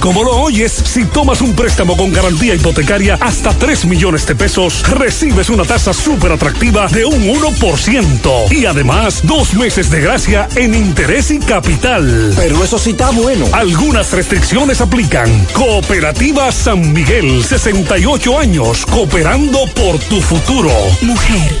Como lo oyes, si tomas un préstamo con garantía hipotecaria hasta 3 millones de pesos, recibes una tasa súper atractiva de un 1%. Y además, dos meses de gracia en interés y capital. Pero eso sí está bueno. Algunas restricciones aplican. Cooperativa San Miguel, 68 años, cooperando por tu futuro. Mujer,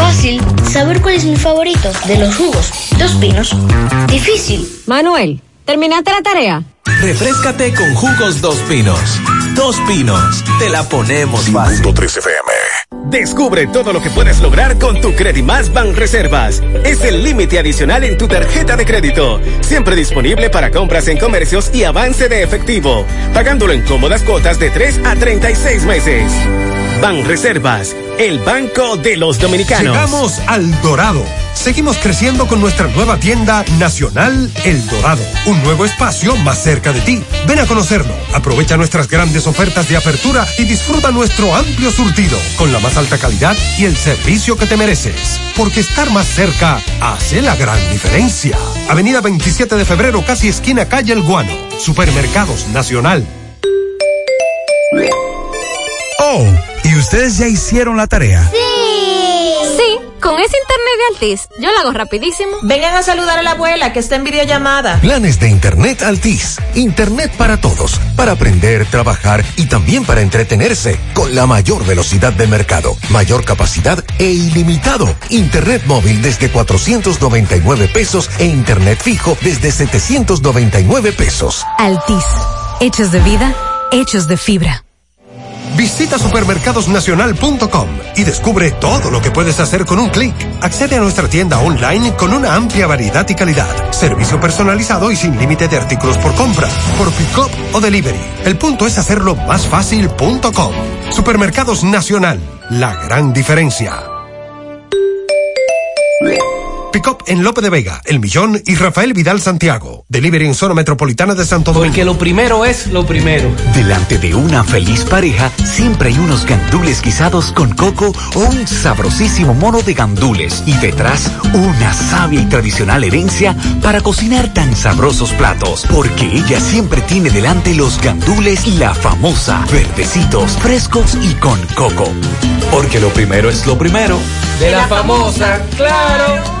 Fácil. Saber cuál es mi favorito de los jugos. Dos pinos. Difícil. Manuel, ¿terminaste la tarea? Refrescate con jugos Dos Pinos. Dos Pinos. Te la ponemos fácil. FM. Descubre todo lo que puedes lograr con tu Credimas Ban Reservas. Es el límite adicional en tu tarjeta de crédito. Siempre disponible para compras en comercios y avance de efectivo. Pagándolo en cómodas cuotas de 3 a 36 meses. Ban Reservas, el banco de los dominicanos. Llegamos al Dorado. Seguimos creciendo con nuestra nueva tienda nacional El Dorado, un nuevo espacio más cerca de ti. Ven a conocerlo, aprovecha nuestras grandes ofertas de apertura y disfruta nuestro amplio surtido con la más alta calidad y el servicio que te mereces. Porque estar más cerca hace la gran diferencia. Avenida 27 de febrero, casi esquina calle El Guano. Supermercados Nacional. Oh, ¿y ustedes ya hicieron la tarea? Sí. Sí, con ese internet de Altis, yo lo hago rapidísimo. Vengan a saludar a la abuela que está en videollamada. Planes de internet Altis. Internet para todos, para aprender, trabajar y también para entretenerse, con la mayor velocidad del mercado, mayor capacidad e ilimitado. Internet móvil desde 499 pesos e internet fijo desde 799 pesos. Altis, hechos de vida, hechos de fibra. Visita supermercadosnacional.com y descubre todo lo que puedes hacer con un clic. Accede a nuestra tienda online con una amplia variedad y calidad, servicio personalizado y sin límite de artículos por compra, por pick-up o delivery. El punto es hacerlo más fácil.com. Supermercados Nacional, la gran diferencia. Pickup en Lope de Vega, El Millón y Rafael Vidal Santiago. Delivery en zona metropolitana de Santo Domingo. Porque lo primero es lo primero. Delante de una feliz pareja siempre hay unos gandules guisados con coco o un sabrosísimo mono de gandules. Y detrás una sabia y tradicional herencia para cocinar tan sabrosos platos. Porque ella siempre tiene delante los gandules y la famosa, verdecitos, frescos y con coco. Porque lo primero es lo primero. De la famosa, claro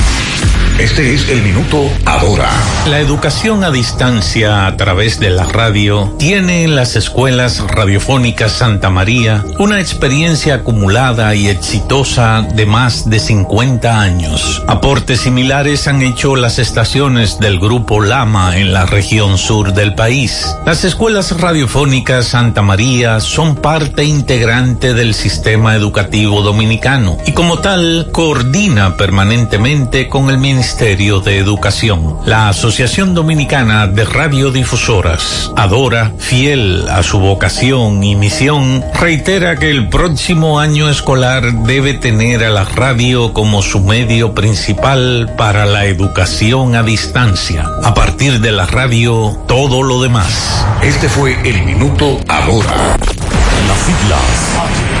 Este es el minuto ahora. La educación a distancia a través de la radio tiene en las escuelas radiofónicas Santa María una experiencia acumulada y exitosa de más de 50 años. Aportes similares han hecho las estaciones del grupo Lama en la región sur del país. Las escuelas radiofónicas Santa María son parte integrante del sistema educativo dominicano y como tal coordina permanentemente con el Ministerio Ministerio de Educación. La Asociación Dominicana de Radiodifusoras, Adora, fiel a su vocación y misión, reitera que el próximo año escolar debe tener a la radio como su medio principal para la educación a distancia. A partir de la radio, todo lo demás. Este fue el minuto Adora. Las siglas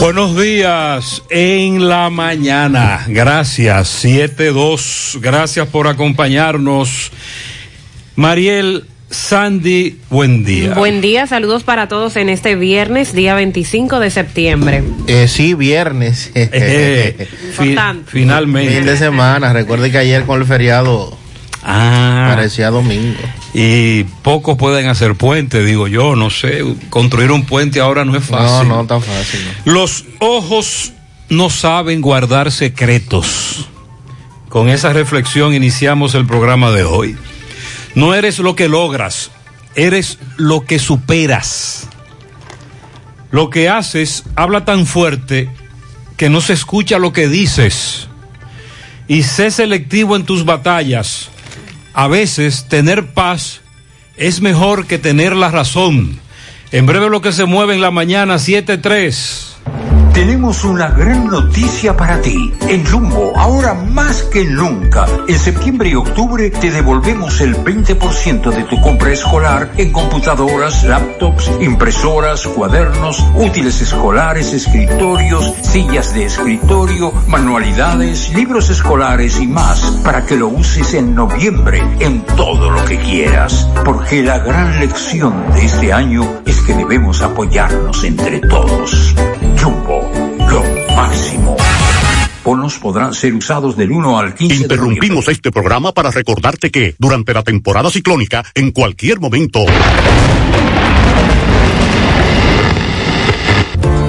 Buenos días en la mañana. Gracias, 7-2. Gracias por acompañarnos. Mariel Sandy, buen día. Buen día, saludos para todos en este viernes, día 25 de septiembre. Eh, sí, viernes. Eh, fi- finalmente. Fin de semana. Recuerde que ayer con el feriado Ah. parecía domingo. Y pocos pueden hacer puente, digo yo, no sé. Construir un puente ahora no es fácil. No, no tan fácil. no. Los ojos no saben guardar secretos. Con esa reflexión iniciamos el programa de hoy. No eres lo que logras, eres lo que superas. Lo que haces habla tan fuerte que no se escucha lo que dices. Y sé selectivo en tus batallas. A veces tener paz es mejor que tener la razón. En breve lo que se mueve en la mañana 7-3. Tenemos una gran noticia para ti. En Jumbo, ahora más que nunca, en septiembre y octubre te devolvemos el 20% de tu compra escolar en computadoras, laptops, impresoras, cuadernos, útiles escolares, escritorios, sillas de escritorio, manualidades, libros escolares y más para que lo uses en noviembre en todo lo que quieras. Porque la gran lección de este año es que debemos apoyarnos entre todos. Jumbo, lo máximo. Bonos podrán ser usados del 1 al 15 de Interrumpimos este programa para recordarte que durante la temporada ciclónica, en cualquier momento.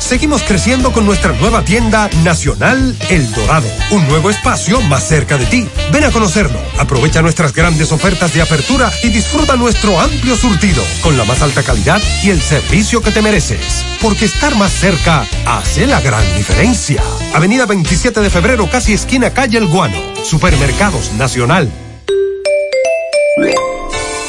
Seguimos creciendo con nuestra nueva tienda nacional El Dorado. Un nuevo espacio más cerca de ti. Ven a conocerlo. Aprovecha nuestras grandes ofertas de apertura y disfruta nuestro amplio surtido con la más alta calidad y el servicio que te mereces. Porque estar más cerca hace la gran diferencia. Avenida 27 de febrero, casi esquina calle El Guano. Supermercados Nacional.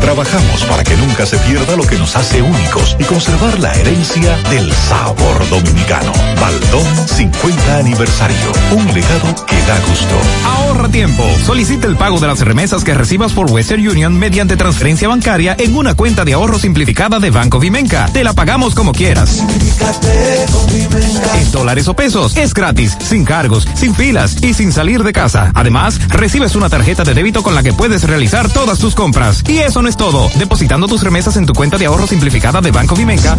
Trabajamos para que nunca se pierda lo que nos hace únicos y conservar la herencia del sabor dominicano. Baldón 50 aniversario. Un legado que da gusto. Ahorra tiempo. Solicita el pago de las remesas que recibas por Western Union mediante transferencia bancaria en una cuenta de ahorro simplificada de Banco Vimenca. Te la pagamos como quieras. En dólares o pesos. Es gratis, sin cargos, sin filas y sin salir de casa. Además, recibes una tarjeta de débito con la que puedes realizar todas tus compras. Y eso no es todo. Depositando tus remesas en tu cuenta de ahorro simplificada de Banco Vimenca,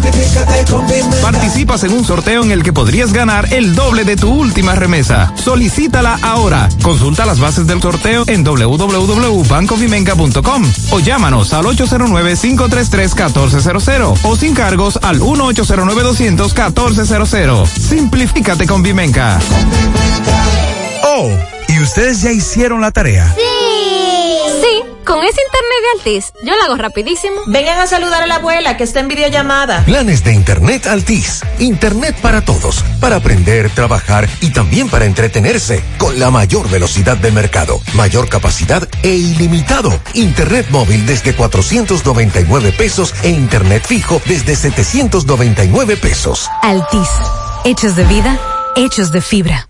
participas en un sorteo en el que podrías ganar el doble de tu última remesa. Solicítala ahora. Consulta las bases del sorteo en www.bancovimenca.com o llámanos al 809-533-1400 o sin cargos al 1-809-200-1400. Simplifícate con Vimenca. Oh, ¿y ustedes ya hicieron la tarea? Sí. Sí, con ese internet de Altis, yo la hago rapidísimo. Vengan a saludar a la abuela que está en videollamada. Planes de Internet Altis. Internet para todos. Para aprender, trabajar y también para entretenerse. Con la mayor velocidad del mercado. Mayor capacidad e ilimitado. Internet móvil desde 499 pesos e Internet fijo desde 799 pesos. Altis. Hechos de vida, hechos de fibra.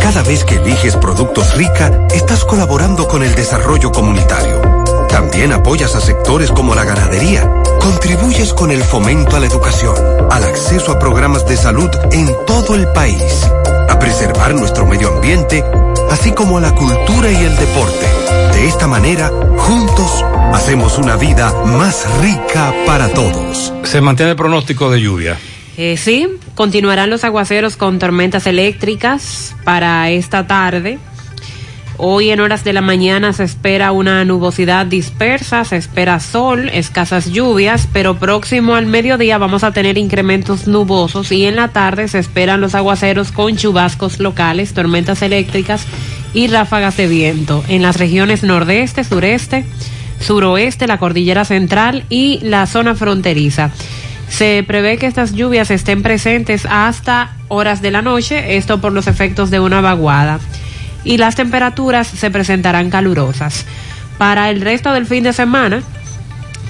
Cada vez que eliges productos rica, estás colaborando con el desarrollo comunitario. También apoyas a sectores como la ganadería. Contribuyes con el fomento a la educación, al acceso a programas de salud en todo el país, a preservar nuestro medio ambiente, así como a la cultura y el deporte. De esta manera, juntos, hacemos una vida más rica para todos. Se mantiene el pronóstico de lluvia. Eh, sí, continuarán los aguaceros con tormentas eléctricas para esta tarde. Hoy en horas de la mañana se espera una nubosidad dispersa, se espera sol, escasas lluvias, pero próximo al mediodía vamos a tener incrementos nubosos y en la tarde se esperan los aguaceros con chubascos locales, tormentas eléctricas y ráfagas de viento en las regiones nordeste, sureste, suroeste, la cordillera central y la zona fronteriza. Se prevé que estas lluvias estén presentes hasta horas de la noche, esto por los efectos de una vaguada. Y las temperaturas se presentarán calurosas. Para el resto del fin de semana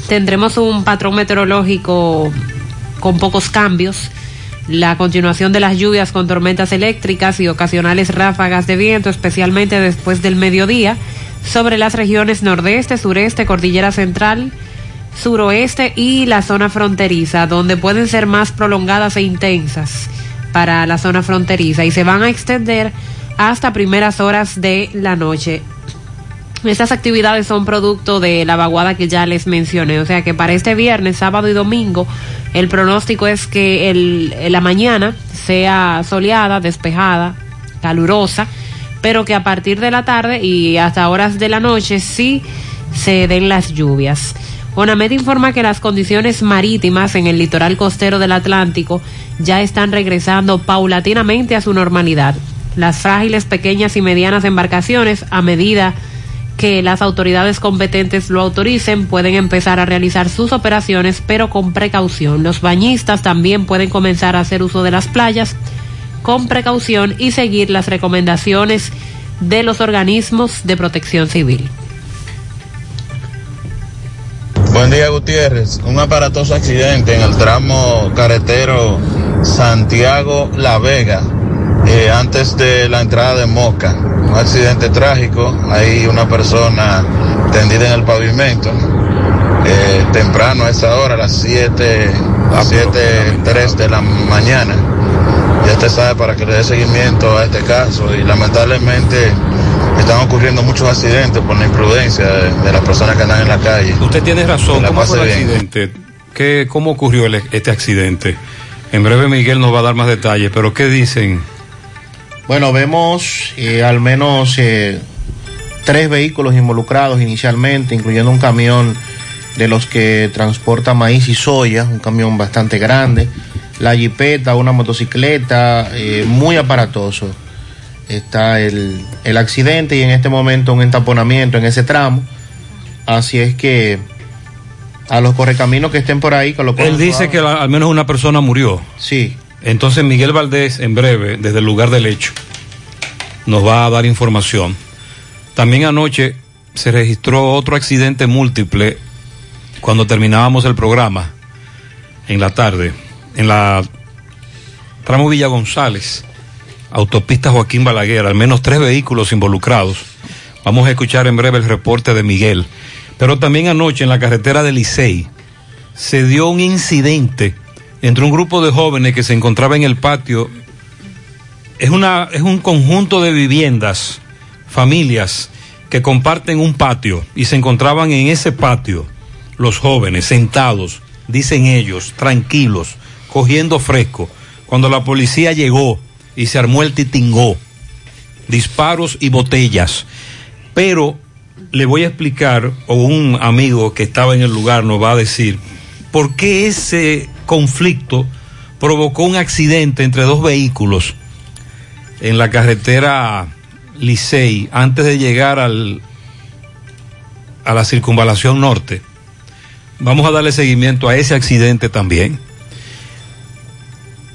tendremos un patrón meteorológico con pocos cambios. La continuación de las lluvias con tormentas eléctricas y ocasionales ráfagas de viento, especialmente después del mediodía, sobre las regiones nordeste, sureste, cordillera central, suroeste y la zona fronteriza, donde pueden ser más prolongadas e intensas para la zona fronteriza y se van a extender hasta primeras horas de la noche. Estas actividades son producto de la vaguada que ya les mencioné, o sea que para este viernes, sábado y domingo, el pronóstico es que el, la mañana sea soleada, despejada, calurosa, pero que a partir de la tarde y hasta horas de la noche sí se den las lluvias. ONAMED informa que las condiciones marítimas en el litoral costero del Atlántico ya están regresando paulatinamente a su normalidad. Las frágiles, pequeñas y medianas embarcaciones, a medida que las autoridades competentes lo autoricen, pueden empezar a realizar sus operaciones, pero con precaución. Los bañistas también pueden comenzar a hacer uso de las playas con precaución y seguir las recomendaciones de los organismos de protección civil. Buen día, Gutiérrez. Un aparatoso accidente en el tramo carretero Santiago-La Vega, eh, antes de la entrada de Moca. Un accidente trágico. Hay una persona tendida en el pavimento. Eh, temprano a esa hora, a las 7, Ah, 7, 3 de la mañana. Ya usted sabe para que le dé seguimiento a este caso y lamentablemente están ocurriendo muchos accidentes por la imprudencia de, de las personas que andan en la calle. Usted tiene razón. ¿Cómo fue el accidente? ¿Qué, ¿Cómo ocurrió el- este accidente? En breve Miguel nos va a dar más detalles, pero ¿qué dicen? Bueno, vemos eh, al menos eh, tres vehículos involucrados inicialmente, incluyendo un camión de los que transporta maíz y soya, un camión bastante grande, la jipeta, una motocicleta, eh, muy aparatoso. Está el, el accidente y en este momento un entaponamiento en ese tramo. Así es que a los correcaminos que estén por ahí, con lo Él dice que la- al menos una persona murió. Sí. Entonces Miguel Valdés, en breve, desde el lugar del hecho, nos va a dar información. También anoche se registró otro accidente múltiple cuando terminábamos el programa en la tarde, en la tramo Villa González, autopista Joaquín Balaguer, al menos tres vehículos involucrados. Vamos a escuchar en breve el reporte de Miguel. Pero también anoche en la carretera de Licey se dio un incidente entre un grupo de jóvenes que se encontraba en el patio. Es, una, es un conjunto de viviendas, familias que comparten un patio y se encontraban en ese patio los jóvenes sentados, dicen ellos, tranquilos, cogiendo fresco. Cuando la policía llegó y se armó el titingó, disparos y botellas. Pero le voy a explicar, o un amigo que estaba en el lugar nos va a decir, por qué ese conflicto provocó un accidente entre dos vehículos en la carretera Licey antes de llegar al, a la circunvalación norte. Vamos a darle seguimiento a ese accidente también.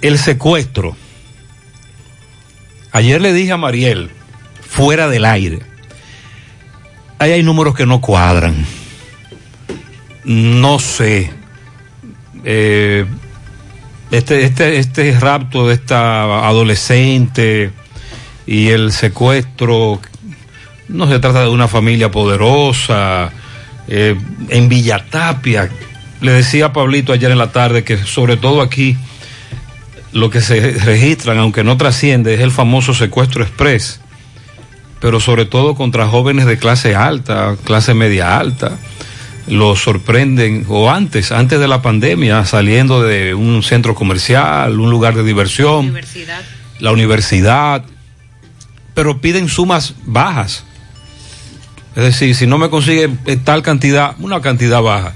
El secuestro. Ayer le dije a Mariel, fuera del aire, ahí hay números que no cuadran. No sé. Eh, este, este, este rapto de esta adolescente y el secuestro, no se trata de una familia poderosa, eh, en Villatapia. Le decía a Pablito ayer en la tarde que sobre todo aquí lo que se registran, aunque no trasciende, es el famoso secuestro express, pero sobre todo contra jóvenes de clase alta, clase media alta. Los sorprenden, o antes, antes de la pandemia, saliendo de un centro comercial, un lugar de diversión, Universidad. la universidad, pero piden sumas bajas. Es decir, si no me consigue tal cantidad, una cantidad baja,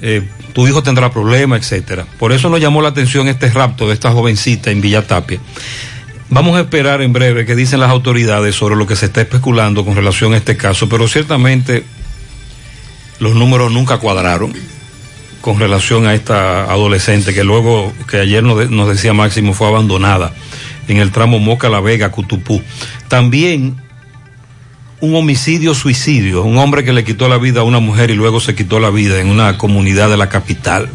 eh, tu hijo tendrá problemas, etcétera. Por eso nos llamó la atención este rapto de esta jovencita en Villa Tapia. Vamos a esperar en breve qué dicen las autoridades sobre lo que se está especulando con relación a este caso, pero ciertamente los números nunca cuadraron con relación a esta adolescente que luego, que ayer nos, de- nos decía Máximo, fue abandonada en el tramo Moca La Vega, Cutupú. También un homicidio suicidio, un hombre que le quitó la vida a una mujer y luego se quitó la vida en una comunidad de la capital.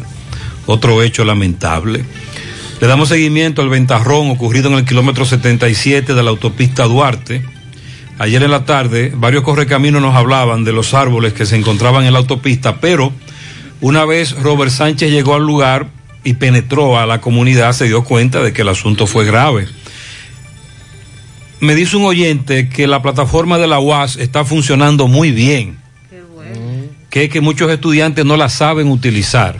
Otro hecho lamentable. Le damos seguimiento al ventarrón ocurrido en el kilómetro 77 de la autopista Duarte. Ayer en la tarde, varios correcaminos nos hablaban de los árboles que se encontraban en la autopista, pero una vez Robert Sánchez llegó al lugar y penetró a la comunidad, se dio cuenta de que el asunto fue grave. Me dice un oyente que la plataforma de la UAS está funcionando muy bien. Que es que muchos estudiantes no la saben utilizar.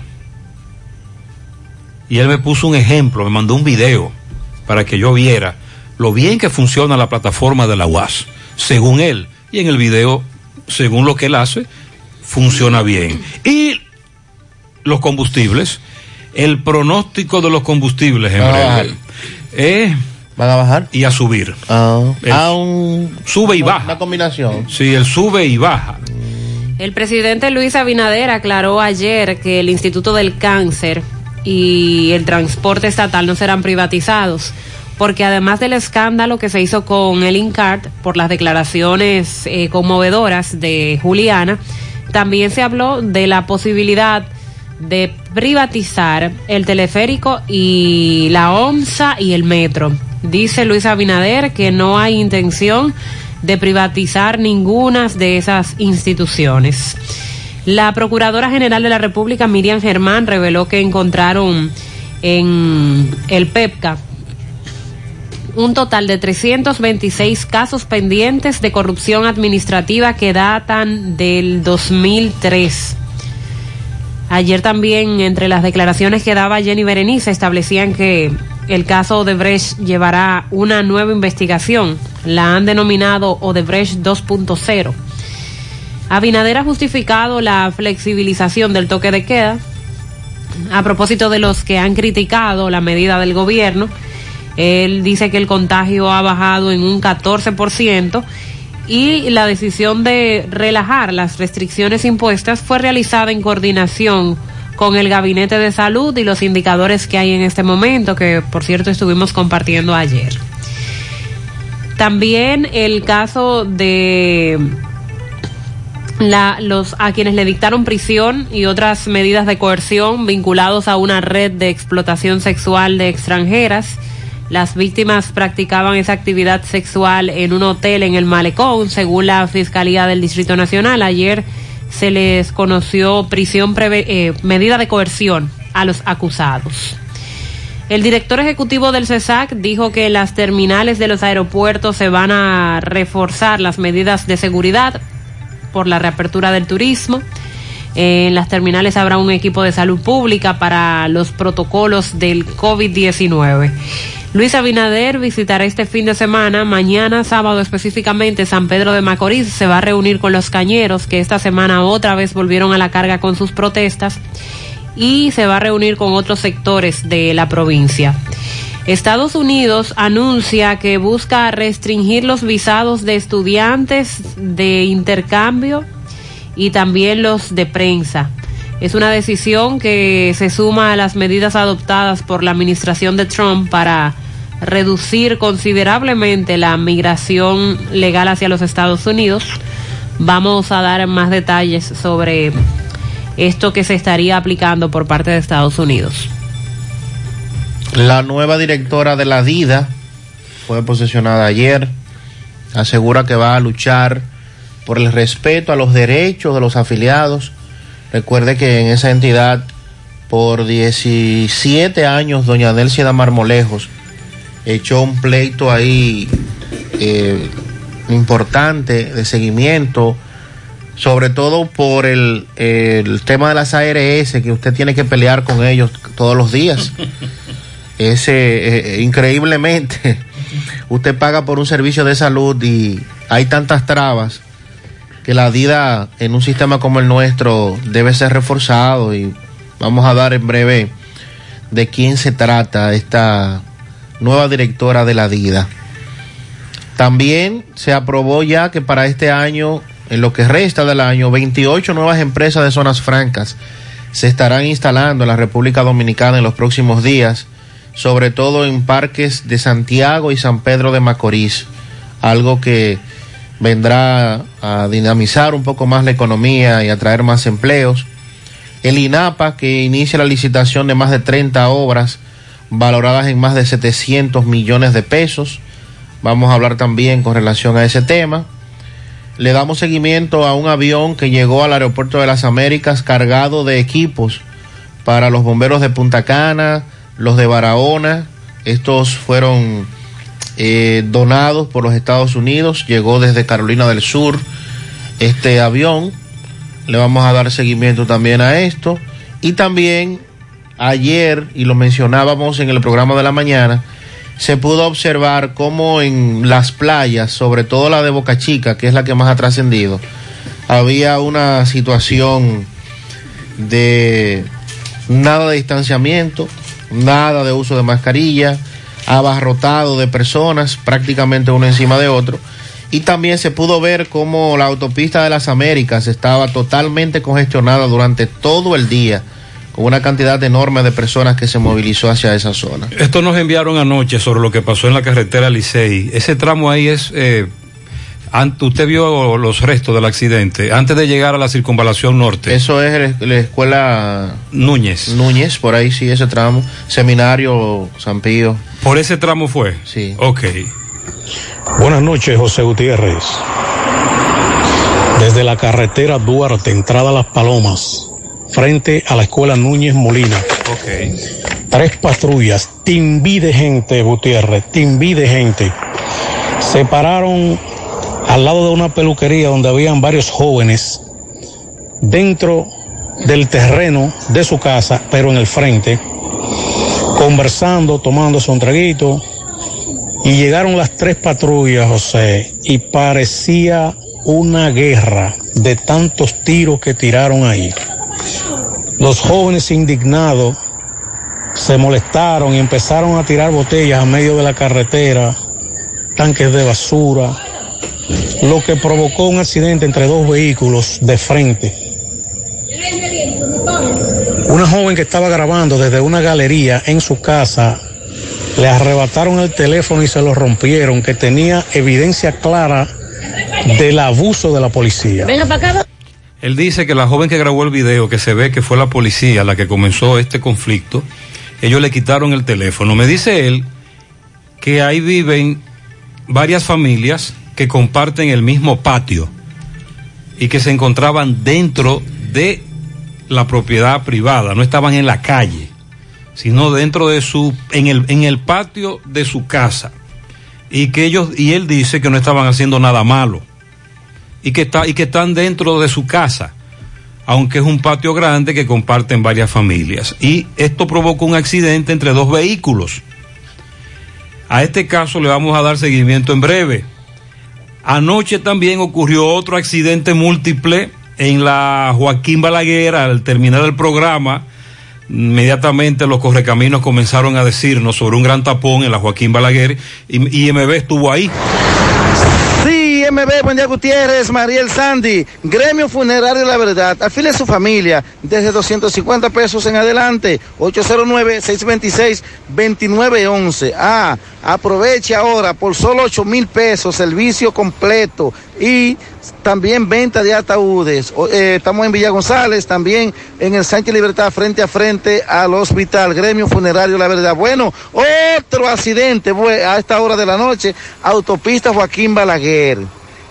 Y él me puso un ejemplo, me mandó un video para que yo viera lo bien que funciona la plataforma de la UAS, según él. Y en el video, según lo que él hace, funciona bien. Y los combustibles, el pronóstico de los combustibles en Van a breve. Eh, ¿Van a bajar? Y a subir. El- a un, sube y baja. Una combinación. Sí, el sube y baja. El presidente Luis Abinader aclaró ayer que el Instituto del Cáncer y el transporte estatal no serán privatizados, porque además del escándalo que se hizo con el INCART por las declaraciones eh, conmovedoras de Juliana, también se habló de la posibilidad de privatizar el teleférico y la OMSA y el metro. Dice Luis Abinader que no hay intención de privatizar ninguna de esas instituciones. La Procuradora General de la República, Miriam Germán, reveló que encontraron en el PEPCA un total de 326 casos pendientes de corrupción administrativa que datan del 2003. Ayer también, entre las declaraciones que daba Jenny Berenice, establecían que el caso Odebrecht llevará una nueva investigación. La han denominado Odebrecht 2.0. Abinader ha justificado la flexibilización del toque de queda a propósito de los que han criticado la medida del gobierno. Él dice que el contagio ha bajado en un 14% y la decisión de relajar las restricciones impuestas fue realizada en coordinación con el Gabinete de Salud y los indicadores que hay en este momento, que por cierto estuvimos compartiendo ayer. También el caso de la, los, a quienes le dictaron prisión y otras medidas de coerción vinculados a una red de explotación sexual de extranjeras. Las víctimas practicaban esa actividad sexual en un hotel en el Malecón, según la Fiscalía del Distrito Nacional. Ayer se les conoció prisión, preve, eh, medida de coerción a los acusados. El director ejecutivo del CESAC dijo que las terminales de los aeropuertos se van a reforzar las medidas de seguridad por la reapertura del turismo. En las terminales habrá un equipo de salud pública para los protocolos del COVID-19. Luis Abinader visitará este fin de semana, mañana sábado específicamente, San Pedro de Macorís. Se va a reunir con los cañeros que esta semana otra vez volvieron a la carga con sus protestas y se va a reunir con otros sectores de la provincia. Estados Unidos anuncia que busca restringir los visados de estudiantes de intercambio y también los de prensa. Es una decisión que se suma a las medidas adoptadas por la administración de Trump para reducir considerablemente la migración legal hacia los Estados Unidos. Vamos a dar más detalles sobre esto que se estaría aplicando por parte de Estados Unidos. La nueva directora de la DIDA fue posesionada ayer. Asegura que va a luchar por el respeto a los derechos de los afiliados. Recuerde que en esa entidad por 17 años doña Delcia Marmolejos echó un pleito ahí eh, importante de seguimiento sobre todo por el, el, tema de las ARS, que usted tiene que pelear con ellos todos los días. Ese, eh, increíblemente, usted paga por un servicio de salud y hay tantas trabas que la DIDA en un sistema como el nuestro debe ser reforzado y vamos a dar en breve de quién se trata esta nueva directora de la DIDA. También se aprobó ya que para este año en lo que resta del año, 28 nuevas empresas de zonas francas se estarán instalando en la República Dominicana en los próximos días, sobre todo en parques de Santiago y San Pedro de Macorís, algo que vendrá a dinamizar un poco más la economía y a traer más empleos. El INAPA, que inicia la licitación de más de 30 obras valoradas en más de 700 millones de pesos. Vamos a hablar también con relación a ese tema le damos seguimiento a un avión que llegó al aeropuerto de las Américas cargado de equipos para los bomberos de Punta Cana, los de Barahona. Estos fueron eh, donados por los Estados Unidos. Llegó desde Carolina del Sur este avión. Le vamos a dar seguimiento también a esto. Y también ayer, y lo mencionábamos en el programa de la mañana, se pudo observar cómo en las playas, sobre todo la de Boca Chica, que es la que más ha trascendido, había una situación de nada de distanciamiento, nada de uso de mascarilla, abarrotado de personas, prácticamente uno encima de otro. Y también se pudo ver cómo la autopista de las Américas estaba totalmente congestionada durante todo el día con una cantidad enorme de personas que se movilizó hacia esa zona. Esto nos enviaron anoche sobre lo que pasó en la carretera Licey. Ese tramo ahí es... Eh, usted vio los restos del accidente antes de llegar a la circunvalación norte. Eso es la escuela Núñez. Núñez, por ahí sí, ese tramo. Seminario San Pío. ¿Por ese tramo fue? Sí. Ok. Buenas noches, José Gutiérrez. Desde la carretera Duarte, entrada a Las Palomas frente a la escuela Núñez Molina. Okay. Tres patrullas, timbí de gente, Gutiérrez, timbí de gente. Se pararon al lado de una peluquería donde habían varios jóvenes dentro del terreno de su casa, pero en el frente, conversando, tomándose un traguito. Y llegaron las tres patrullas, José, y parecía una guerra de tantos tiros que tiraron ahí. Los jóvenes indignados se molestaron y empezaron a tirar botellas a medio de la carretera, tanques de basura, lo que provocó un accidente entre dos vehículos de frente. Una joven que estaba grabando desde una galería en su casa, le arrebataron el teléfono y se lo rompieron, que tenía evidencia clara del abuso de la policía. Él dice que la joven que grabó el video, que se ve que fue la policía la que comenzó este conflicto, ellos le quitaron el teléfono. Me dice él que ahí viven varias familias que comparten el mismo patio y que se encontraban dentro de la propiedad privada, no estaban en la calle, sino dentro de su, en el, en el patio de su casa. Y que ellos, y él dice que no estaban haciendo nada malo. Y que está, y que están dentro de su casa, aunque es un patio grande que comparten varias familias. Y esto provocó un accidente entre dos vehículos. A este caso le vamos a dar seguimiento en breve. Anoche también ocurrió otro accidente múltiple en la Joaquín Balaguer al terminar el programa. Inmediatamente los correcaminos comenzaron a decirnos sobre un gran tapón en la Joaquín Balaguer y IMB estuvo ahí. MB, buen día Gutiérrez, Mariel Sandy, Gremio Funerario La Verdad, afile a su familia desde 250 pesos en adelante, 809-626-2911. Ah, aproveche ahora por solo 8 mil pesos, servicio completo y también venta de ataúdes. Eh, estamos en Villa González, también en el Sánchez Libertad, frente a frente al hospital, Gremio Funerario La Verdad. Bueno, otro accidente a esta hora de la noche, autopista Joaquín Balaguer,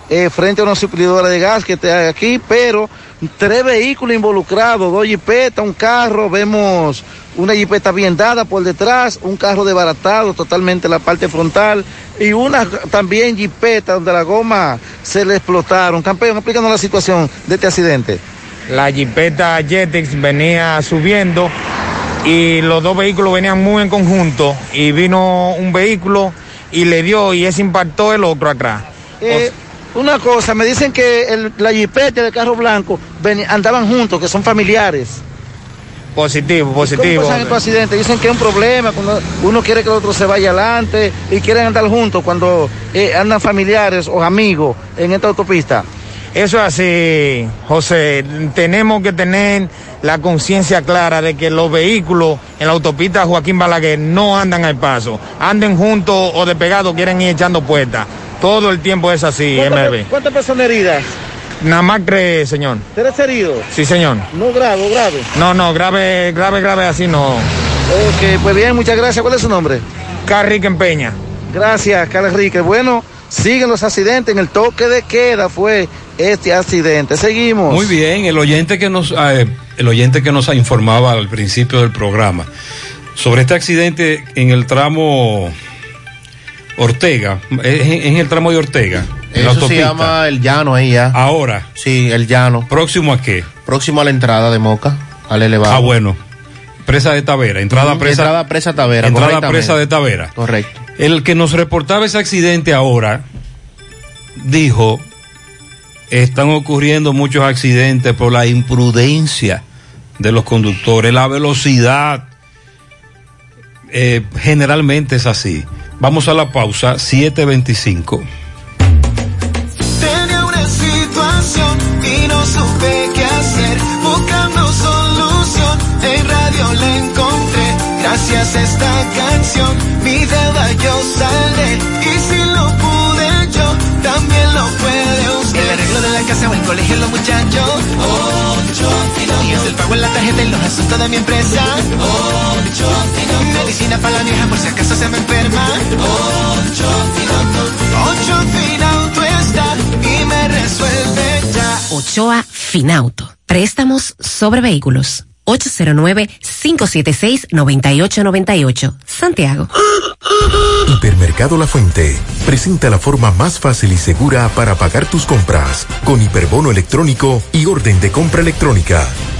eh, frente a una suplidora de gas que está aquí, pero tres vehículos involucrados, dos jipetas, un carro, vemos una jipeta bien dada por detrás, un carro desbaratado totalmente la parte frontal y una también jipeta donde la goma se le explotaron. Campeón, explícanos la situación de este accidente. La jipeta Jetix venía subiendo y los dos vehículos venían muy en conjunto y vino un vehículo y le dio y ese impactó el otro atrás. Eh, una cosa, me dicen que el- la jipeta y el carro blanco veni- andaban juntos, que son familiares. Positivo, ¿Cómo positivo. pasan estos accidentes? Dicen que es un problema cuando uno quiere que el otro se vaya adelante y quieren andar juntos cuando eh, andan familiares o amigos en esta autopista. Eso es así, José. Tenemos que tener la conciencia clara de que los vehículos en la autopista Joaquín Balaguer no andan al paso. Anden juntos o despegados, quieren ir echando puertas. Todo el tiempo es así, ¿Cuántas, MB. cuántas personas heridas? Nada más cree, señor. ¿Tres heridos? Sí, señor. No grave, grave. No, no, grave, grave, grave así no. Ok, pues bien, muchas gracias. ¿Cuál es su nombre? Carrique Empeña. Gracias, Carlos. Bueno, siguen los accidentes. En el toque de queda fue este accidente. Seguimos. Muy bien, el oyente que nos eh, el oyente que nos informaba al principio del programa sobre este accidente en el tramo Ortega, es en el tramo de Ortega. Eso se llama el llano ahí ya. Ahora. Sí, el llano. ¿Próximo a qué? Próximo a la entrada de Moca, al elevado. Ah, bueno. Presa de Tavera, entrada presa. entrada presa Tavera, Entrada correctamente. presa de Tavera. Correcto. El que nos reportaba ese accidente ahora dijo, están ocurriendo muchos accidentes por la imprudencia de los conductores, la velocidad. Eh, generalmente es así. Vamos a la pausa, 725. No supe qué hacer. Buscando solución, en radio la encontré. Gracias a esta canción, mi deuda yo saldré. Y si lo pude yo, también lo puede usted. El arreglo de la casa o el colegio, los muchachos. Ocho Días el pago en la tarjeta y los asuntos de mi empresa. Ocho Medicina para la vieja por si acaso se me enferma. Ocho Ocho Finauto Ochoa Finauto. Préstamos sobre vehículos. 809-576-9898. Santiago. Hipermercado La Fuente presenta la forma más fácil y segura para pagar tus compras con hiperbono electrónico y orden de compra electrónica.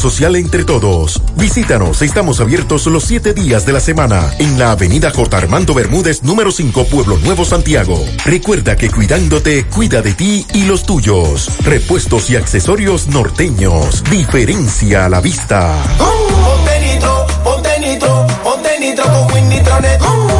social entre todos. Visítanos, estamos abiertos los siete días de la semana en la avenida J. Armando Bermúdez, número 5, Pueblo Nuevo, Santiago. Recuerda que cuidándote, cuida de ti y los tuyos. Repuestos y accesorios norteños. Diferencia a la vista. Ponte nitro, ponte nitro, ponte nitro con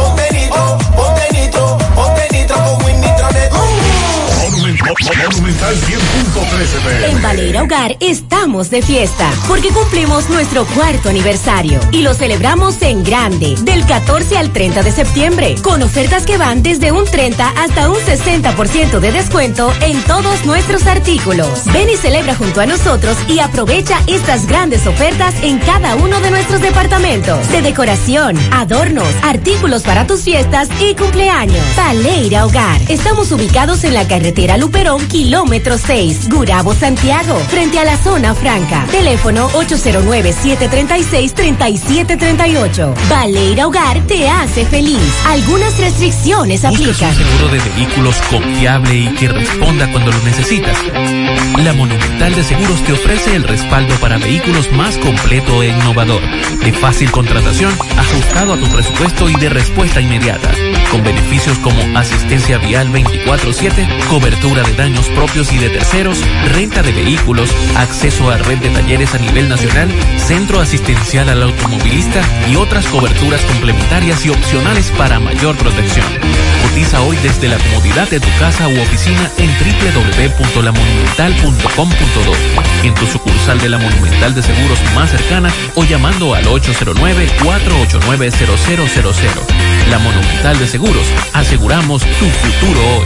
Monumental 100.13 En Valera Hogar estamos de fiesta porque cumplimos nuestro cuarto aniversario y lo celebramos en grande del 14 al 30 de septiembre con ofertas que van desde un 30 hasta un 60% de descuento en todos nuestros artículos. Ven y celebra junto a nosotros y aprovecha estas grandes ofertas en cada uno de nuestros departamentos de decoración, adornos, artículos para tus fiestas y cumpleaños. Valera Hogar. Estamos ubicados en la carretera Kilómetro 6, Gurabo, Santiago, frente a la zona franca. Teléfono 809-736-3738. Valera Hogar te hace feliz. Algunas restricciones ¿Buscas aplican. un seguro de vehículos confiable y que responda cuando lo necesitas? La Monumental de Seguros te ofrece el respaldo para vehículos más completo e innovador, de fácil contratación, ajustado a tu presupuesto y de respuesta inmediata, con beneficios como asistencia vial 24/7, cobertura de daños propios y de terceros, renta de vehículos, acceso a red de talleres a nivel nacional, centro asistencial al automovilista y otras coberturas complementarias y opcionales para mayor protección. Cotiza hoy desde la comodidad de tu casa u oficina en www.lamonumental.com.do, en tu sucursal de la Monumental de Seguros más cercana o llamando al 809-489-0000. La Monumental de Seguros, aseguramos tu futuro hoy.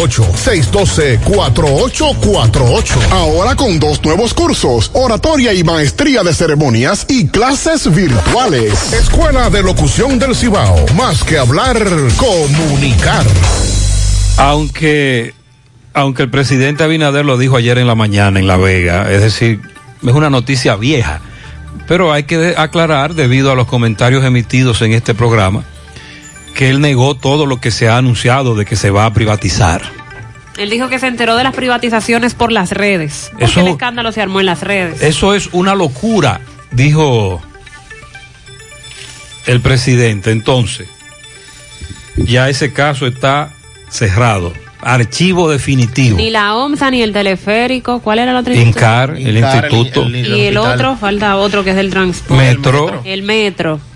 612-4848. Ahora con dos nuevos cursos, oratoria y maestría de ceremonias y clases virtuales. Escuela de Locución del Cibao. Más que hablar, comunicar. Aunque, aunque el presidente Abinader lo dijo ayer en la mañana en La Vega, es decir, es una noticia vieja, pero hay que aclarar debido a los comentarios emitidos en este programa que él negó todo lo que se ha anunciado de que se va a privatizar. Él dijo que se enteró de las privatizaciones por las redes. Porque Eso- el escándalo se armó en las redes. Eso es una locura, dijo el presidente. Entonces, ya ese caso está cerrado. Archivo definitivo. Ni la OMSA ni el teleférico. ¿Cuál era el otro INCAR, el Incar, instituto. el- el- Y el otro, falta otro que es del transporte. Metro. El metro. Metro.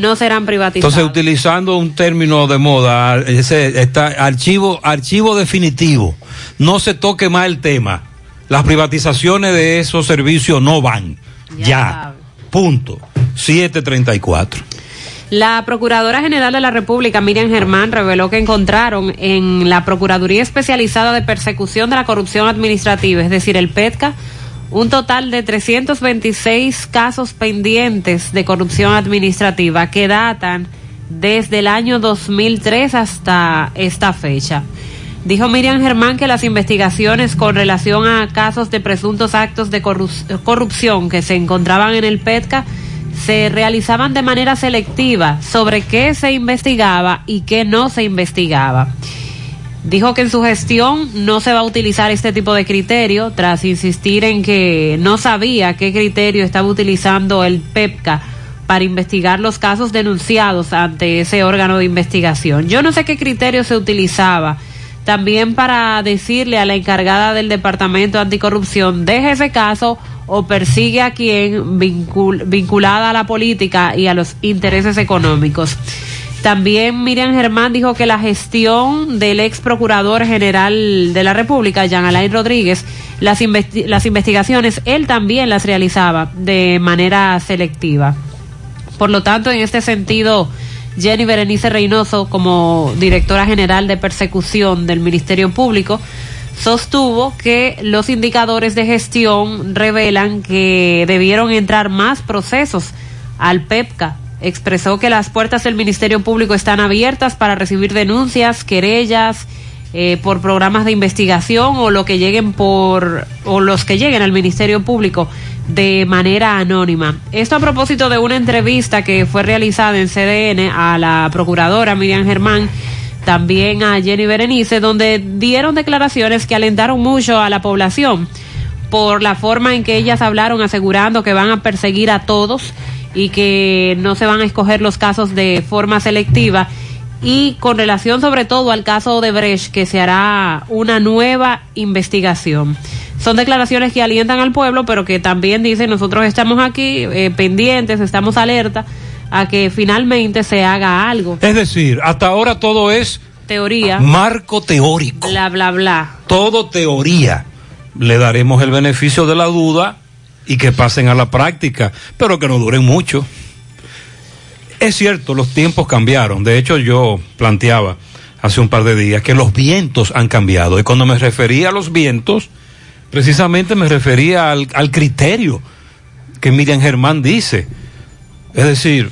No serán privatizados. Entonces, utilizando un término de moda, ese está archivo, archivo definitivo. No se toque más el tema. Las privatizaciones de esos servicios no van. Ya. Punto. 734. La Procuradora General de la República, Miriam Germán, reveló que encontraron en la Procuraduría Especializada de Persecución de la Corrupción Administrativa, es decir, el PETCA, un total de 326 casos pendientes de corrupción administrativa que datan desde el año 2003 hasta esta fecha. Dijo Miriam Germán que las investigaciones con relación a casos de presuntos actos de corru- corrupción que se encontraban en el PETCA se realizaban de manera selectiva sobre qué se investigaba y qué no se investigaba. Dijo que en su gestión no se va a utilizar este tipo de criterio, tras insistir en que no sabía qué criterio estaba utilizando el PEPCA para investigar los casos denunciados ante ese órgano de investigación. Yo no sé qué criterio se utilizaba también para decirle a la encargada del Departamento Anticorrupción, deje ese caso o persigue a quien vincul- vinculada a la política y a los intereses económicos. También Miriam Germán dijo que la gestión del ex procurador general de la República, Jean Alain Rodríguez, las, las investigaciones él también las realizaba de manera selectiva. Por lo tanto, en este sentido, Jenny Berenice Reynoso, como directora general de persecución del Ministerio Público, sostuvo que los indicadores de gestión revelan que debieron entrar más procesos al PEPCA. Expresó que las puertas del Ministerio Público están abiertas para recibir denuncias, querellas eh, por programas de investigación o lo que lleguen por o los que lleguen al Ministerio Público de manera anónima. Esto a propósito de una entrevista que fue realizada en CDN a la procuradora Miriam Germán también a Jenny Berenice, donde dieron declaraciones que alentaron mucho a la población por la forma en que ellas hablaron asegurando que van a perseguir a todos y que no se van a escoger los casos de forma selectiva y con relación sobre todo al caso de Brecht que se hará una nueva investigación. Son declaraciones que alientan al pueblo, pero que también dicen nosotros estamos aquí eh, pendientes, estamos alerta a que finalmente se haga algo. Es decir, hasta ahora todo es Teoría. marco teórico. Bla, bla, bla. todo teoría. Le daremos el beneficio de la duda y que pasen a la práctica, pero que no duren mucho. Es cierto, los tiempos cambiaron. De hecho, yo planteaba hace un par de días que los vientos han cambiado. Y cuando me refería a los vientos, precisamente me refería al, al criterio que Miriam Germán dice. Es decir,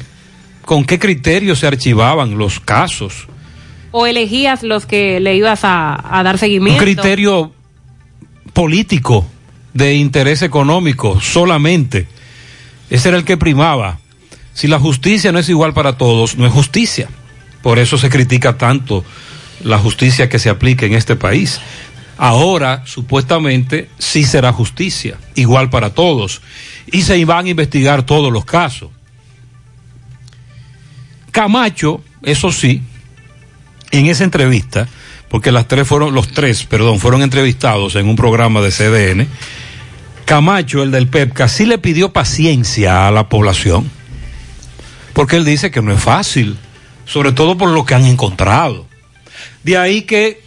¿con qué criterio se archivaban los casos? ¿O elegías los que le ibas a, a dar Un seguimiento? criterio político de interés económico solamente. Ese era el que primaba. Si la justicia no es igual para todos, no es justicia. Por eso se critica tanto la justicia que se aplica en este país. Ahora, supuestamente, sí será justicia, igual para todos. Y se van a investigar todos los casos. Camacho, eso sí, en esa entrevista, porque las tres fueron, los tres, perdón, fueron entrevistados en un programa de CDN, Camacho, el del PEPCA, sí le pidió paciencia a la población, porque él dice que no es fácil, sobre todo por lo que han encontrado. De ahí que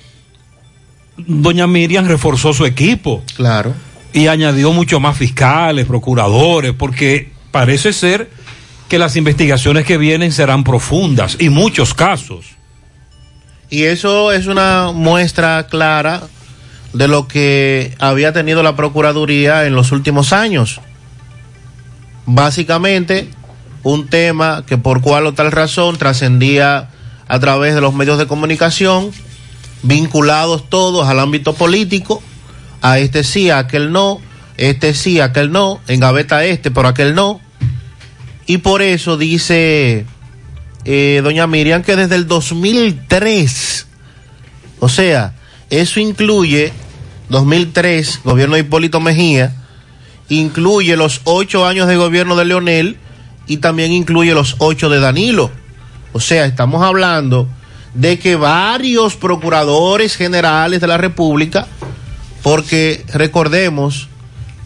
doña Miriam reforzó su equipo. Claro. Y añadió mucho más fiscales, procuradores, porque parece ser que las investigaciones que vienen serán profundas y muchos casos. Y eso es una muestra clara de lo que había tenido la Procuraduría en los últimos años. Básicamente, un tema que por cual o tal razón trascendía a través de los medios de comunicación, vinculados todos al ámbito político, a este sí, a aquel no, este sí, a aquel no, en gaveta este, pero aquel no. Y por eso dice eh, doña Miriam que desde el 2003, o sea, eso incluye 2003, gobierno de Hipólito Mejía, incluye los ocho años de gobierno de Leonel y también incluye los ocho de Danilo. O sea, estamos hablando de que varios procuradores generales de la República, porque recordemos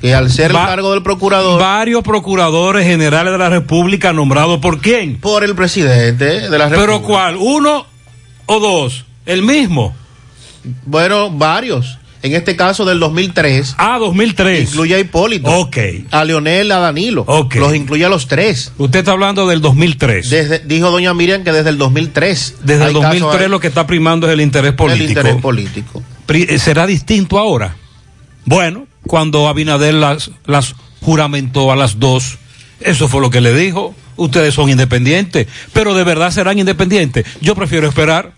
que al ser Va- el cargo del procurador... Varios procuradores generales de la República nombrados por quién? Por el presidente de la República. ¿Pero cuál? ¿Uno o dos? ¿El mismo? Bueno, varios. En este caso del 2003. Ah, 2003. Incluye a Hipólito. Ok. A Leonel, a Danilo. Ok. Los incluye a los tres. Usted está hablando del 2003. Desde, dijo doña Miriam que desde el 2003. Desde el hay casos 2003 ahí. lo que está primando es el interés político. El interés político. Eh, ¿Será distinto ahora? Bueno, cuando Abinader las, las juramentó a las dos, eso fue lo que le dijo. Ustedes son independientes, pero de verdad serán independientes. Yo prefiero esperar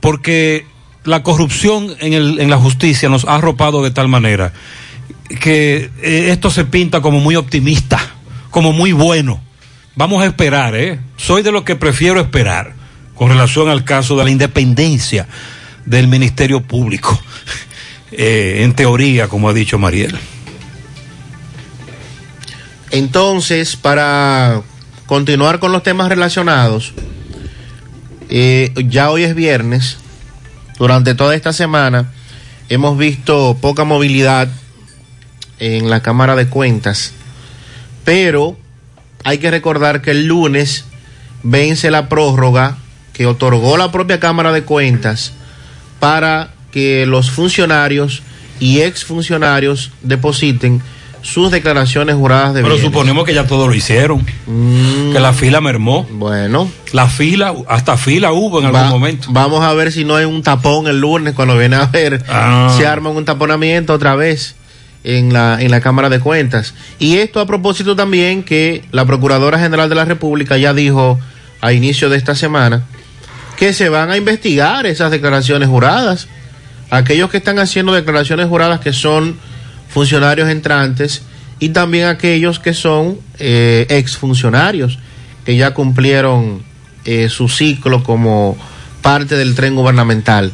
porque la corrupción en, el, en la justicia nos ha arropado de tal manera que eh, esto se pinta como muy optimista, como muy bueno. Vamos a esperar, ¿eh? Soy de los que prefiero esperar con relación al caso de la independencia del Ministerio Público. Eh, en teoría, como ha dicho Mariel. Entonces, para continuar con los temas relacionados, eh, ya hoy es viernes. Durante toda esta semana hemos visto poca movilidad en la Cámara de Cuentas, pero hay que recordar que el lunes vence la prórroga que otorgó la propia Cámara de Cuentas para que los funcionarios y exfuncionarios depositen sus declaraciones juradas de Pero bienes. suponemos que ya todos lo hicieron. Que la fila mermó. Bueno. La fila, hasta fila hubo en algún momento. Vamos a ver si no hay un tapón el lunes cuando viene a ver Ah. se arma un taponamiento otra vez en la, en la Cámara de Cuentas. Y esto a propósito también que la Procuradora General de la República ya dijo a inicio de esta semana que se van a investigar esas declaraciones juradas. Aquellos que están haciendo declaraciones juradas que son funcionarios entrantes y también aquellos que son eh, exfuncionarios que ya cumplieron eh, su ciclo como parte del tren gubernamental.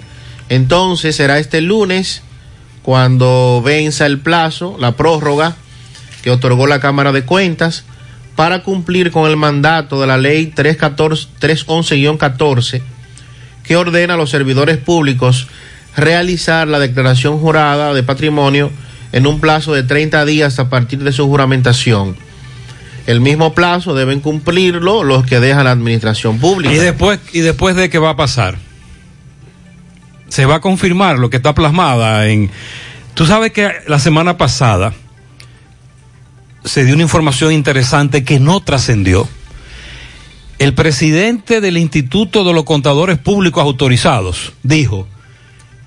Entonces será este lunes cuando venza el plazo, la prórroga que otorgó la Cámara de Cuentas para cumplir con el mandato de la ley 314 311-14 que ordena a los servidores públicos realizar la declaración jurada de patrimonio en un plazo de 30 días a partir de su juramentación. El mismo plazo deben cumplirlo los que dejan la administración pública. Y después, y después de qué va a pasar, se va a confirmar lo que está plasmada en. Tú sabes que la semana pasada se dio una información interesante que no trascendió. El presidente del Instituto de los Contadores Públicos Autorizados dijo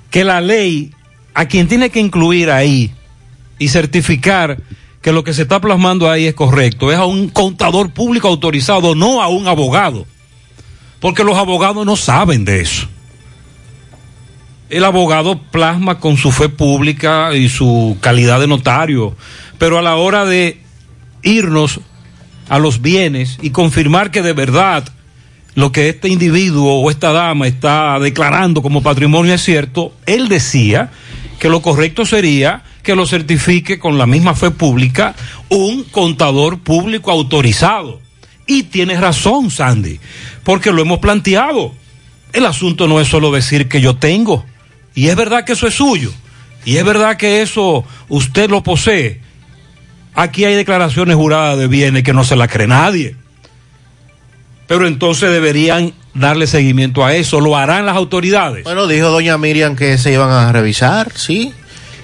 que la ley a quien tiene que incluir ahí y certificar que lo que se está plasmando ahí es correcto es a un contador público autorizado, no a un abogado. Porque los abogados no saben de eso. El abogado plasma con su fe pública y su calidad de notario, pero a la hora de irnos a los bienes y confirmar que de verdad lo que este individuo o esta dama está declarando como patrimonio es cierto, él decía que lo correcto sería que lo certifique con la misma fe pública un contador público autorizado. Y tienes razón, Sandy, porque lo hemos planteado. El asunto no es solo decir que yo tengo, y es verdad que eso es suyo, y es verdad que eso usted lo posee. Aquí hay declaraciones juradas de bienes que no se la cree nadie. Pero entonces deberían darle seguimiento a eso. ¿Lo harán las autoridades? Bueno, dijo doña Miriam que se iban a revisar, sí.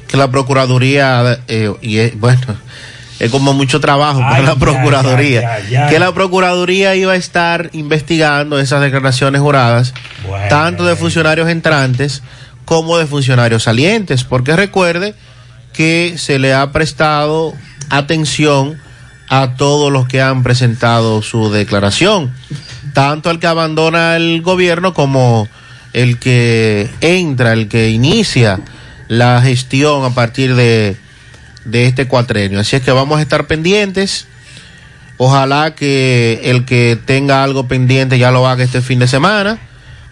Que la Procuraduría, eh, y bueno, es como mucho trabajo para la Procuraduría. Que la Procuraduría iba a estar investigando esas declaraciones juradas, tanto de funcionarios entrantes como de funcionarios salientes. Porque recuerde que se le ha prestado atención a todos los que han presentado su declaración, tanto el que abandona el gobierno como el que entra, el que inicia la gestión a partir de, de este cuatrenio. Así es que vamos a estar pendientes. Ojalá que el que tenga algo pendiente ya lo haga este fin de semana,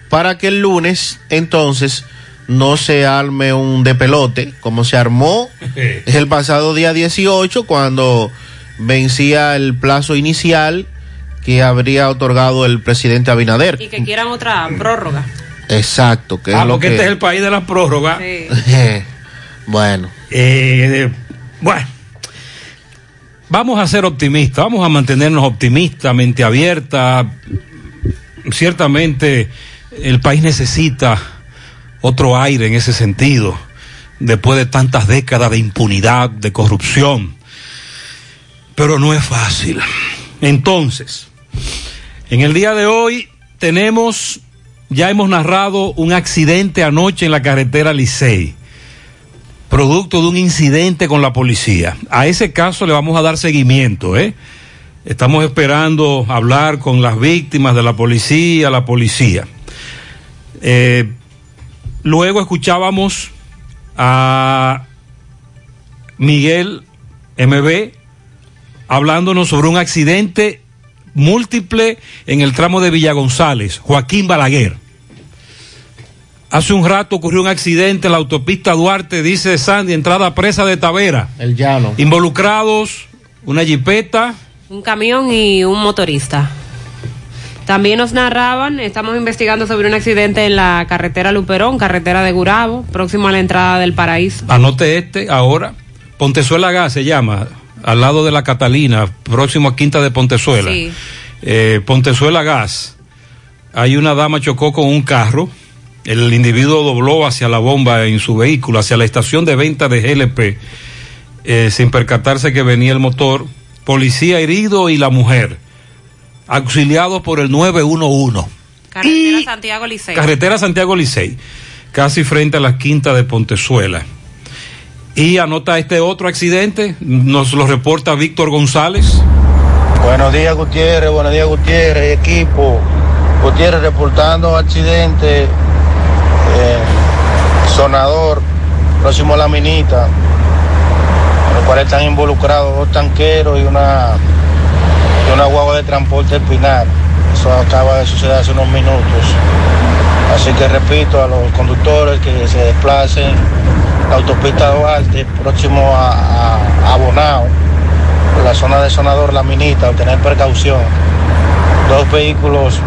para que el lunes entonces no se arme un de pelote como se armó el pasado día 18 cuando vencía el plazo inicial que habría otorgado el presidente Abinader. Y que quieran otra prórroga. Exacto, que Ah, es lo porque que... este es el país de la prórroga. Sí. bueno. Eh, bueno, vamos a ser optimistas, vamos a mantenernos optimistas, mente abierta. Ciertamente el país necesita otro aire en ese sentido, después de tantas décadas de impunidad, de corrupción. Pero no es fácil. Entonces, en el día de hoy tenemos, ya hemos narrado un accidente anoche en la carretera Licey producto de un incidente con la policía. A ese caso le vamos a dar seguimiento, ¿eh? Estamos esperando hablar con las víctimas de la policía, la policía. Eh, luego escuchábamos a Miguel MB hablándonos sobre un accidente múltiple en el tramo de Villa González, Joaquín Balaguer. Hace un rato ocurrió un accidente en la autopista Duarte, dice Sandy, entrada presa de Tavera. El llano. Involucrados, una jipeta. Un camión y un motorista. También nos narraban, estamos investigando sobre un accidente en la carretera Luperón, carretera de Gurabo, próximo a la entrada del paraíso. Anote este ahora. Pontezuela Gas se llama, al lado de la Catalina, próximo a Quinta de Pontezuela. Sí. Eh, Pontezuela Gas. Hay una dama chocó con un carro. El individuo dobló hacia la bomba en su vehículo, hacia la estación de venta de GLP, eh, sin percatarse que venía el motor. Policía herido y la mujer, auxiliados por el 911. Carretera Santiago Liceo. Carretera Santiago Licey, casi frente a la quinta de Pontezuela. Y anota este otro accidente, nos lo reporta Víctor González. Buenos días, Gutiérrez. Buenos días, Gutiérrez. Equipo. Gutiérrez reportando accidente. Sonador, próximo a la minita. En el cual están involucrados dos tanqueros y una, y una guagua de transporte espinal. Eso acaba de suceder hace unos minutos. Así que repito a los conductores que se desplacen la autopista Duarte, próximo a, a, Bonao, la zona de Sonador La Minita, tener precaución. Dos vehículos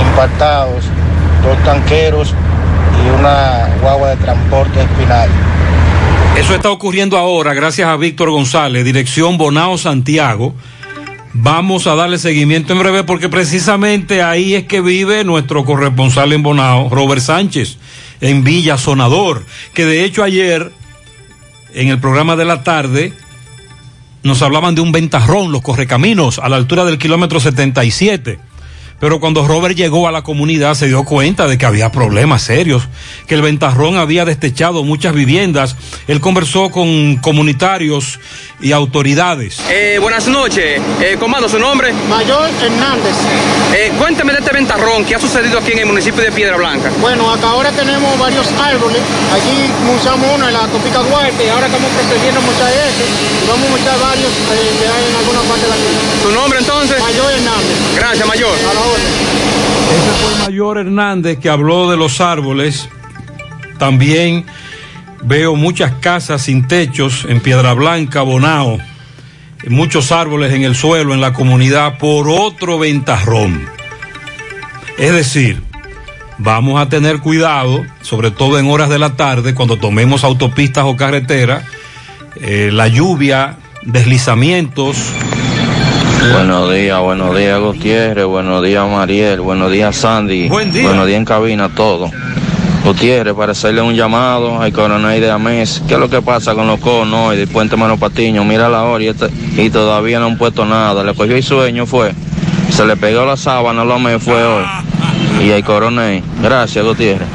impactados, dos tanqueros y una guagua de transporte espinal. Eso está ocurriendo ahora, gracias a Víctor González, dirección Bonao Santiago. Vamos a darle seguimiento en breve porque precisamente ahí es que vive nuestro corresponsal en Bonao, Robert Sánchez, en Villa Sonador, que de hecho ayer, en el programa de la tarde, nos hablaban de un ventarrón, los correcaminos, a la altura del kilómetro 77. Pero cuando Robert llegó a la comunidad se dio cuenta de que había problemas serios, que el ventarrón había destechado muchas viviendas. Él conversó con comunitarios y autoridades. Eh, buenas noches. Eh, comando, ¿su nombre? Mayor Hernández. Eh, cuénteme de este ventarrón que ha sucedido aquí en el municipio de Piedra Blanca. Bueno, acá ahora tenemos varios árboles. Allí usamos uno en la Topica Duarte y ahora estamos procediendo ese. Y vamos a muchar varios eh, que hay en alguna parte de la ciudad. ¿Su nombre entonces? Mayor Hernández. Gracias, Mayor. Ese fue Mayor Hernández que habló de los árboles. También veo muchas casas sin techos en Piedra Blanca, Bonao. Muchos árboles en el suelo en la comunidad por otro ventarrón. Es decir, vamos a tener cuidado, sobre todo en horas de la tarde, cuando tomemos autopistas o carreteras, eh, la lluvia, deslizamientos. Buenos días, buenos días Gutiérrez, buenos días Mariel, buenos días Sandy, Buen día. buenos días en cabina, todo. Gutiérrez, para hacerle un llamado al coronel de Amés, ¿qué es lo que pasa con los conos y del puente Mano Patiño? Mira la hora y, este- y todavía no han puesto nada, le cogió el sueño, fue, se le pegó la sábana, lo me fue hoy. Y el coronel, gracias Gutiérrez.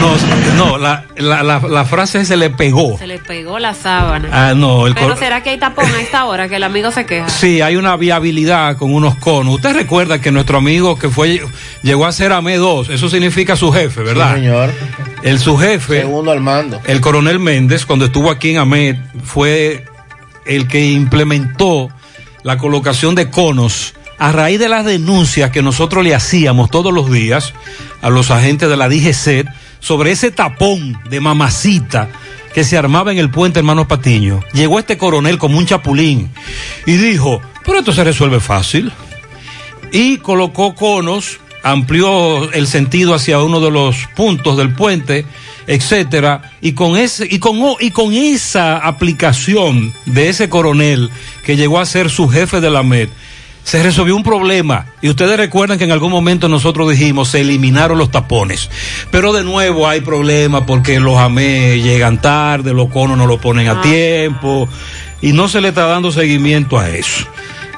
No, no la, la, la, la frase se le pegó. Se le pegó la sábana. Ah, no, el Pero será que hay tapón a esta hora que el amigo se queja. Sí, hay una viabilidad con unos conos. Usted recuerda que nuestro amigo que fue llegó a ser AME 2, eso significa su jefe, ¿verdad? Sí, señor. El su jefe, Segundo al mando. el coronel Méndez, cuando estuvo aquí en AMED, fue el que implementó la colocación de conos a raíz de las denuncias que nosotros le hacíamos todos los días a los agentes de la DGC sobre ese tapón de mamacita que se armaba en el puente Hermanos Patiño. Llegó este coronel como un chapulín y dijo, pero esto se resuelve fácil. Y colocó conos, amplió el sentido hacia uno de los puntos del puente, etcétera, y con ese y con y con esa aplicación de ese coronel que llegó a ser su jefe de la MED, se resolvió un problema. Y ustedes recuerdan que en algún momento nosotros dijimos, se eliminaron los tapones. Pero de nuevo hay problemas porque los AME llegan tarde, los conos no lo ponen a tiempo, y no se le está dando seguimiento a eso.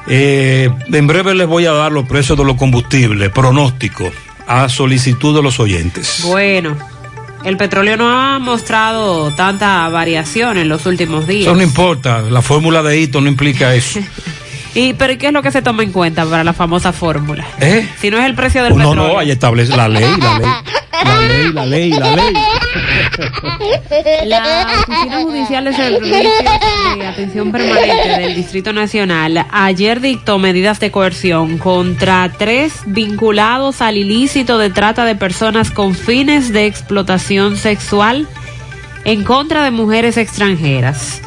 Eh, en breve les voy a dar los precios de los combustibles, pronóstico, a solicitud de los oyentes. Bueno, el petróleo no ha mostrado tanta variación en los últimos días. Eso no importa, la fórmula de hito no implica eso. ¿Y pero qué es lo que se toma en cuenta para la famosa fórmula? ¿Eh? Si no es el precio del No, petróleo. no, ahí establece la ley, la ley. La ley, la ley, la ley. La Oficina Judicial de Servicios de Atención Permanente del Distrito Nacional ayer dictó medidas de coerción contra tres vinculados al ilícito de trata de personas con fines de explotación sexual en contra de mujeres extranjeras.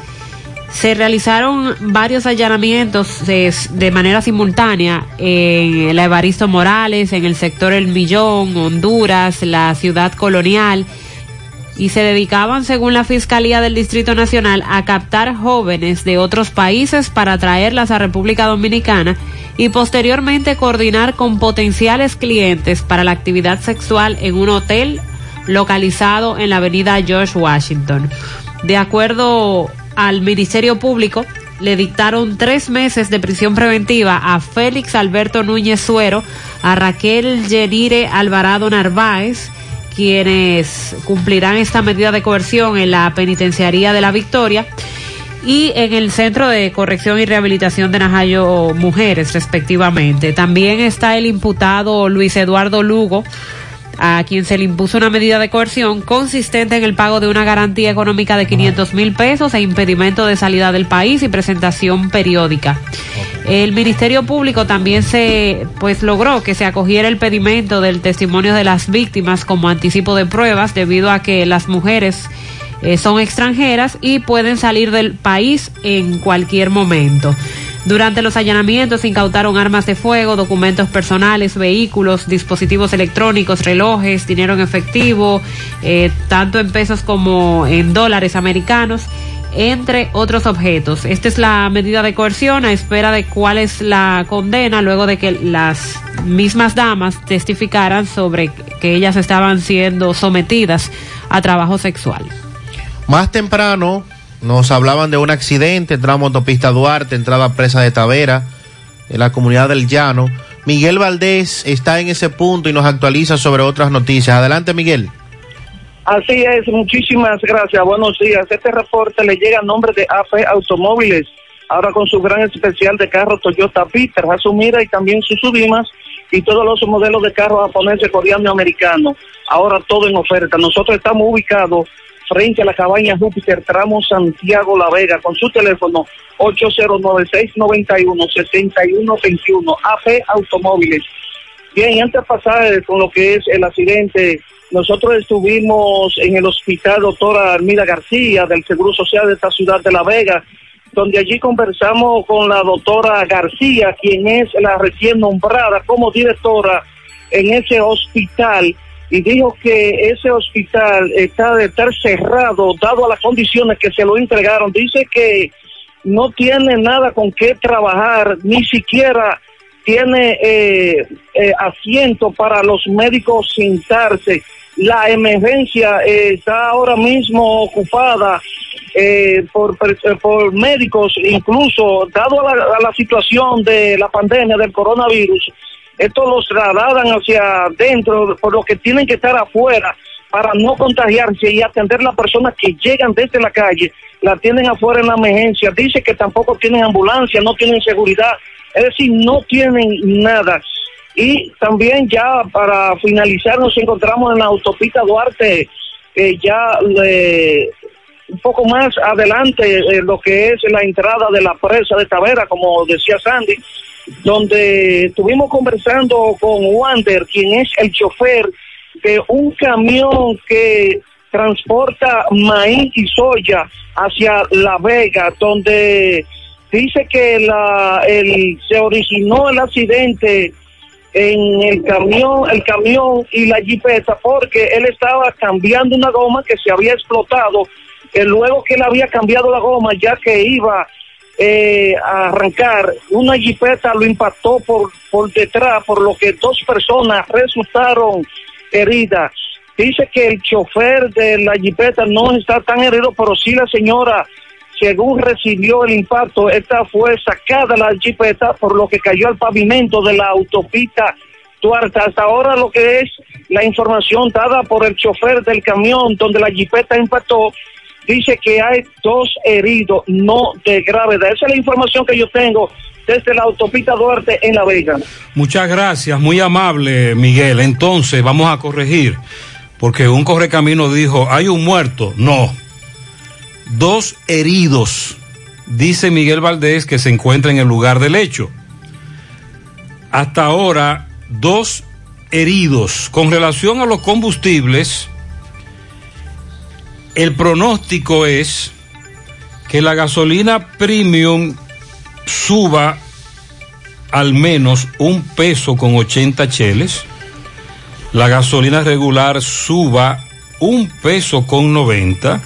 Se realizaron varios allanamientos eh, de manera simultánea en el Evaristo Morales, en el sector El Millón, Honduras, la ciudad colonial, y se dedicaban, según la Fiscalía del Distrito Nacional, a captar jóvenes de otros países para traerlas a República Dominicana y posteriormente coordinar con potenciales clientes para la actividad sexual en un hotel localizado en la avenida George Washington. De acuerdo al Ministerio Público, le dictaron tres meses de prisión preventiva a Félix Alberto Núñez Suero, a Raquel Yenire Alvarado Narváez, quienes cumplirán esta medida de coerción en la penitenciaría de la Victoria y en el Centro de Corrección y Rehabilitación de Najayo Mujeres, respectivamente. También está el imputado Luis Eduardo Lugo, a quien se le impuso una medida de coerción consistente en el pago de una garantía económica de 500 mil pesos e impedimento de salida del país y presentación periódica. El Ministerio Público también se, pues, logró que se acogiera el pedimento del testimonio de las víctimas como anticipo de pruebas debido a que las mujeres eh, son extranjeras y pueden salir del país en cualquier momento. Durante los allanamientos incautaron armas de fuego, documentos personales, vehículos, dispositivos electrónicos, relojes, dinero en efectivo, eh, tanto en pesos como en dólares americanos, entre otros objetos. Esta es la medida de coerción a espera de cuál es la condena luego de que las mismas damas testificaran sobre que ellas estaban siendo sometidas a trabajo sexual. Más temprano nos hablaban de un accidente, tramo autopista Duarte, entrada presa de Tavera, en la comunidad del Llano. Miguel Valdés está en ese punto y nos actualiza sobre otras noticias. Adelante, Miguel. Así es, muchísimas gracias. Buenos días. Este reporte le llega a nombre de AFE Automóviles, ahora con su gran especial de carros Toyota Peter, Hasumira y también sus y todos los modelos de carros japoneses, coreano y americano. Ahora todo en oferta. Nosotros estamos ubicados frente a la cabaña Júpiter, tramo Santiago La Vega, con su teléfono 809-691-7121, AP Automóviles. Bien, antes de pasar con lo que es el accidente, nosotros estuvimos en el hospital doctora Armida García del Seguro Social de esta ciudad de La Vega, donde allí conversamos con la doctora García, quien es la recién nombrada como directora en ese hospital y dijo que ese hospital está de estar cerrado dado a las condiciones que se lo entregaron. Dice que no tiene nada con qué trabajar, ni siquiera tiene eh, eh, asiento para los médicos sentarse. La emergencia eh, está ahora mismo ocupada eh, por, por médicos, incluso dado a la, a la situación de la pandemia del coronavirus estos los trasladan hacia adentro, por lo que tienen que estar afuera para no contagiarse y atender a las personas que llegan desde la calle, la tienen afuera en la emergencia. Dice que tampoco tienen ambulancia, no tienen seguridad, es decir, no tienen nada. Y también ya para finalizar nos encontramos en la autopista Duarte, que ya un poco más adelante lo que es la entrada de la presa de Tavera, como decía Sandy, donde estuvimos conversando con Wander, quien es el chofer de un camión que transporta maíz y soya hacia La Vega, donde dice que la, el, se originó el accidente en el camión, el camión y la jipeta porque él estaba cambiando una goma que se había explotado, que luego que él había cambiado la goma ya que iba eh, arrancar, una jipeta lo impactó por, por detrás, por lo que dos personas resultaron heridas. Dice que el chofer de la jipeta no está tan herido, pero sí la señora, según recibió el impacto, esta fue sacada la jipeta por lo que cayó al pavimento de la autopista Duarte. Hasta ahora lo que es la información dada por el chofer del camión donde la jipeta impactó dice que hay dos heridos, no de gravedad. Esa es la información que yo tengo desde la autopista Duarte en La Vega. Muchas gracias, muy amable Miguel. Entonces vamos a corregir, porque un correcamino dijo, hay un muerto. No, dos heridos, dice Miguel Valdés, que se encuentra en el lugar del hecho. Hasta ahora, dos heridos. Con relación a los combustibles, el pronóstico es que la gasolina premium suba al menos un peso con 80 cheles, la gasolina regular suba un peso con 90,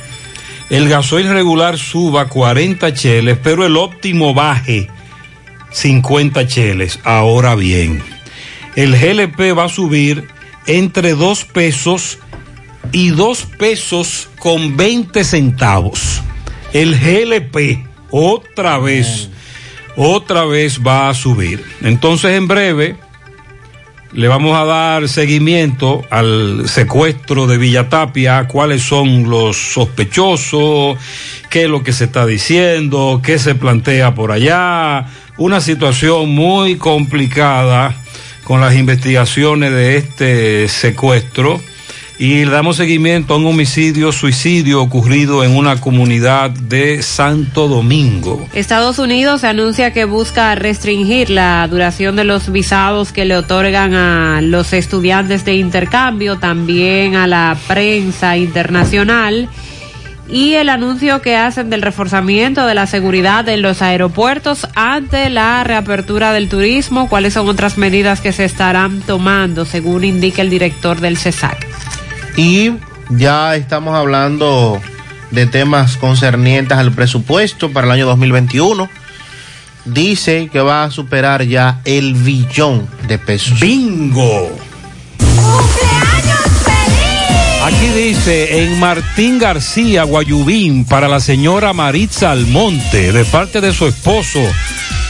el gasoil regular suba 40 cheles, pero el óptimo baje 50 cheles. Ahora bien, el GLP va a subir entre 2 pesos y 2 pesos con 20 centavos. El GLP otra vez, otra vez va a subir. Entonces en breve le vamos a dar seguimiento al secuestro de Villatapia, cuáles son los sospechosos, qué es lo que se está diciendo, qué se plantea por allá. Una situación muy complicada con las investigaciones de este secuestro y le damos seguimiento a un homicidio, suicidio ocurrido en una comunidad de Santo Domingo. Estados Unidos anuncia que busca restringir la duración de los visados que le otorgan a los estudiantes de intercambio, también a la prensa internacional y el anuncio que hacen del reforzamiento de la seguridad en los aeropuertos ante la reapertura del turismo, cuáles son otras medidas que se estarán tomando, según indica el director del CESAC. Y ya estamos hablando de temas concernientes al presupuesto para el año 2021. Dice que va a superar ya el billón de pesos. ¡Bingo! Aquí dice en Martín García, Guayubín, para la señora Maritza Almonte, de parte de su esposo,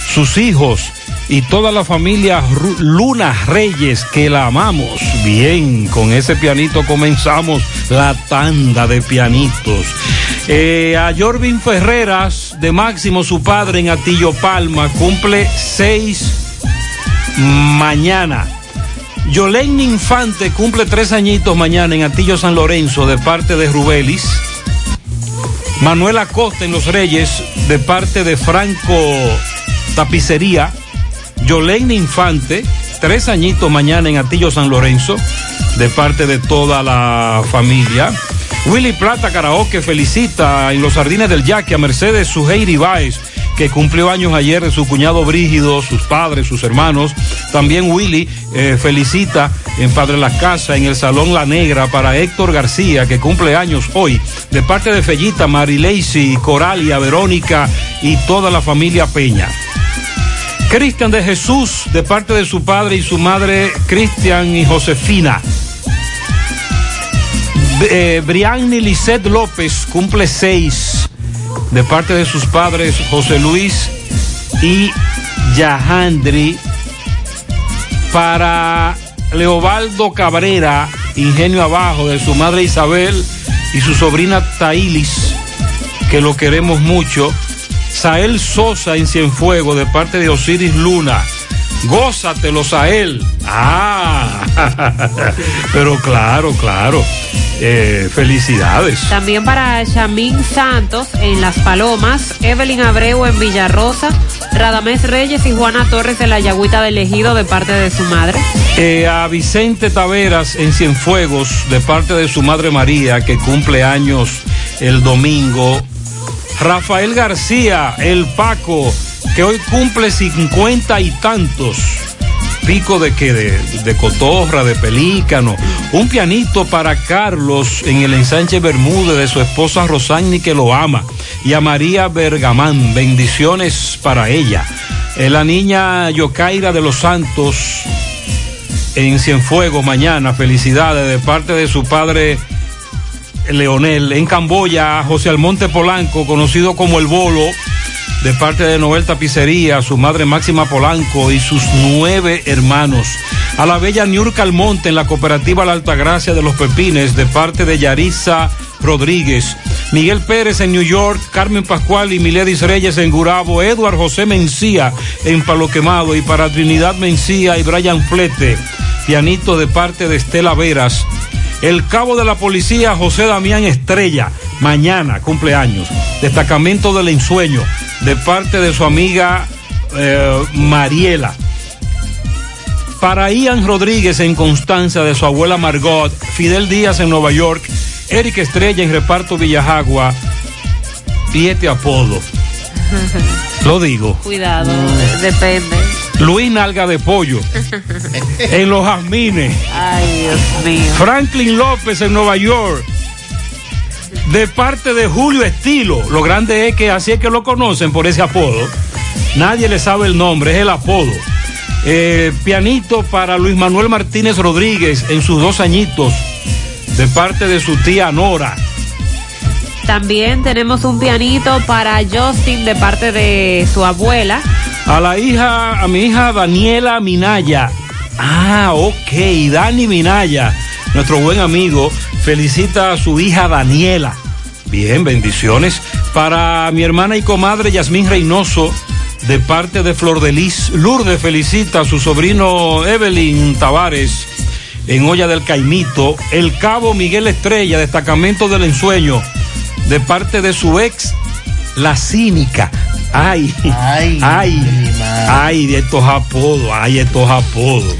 sus hijos y toda la familia Luna Reyes, que la amamos. Bien, con ese pianito comenzamos la tanda de pianitos. Eh, a Jorvin Ferreras, de Máximo, su padre en Atillo Palma, cumple seis mañana. Yolene Infante cumple tres añitos mañana en Atillo San Lorenzo de parte de Rubelis. Manuel Acosta en Los Reyes de parte de Franco Tapicería. Yolene Infante, tres añitos mañana en Atillo San Lorenzo de parte de toda la familia. Willy Plata Karaoke felicita en los jardines del Yaque a Mercedes Suheiri Báez, que cumplió años ayer de su cuñado Brígido, sus padres, sus hermanos. También Willy eh, felicita en Padre Las Casas, en el Salón La Negra, para Héctor García, que cumple años hoy, de parte de Fellita, Marileisi, Coralia, Verónica y toda la familia Peña. Cristian de Jesús, de parte de su padre y su madre, Cristian y Josefina. Eh, Brianni Lisset López cumple seis de parte de sus padres José Luis y Yahandri. Para Leobaldo Cabrera, Ingenio Abajo, de su madre Isabel y su sobrina Tailis, que lo queremos mucho. Sael Sosa en Cienfuego, de parte de Osiris Luna. Gózatelo, Sael. Ah, pero claro, claro. Eh, felicidades. También para Chamín Santos en Las Palomas, Evelyn Abreu en Villarrosa, Radamés Reyes y Juana Torres de la Yagüita del Ejido de parte de su madre. Eh, a Vicente Taveras en Cienfuegos, de parte de su madre María, que cumple años el domingo. Rafael García, el Paco, que hoy cumple cincuenta y tantos. Pico de que de, de cotorra, de pelícano. Un pianito para Carlos en el ensanche Bermúdez de su esposa Rosagni que lo ama. Y a María Bergamán, bendiciones para ella. Eh, la niña Yocaira de los Santos en Cienfuegos mañana. Felicidades de parte de su padre Leonel. En Camboya, José Almonte Polanco, conocido como El Bolo, de parte de Noel Tapicería, su madre Máxima Polanco y sus nueve hermanos. A la bella Niurka Almonte en la cooperativa La Altagracia de los Pepines, de parte de Yarisa Rodríguez. Miguel Pérez en New York, Carmen Pascual y Miledis Reyes en Gurabo, Eduard José Mencía en Palo Quemado y para Trinidad Mencía y Brian Flete, pianito de parte de Estela Veras. El cabo de la policía José Damián Estrella, mañana cumpleaños. Destacamento del ensueño, de parte de su amiga eh, Mariela. Para Ian Rodríguez en Constanza, de su abuela Margot. Fidel Díaz en Nueva York. Eric Estrella en Reparto Villajagua. Este apodo. Lo digo. Cuidado, depende. Luis Nalga de Pollo. en Los Jazmines. Ay, Dios mío. Franklin López en Nueva York. De parte de Julio Estilo. Lo grande es que así es que lo conocen por ese apodo. Nadie le sabe el nombre, es el apodo. Eh, pianito para Luis Manuel Martínez Rodríguez en sus dos añitos. De parte de su tía Nora. También tenemos un pianito para Justin de parte de su abuela. A la hija, a mi hija Daniela Minaya. Ah, ok, Dani Minaya, nuestro buen amigo, felicita a su hija Daniela. Bien, bendiciones. Para mi hermana y comadre Yasmín Reynoso, de parte de Flor de Lis. Lourdes felicita a su sobrino Evelyn Tavares en Olla del Caimito. El cabo Miguel Estrella, destacamento del ensueño, de parte de su ex, la cínica. Ay, ay, ay, ay, de estos apodos, ay, estos apodos.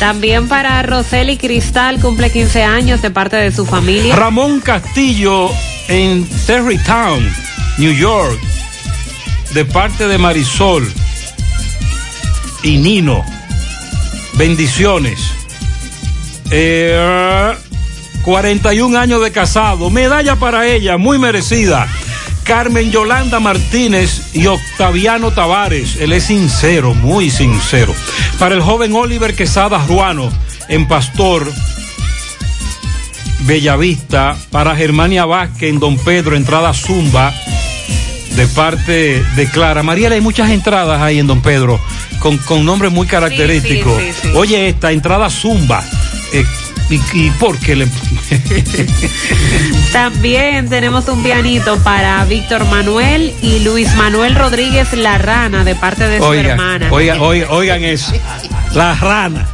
También para Roseli Cristal, cumple 15 años de parte de su familia. Ramón Castillo en Terrytown, New York, de parte de Marisol y Nino. Bendiciones. Eh, 41 años de casado, medalla para ella, muy merecida. Carmen Yolanda Martínez y Octaviano Tavares. Él es sincero, muy sincero. Para el joven Oliver Quesada Ruano, en Pastor, Bellavista. Para Germania Vázquez, en Don Pedro, entrada Zumba. de parte de Clara. Mariela, hay muchas entradas ahí en Don Pedro con, con nombres muy característicos. sí, sí. Oye, esta entrada Zumba. Eh, y, y por qué le.? También tenemos un pianito para Víctor Manuel y Luis Manuel Rodríguez La Rana de parte de su hermana. oiga, oiga, oigan eso. La rana.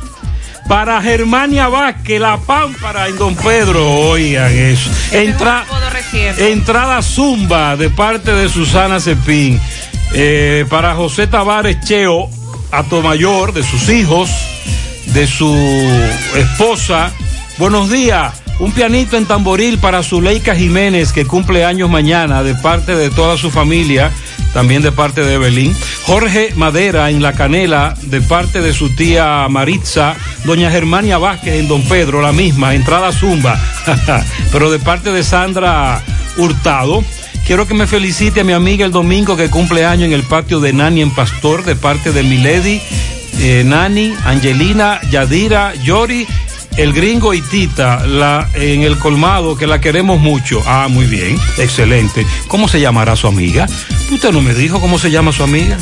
Para Germania Vázquez, la pámpara en Don Pedro, oigan eso. Entra, entrada Zumba de parte de Susana Cepín. Eh, para José Tavares Cheo, Atomayor, de sus hijos, de su esposa. Buenos días. Un pianito en tamboril para Zuleika Jiménez, que cumple años mañana, de parte de toda su familia, también de parte de Evelyn. Jorge Madera en La Canela, de parte de su tía Maritza. Doña Germania Vázquez en Don Pedro, la misma, entrada Zumba, pero de parte de Sandra Hurtado. Quiero que me felicite a mi amiga el domingo que cumple año en el patio de Nani en Pastor, de parte de Milady, eh, Nani, Angelina, Yadira, Yori el gringo y Tita la, en el colmado, que la queremos mucho. Ah, muy bien, excelente. ¿Cómo se llamará su amiga? Usted no me dijo cómo se llama su amiga.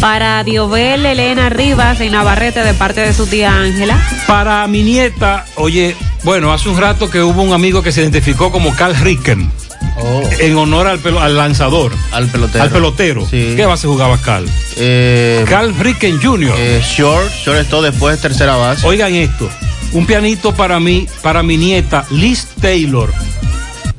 Para Diobel Elena Rivas en Navarrete de parte de su tía Ángela. Para mi nieta, oye, bueno, hace un rato que hubo un amigo que se identificó como Carl Ricken. En honor al, pelo- al lanzador. Al pelotero. Al pelotero. ¿Qué base jugaba Carl? Eh, Carl Ricken Jr. short, short esto después tercera base. Oigan esto, un pianito para mí, para mi nieta Liz Taylor,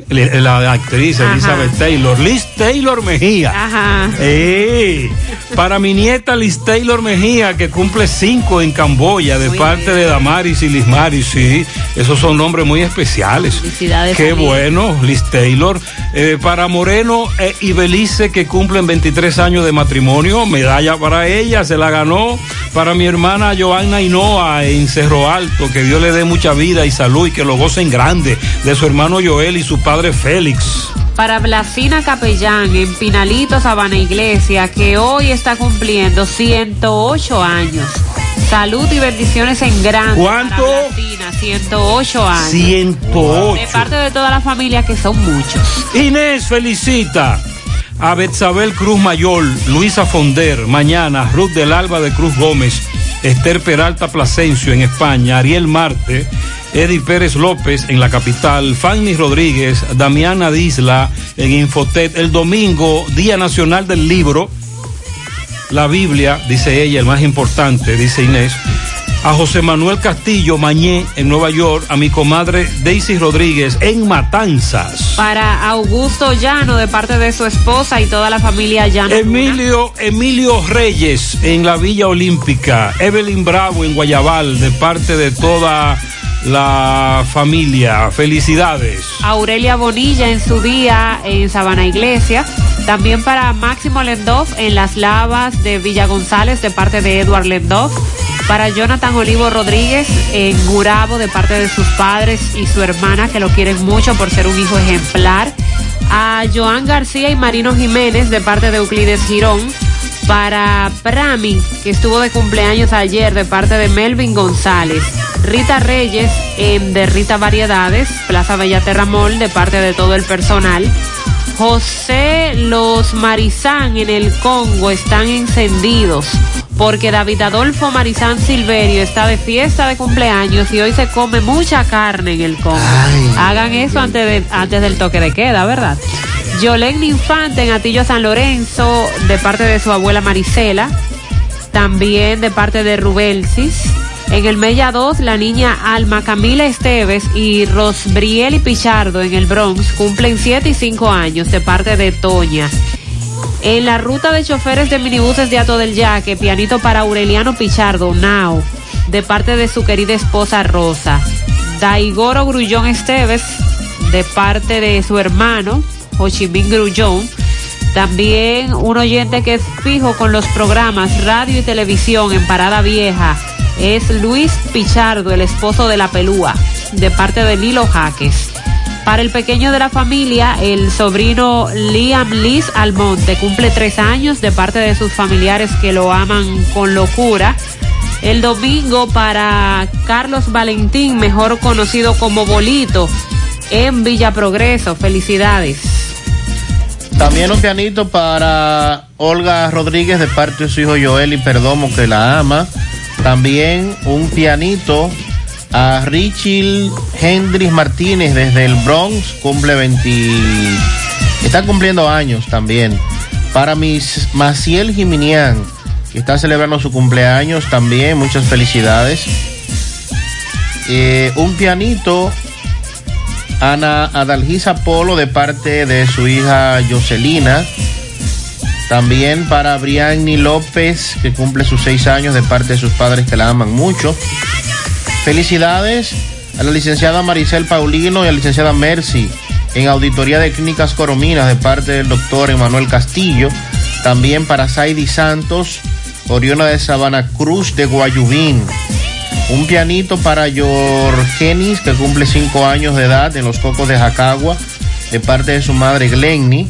la actriz Ajá. Elizabeth Taylor, Liz Taylor Mejía. Ajá. ¡Ey! Para mi nieta Liz Taylor Mejía, que cumple cinco en Camboya, de parte de Damaris y Liz Maris, sí, esos son nombres muy especiales. Felicidades. Qué bueno, Liz Taylor. Eh, para Moreno eh, y Belice, que cumplen 23 años de matrimonio, medalla para ella, se la ganó. Para mi hermana Joanna Hinoa en Cerro Alto, que Dios le dé mucha vida y salud y que lo gocen grande. De su hermano Joel y su padre Félix. Para Blasina Capellán en Pinalito, Sabana Iglesia, que hoy está cumpliendo 108 años. Salud y bendiciones en grande. ¿Cuánto? Para Blasina, 108 años. 108. De parte de toda la familia, que son muchos. Inés felicita a Betzabel Cruz Mayor, Luisa Fonder, mañana, Ruth del Alba de Cruz Gómez, Esther Peralta Plasencio en España, Ariel Marte, Eddie Pérez López en la capital, Fanny Rodríguez, Damiana Disla en Infotet, el domingo, Día Nacional del Libro, la Biblia, dice ella, el más importante, dice Inés. A José Manuel Castillo Mañé en Nueva York, a mi comadre Daisy Rodríguez en Matanzas. Para Augusto Llano, de parte de su esposa y toda la familia Llano. Emilio, Emilio Reyes en la Villa Olímpica, Evelyn Bravo en Guayabal, de parte de toda la familia. Felicidades. Aurelia Bonilla en su día en Sabana Iglesia. También para Máximo Lendoff en Las Lavas de Villa González de parte de Edward Lendoff. Para Jonathan Olivo Rodríguez en Gurabo de parte de sus padres y su hermana que lo quieren mucho por ser un hijo ejemplar. A Joan García y Marino Jiménez de parte de Euclides Girón. Para Prami, que estuvo de cumpleaños ayer de parte de Melvin González. Rita Reyes en De Rita Variedades, Plaza Bellaterra Mall, de parte de todo el personal. José Los Marizán en el Congo están encendidos porque David Adolfo Marizán Silverio está de fiesta de cumpleaños y hoy se come mucha carne en el Congo. Hagan eso antes, de, antes del toque de queda, ¿verdad? Yolén Infante en Atillo San Lorenzo de parte de su abuela Marisela, también de parte de Rubelsis. En el Mella 2, la niña Alma Camila Esteves y Rosbriel y Pichardo en el Bronx cumplen 7 y 5 años de parte de Toña. En la ruta de choferes de minibuses de Ato del Yaque, pianito para Aureliano Pichardo, Nao, de parte de su querida esposa Rosa. Daigoro Grullón Esteves, de parte de su hermano, Hochimín Grullón. También un oyente que es fijo con los programas radio y televisión en Parada Vieja es Luis Pichardo, el esposo de la pelúa, de parte de Lilo Jaques. Para el pequeño de la familia, el sobrino Liam Liz Almonte cumple tres años de parte de sus familiares que lo aman con locura. El domingo para Carlos Valentín, mejor conocido como Bolito, en Villa Progreso. Felicidades. También un pianito para Olga Rodríguez de parte de su hijo Joel y Perdomo que la ama. También un pianito a Richie Hendrix Martínez desde el Bronx, cumple 20. Está cumpliendo años también. Para mis Maciel Jiminián, que está celebrando su cumpleaños también, muchas felicidades. Eh, un pianito Ana Adalgisa Polo de parte de su hija Jocelina. También para Brianni López, que cumple sus seis años de parte de sus padres que la aman mucho. Felicidades a la licenciada Maricel Paulino y a la licenciada Mercy en Auditoría de Clínicas Corominas de parte del doctor Emanuel Castillo. También para Saidi Santos, Oriona de Sabana Cruz de Guayubín. Un pianito para Genis, que cumple cinco años de edad en los Cocos de Jacagua, de parte de su madre Glenny.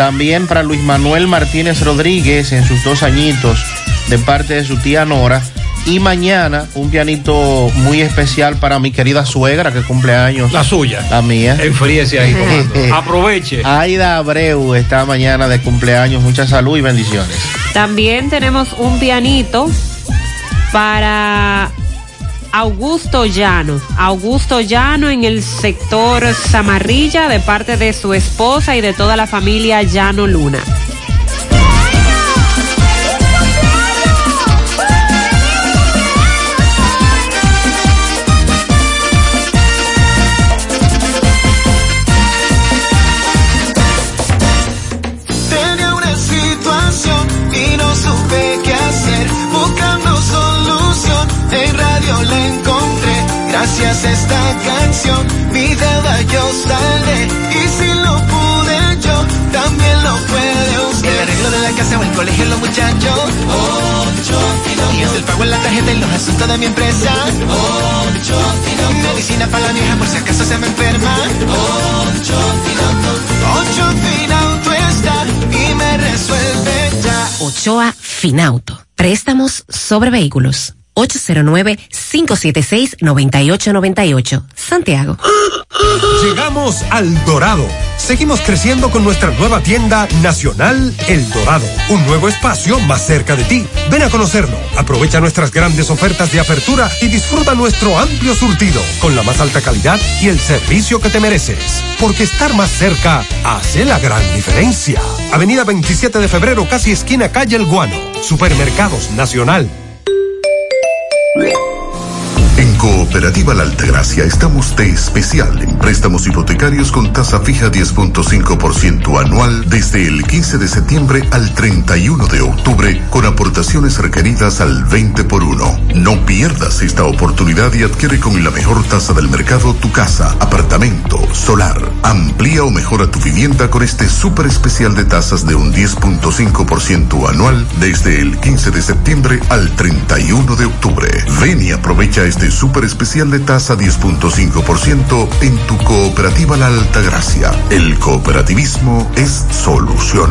También para Luis Manuel Martínez Rodríguez en sus dos añitos, de parte de su tía Nora. Y mañana un pianito muy especial para mi querida suegra que cumple años. La suya. La mía. Enfríese ahí, comando. Aproveche. Aida Abreu está mañana de cumpleaños. Mucha salud y bendiciones. También tenemos un pianito para Augusto Llano. Augusto Llano en el sector Zamarrilla de parte de su esposa y de toda la familia Llano Luna. Colegio los muchachos. Ocho Y es el pago en la tarjeta y los asuntos de mi empresa. Ocho Medicina para la vieja por si acaso se me enferma. Ocho Ocho Finauto está y me resuelve ya. Ochoa Finauto. Préstamos sobre vehículos. 809-576-9898. Santiago. Llegamos al Dorado. Seguimos creciendo con nuestra nueva tienda nacional El Dorado. Un nuevo espacio más cerca de ti. Ven a conocerlo. Aprovecha nuestras grandes ofertas de apertura y disfruta nuestro amplio surtido con la más alta calidad y el servicio que te mereces. Porque estar más cerca hace la gran diferencia. Avenida 27 de febrero, casi esquina calle El Guano. Supermercados Nacional. Cooperativa La Altagracia estamos de especial en préstamos hipotecarios con tasa fija 10.5% anual desde el 15 de septiembre al 31 de octubre con aportaciones requeridas al 20 por 1. No pierdas esta oportunidad y adquiere con la mejor tasa del mercado tu casa, apartamento, solar. Amplía o mejora tu vivienda con este súper especial de tasas de un 10.5% anual desde el 15 de septiembre al 31 de octubre. Ven y aprovecha este súper especial de tasa 10.5% en tu cooperativa La Altagracia. El cooperativismo es solución.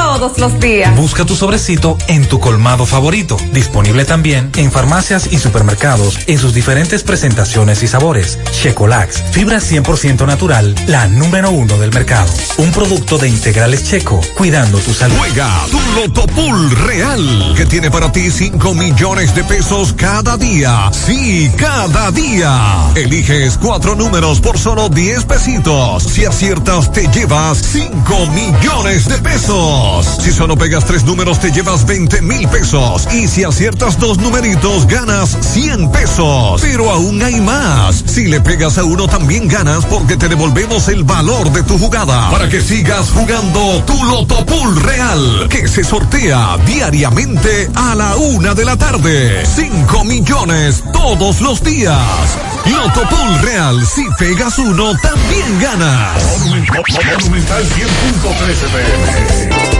todos los días. Busca tu sobrecito en tu colmado favorito. Disponible también en farmacias y supermercados en sus diferentes presentaciones y sabores. Checolax, fibra 100% natural, la número uno del mercado. Un producto de integrales checo, cuidando tu salud. Juega tu Loto Pool Real, que tiene para ti 5 millones de pesos cada día. Sí, cada día. Eliges cuatro números por solo 10 pesitos. Si aciertas, te llevas 5 millones de pesos. Si solo pegas tres números te llevas 20 mil pesos. Y si aciertas dos numeritos ganas 100 pesos. Pero aún hay más. Si le pegas a uno también ganas porque te devolvemos el valor de tu jugada. Para que sigas jugando tu Loto Pool Real. Que se sortea diariamente a la una de la tarde. 5 millones todos los días. Loto Pool Real. Si pegas uno también ganas. Monumental 100.13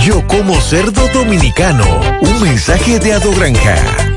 Yo como cerdo dominicano. Un mensaje de Ado Granja.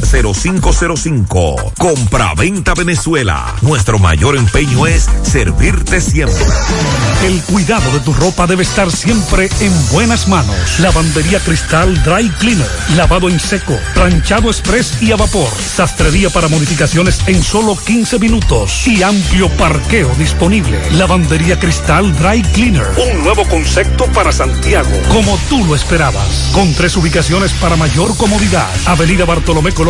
809-736-0505. Compra-venta Venezuela. Nuestro mayor empeño es servirte siempre. El cuidado de tu ropa debe estar siempre en buenas manos. Lavandería Cristal Dry Cleaner. Lavado en seco, planchado express y a vapor. Sastrería para modificaciones en solo 15 minutos. Y amplio parqueo disponible. Lavandería Cristal Dry Cleaner. Un nuevo concepto para Santiago. Como tú lo esperabas. Con tres ubicaciones para mayor comodidad. Avenida Bartolomé Colón,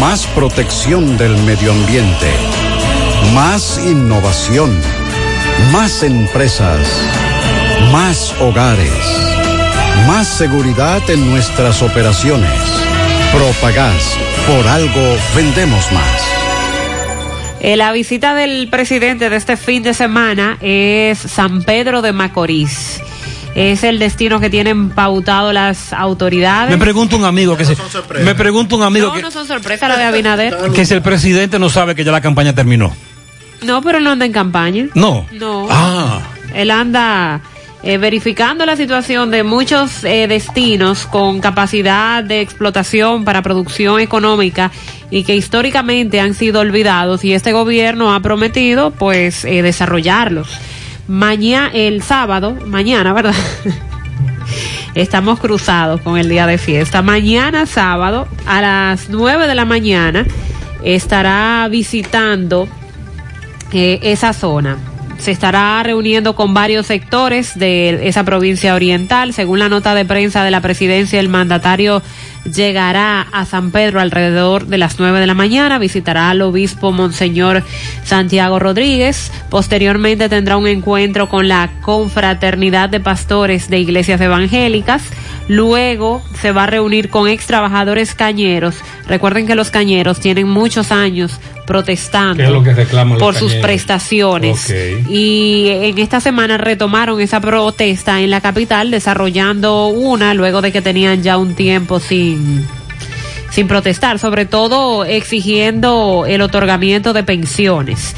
Más protección del medio ambiente. Más innovación. Más empresas. Más hogares. Más seguridad en nuestras operaciones. Propagás. Por algo vendemos más. Eh, la visita del presidente de este fin de semana es San Pedro de Macorís. Es el destino que tienen pautado las autoridades. Me pregunta un amigo que se, me pregunta un amigo no, que, no son sorpresas la de Abinader. que si el presidente no sabe que ya la campaña terminó. No, pero él no anda en campaña. No. No. Ah. Él anda eh, verificando la situación de muchos eh, destinos con capacidad de explotación para producción económica y que históricamente han sido olvidados y este gobierno ha prometido pues eh, desarrollarlos. Mañana, el sábado, mañana, ¿verdad? Estamos cruzados con el día de fiesta. Mañana sábado a las 9 de la mañana estará visitando eh, esa zona. Se estará reuniendo con varios sectores de esa provincia oriental. Según la nota de prensa de la presidencia, el mandatario llegará a San Pedro alrededor de las 9 de la mañana, visitará al obispo Monseñor Santiago Rodríguez, posteriormente tendrá un encuentro con la confraternidad de pastores de iglesias evangélicas, luego se va a reunir con ex trabajadores cañeros, recuerden que los cañeros tienen muchos años protestando ¿Qué es lo que reclaman los por sus cañeros? prestaciones. Y en esta semana retomaron esa protesta en la capital desarrollando una luego de que tenían ya un tiempo sin sin protestar, sobre todo exigiendo el otorgamiento de pensiones.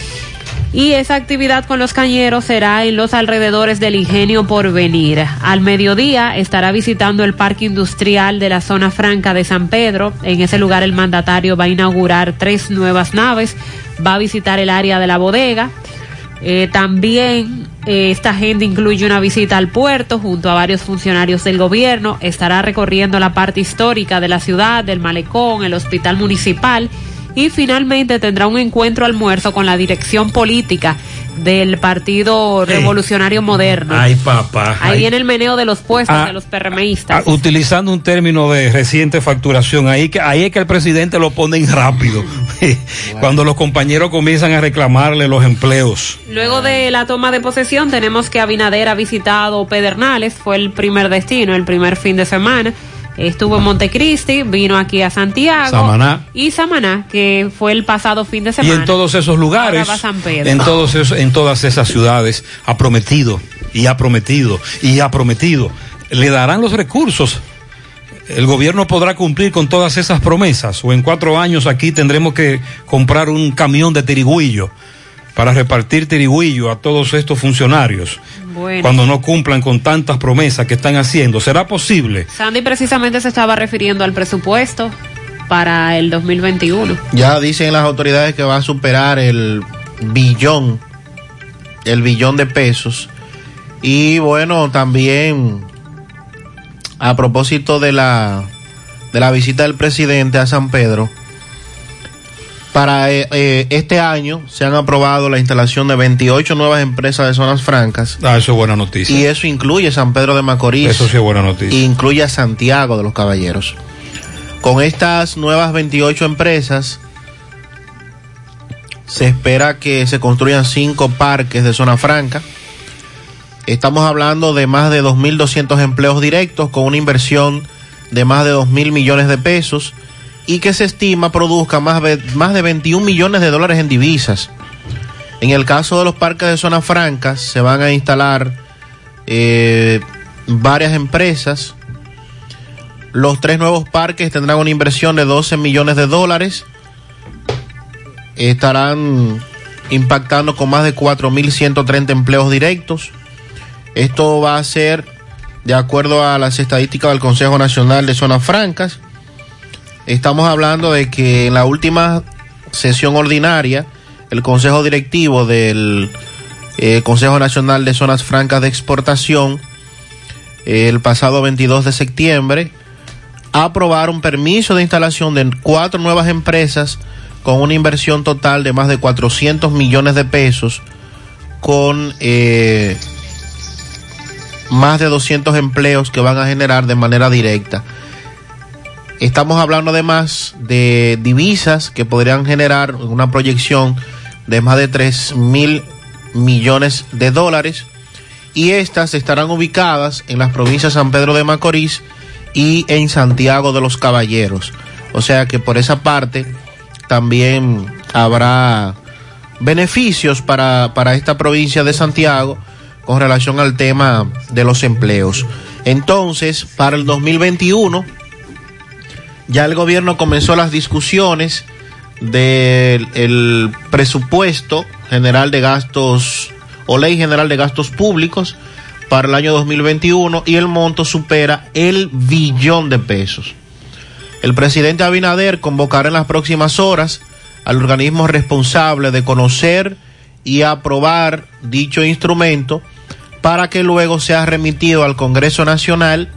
Y esa actividad con los cañeros será en los alrededores del ingenio por venir. Al mediodía estará visitando el parque industrial de la zona franca de San Pedro. En ese lugar el mandatario va a inaugurar tres nuevas naves, va a visitar el área de la bodega. Eh, también eh, esta agenda incluye una visita al puerto junto a varios funcionarios del gobierno. Estará recorriendo la parte histórica de la ciudad, del malecón, el hospital municipal y finalmente tendrá un encuentro almuerzo con la dirección política del Partido Revolucionario Moderno. Ay, papá. Ahí Ay. viene el meneo de los puestos Ah, de los PRMistas. Ah, utilizando un término de reciente facturación, ahí, que, ahí es que el presidente lo pone rápido, cuando los compañeros comienzan a reclamarle los empleos. Luego de la toma de posesión, tenemos que Abinader ha visitado Pedernales, fue el primer destino, el primer fin de semana. Estuvo en Montecristi, vino aquí a Santiago. Samaná. Y Samaná, que fue el pasado fin de Y semana. en todos esos lugares, San Pedro. en, todos esos, en todas esas ciudades, ha prometido, y ha prometido, y ha prometido. Le darán los recursos. El gobierno podrá cumplir con todas esas promesas, o en cuatro años aquí tendremos que comprar un camión de tirigüillo para repartir tirigüillo a todos estos funcionarios Bueno. cuando no cumplan con tantas promesas que están haciendo. ¿Será posible? Sandy precisamente se estaba refiriendo al presupuesto para el 2021. Ya dicen las autoridades que va a superar el billón, el billón de pesos. Y bueno, también a propósito de la, de la visita del presidente a San Pedro, para eh, eh, este año se han aprobado la instalación de 28 nuevas empresas de zonas francas. Ah, eso es buena noticia. Y eso incluye San Pedro de Macorís. Eso sí es buena noticia. E incluye a Santiago de los Caballeros. Con estas nuevas 28 empresas, se espera que se construyan cinco parques de zona franca. Estamos hablando de más de 2.200 empleos directos con una inversión de más de 2.000 millones de pesos y que se estima produzca más más de 21 millones de dólares en divisas. En el caso de los parques de zona francas, se van a instalar eh, varias empresas. Los tres nuevos parques tendrán una inversión de 12 millones de dólares. Estarán impactando con más de 4.130 empleos directos. Esto va a ser de acuerdo a las estadísticas del Consejo Nacional de Zonas Francas. Estamos hablando de que en la última sesión ordinaria, el Consejo Directivo del eh, Consejo Nacional de Zonas Francas de Exportación, el pasado 22 de septiembre, aprobaron permiso de instalación de cuatro nuevas empresas con una inversión total de más de 400 millones de pesos, con eh, más de 200 empleos que van a generar de manera directa. Estamos hablando además de divisas que podrían generar una proyección de más de 3 mil millones de dólares y estas estarán ubicadas en las provincias San Pedro de Macorís y en Santiago de los Caballeros. O sea que por esa parte también habrá beneficios para, para esta provincia de Santiago con relación al tema de los empleos. Entonces, para el 2021, ya el gobierno comenzó las discusiones del el presupuesto general de gastos o ley general de gastos públicos para el año 2021 y el monto supera el billón de pesos. El presidente Abinader convocará en las próximas horas al organismo responsable de conocer y aprobar dicho instrumento para que luego sea remitido al Congreso Nacional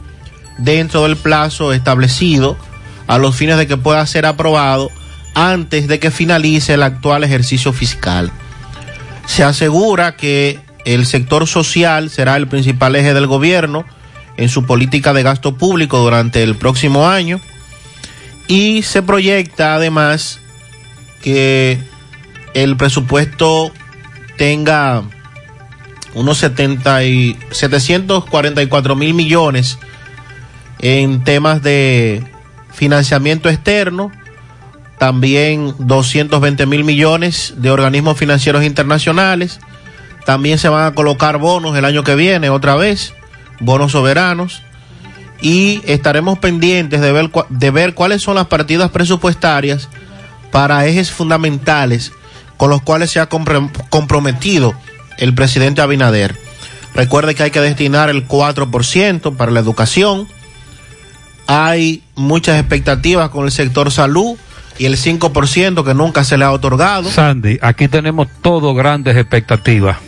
dentro del plazo establecido a los fines de que pueda ser aprobado antes de que finalice el actual ejercicio fiscal. Se asegura que el sector social será el principal eje del gobierno en su política de gasto público durante el próximo año y se proyecta además que el presupuesto tenga unos 70 y 744 mil millones en temas de financiamiento externo, también 220 mil millones de organismos financieros internacionales, también se van a colocar bonos el año que viene otra vez, bonos soberanos, y estaremos pendientes de ver, de ver cuáles son las partidas presupuestarias para ejes fundamentales con los cuales se ha comprometido el presidente Abinader. Recuerde que hay que destinar el 4% para la educación. Hay muchas expectativas con el sector salud y el 5% que nunca se le ha otorgado. Sandy, aquí tenemos todos grandes expectativas.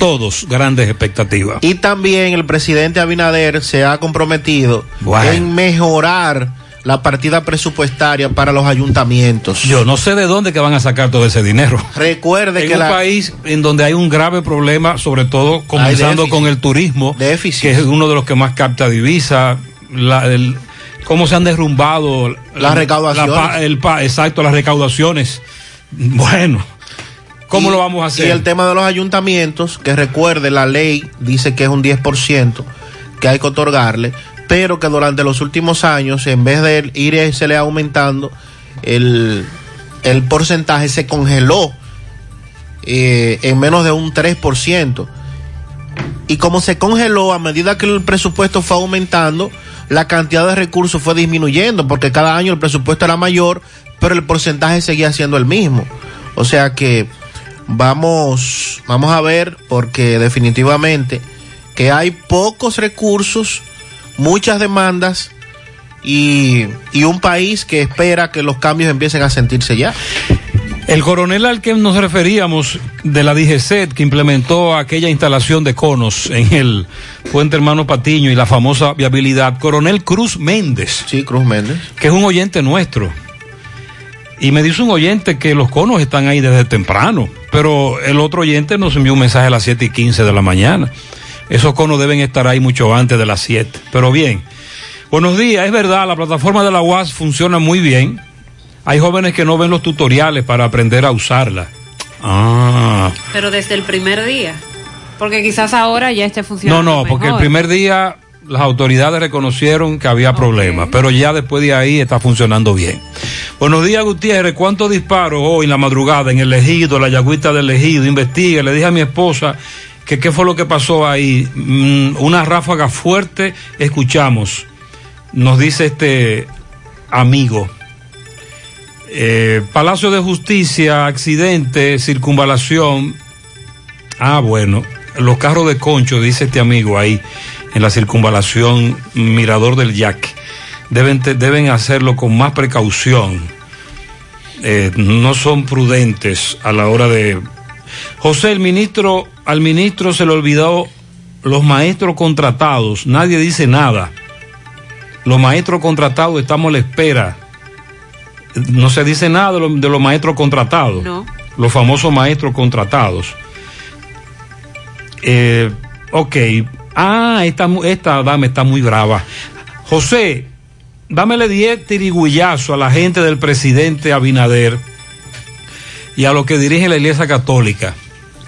Todos grandes expectativas. Y también el presidente Abinader se ha comprometido Bueno. en mejorar la partida presupuestaria para los ayuntamientos. Yo no sé de dónde que van a sacar todo ese dinero. Recuerde en que un la- país en donde hay un grave problema, sobre todo comenzando déficit. con el turismo, que es uno de los que más capta divisa, la, el- cómo se han derrumbado Las recaudaciones. la el exacto, las recaudaciones. Bueno, ¿cómo Y- lo vamos a hacer? Y el tema de los ayuntamientos, que recuerde, la ley dice que es un 10% que hay que otorgarle, pero que durante los últimos años, en vez de ir se le aumentando, el, el porcentaje se congeló eh, en menos de un 3%. Y como se congeló, a medida que el presupuesto fue aumentando, la cantidad de recursos fue disminuyendo, porque cada año el presupuesto era mayor, pero el porcentaje seguía siendo el mismo. O sea que vamos, vamos a ver, porque definitivamente que hay pocos recursos, muchas demandas y, y un país que espera que los cambios empiecen a sentirse ya. El coronel al que nos referíamos de la DGCET que implementó aquella instalación de conos en el puente Hermano Patiño y la famosa viabilidad, coronel Cruz Méndez. Sí, Cruz Méndez. Que es un oyente nuestro. Y me dice un oyente que los conos están ahí desde temprano, pero el otro oyente nos envió un mensaje a las 7 y 15 de la mañana. Esos conos deben estar ahí mucho antes de las 7. Pero bien, buenos días, es verdad, la plataforma de la UAS funciona muy bien. Hay jóvenes que no ven los tutoriales para aprender a usarla. Ah. Pero desde el primer día. Porque quizás ahora ya esté No, funcionando. no, porque el primer día las autoridades reconocieron que había problemas, pero ya después de ahí está funcionando bien. Buenos días, Gutiérrez. ¿Cuántos disparos hoy en la madrugada en el ejido, la yagüita del ejido? Investiga. Le dije a mi esposa que qué fue lo que pasó ahí. Mm, una ráfaga fuerte, escuchamos. Nos dice este amigo. Eh, Palacio de Justicia, accidente, circunvalación. Ah, bueno, los carros de concho, dice este amigo ahí, en la circunvalación Mirador del Yaque, deben, deben hacerlo con más precaución. Eh, no son prudentes a la hora de... José, el ministro, al ministro se le olvidó los maestros contratados, nadie dice nada. Los maestros contratados estamos a la espera. No se dice nada de, lo- de los maestros contratados. No. Los famosos maestros contratados. Eh, ok. Ah, esta, esta dama está muy brava. José, dámele 10 tirigullazos a la gente del presidente Abinader y a los que dirigen la iglesia católica.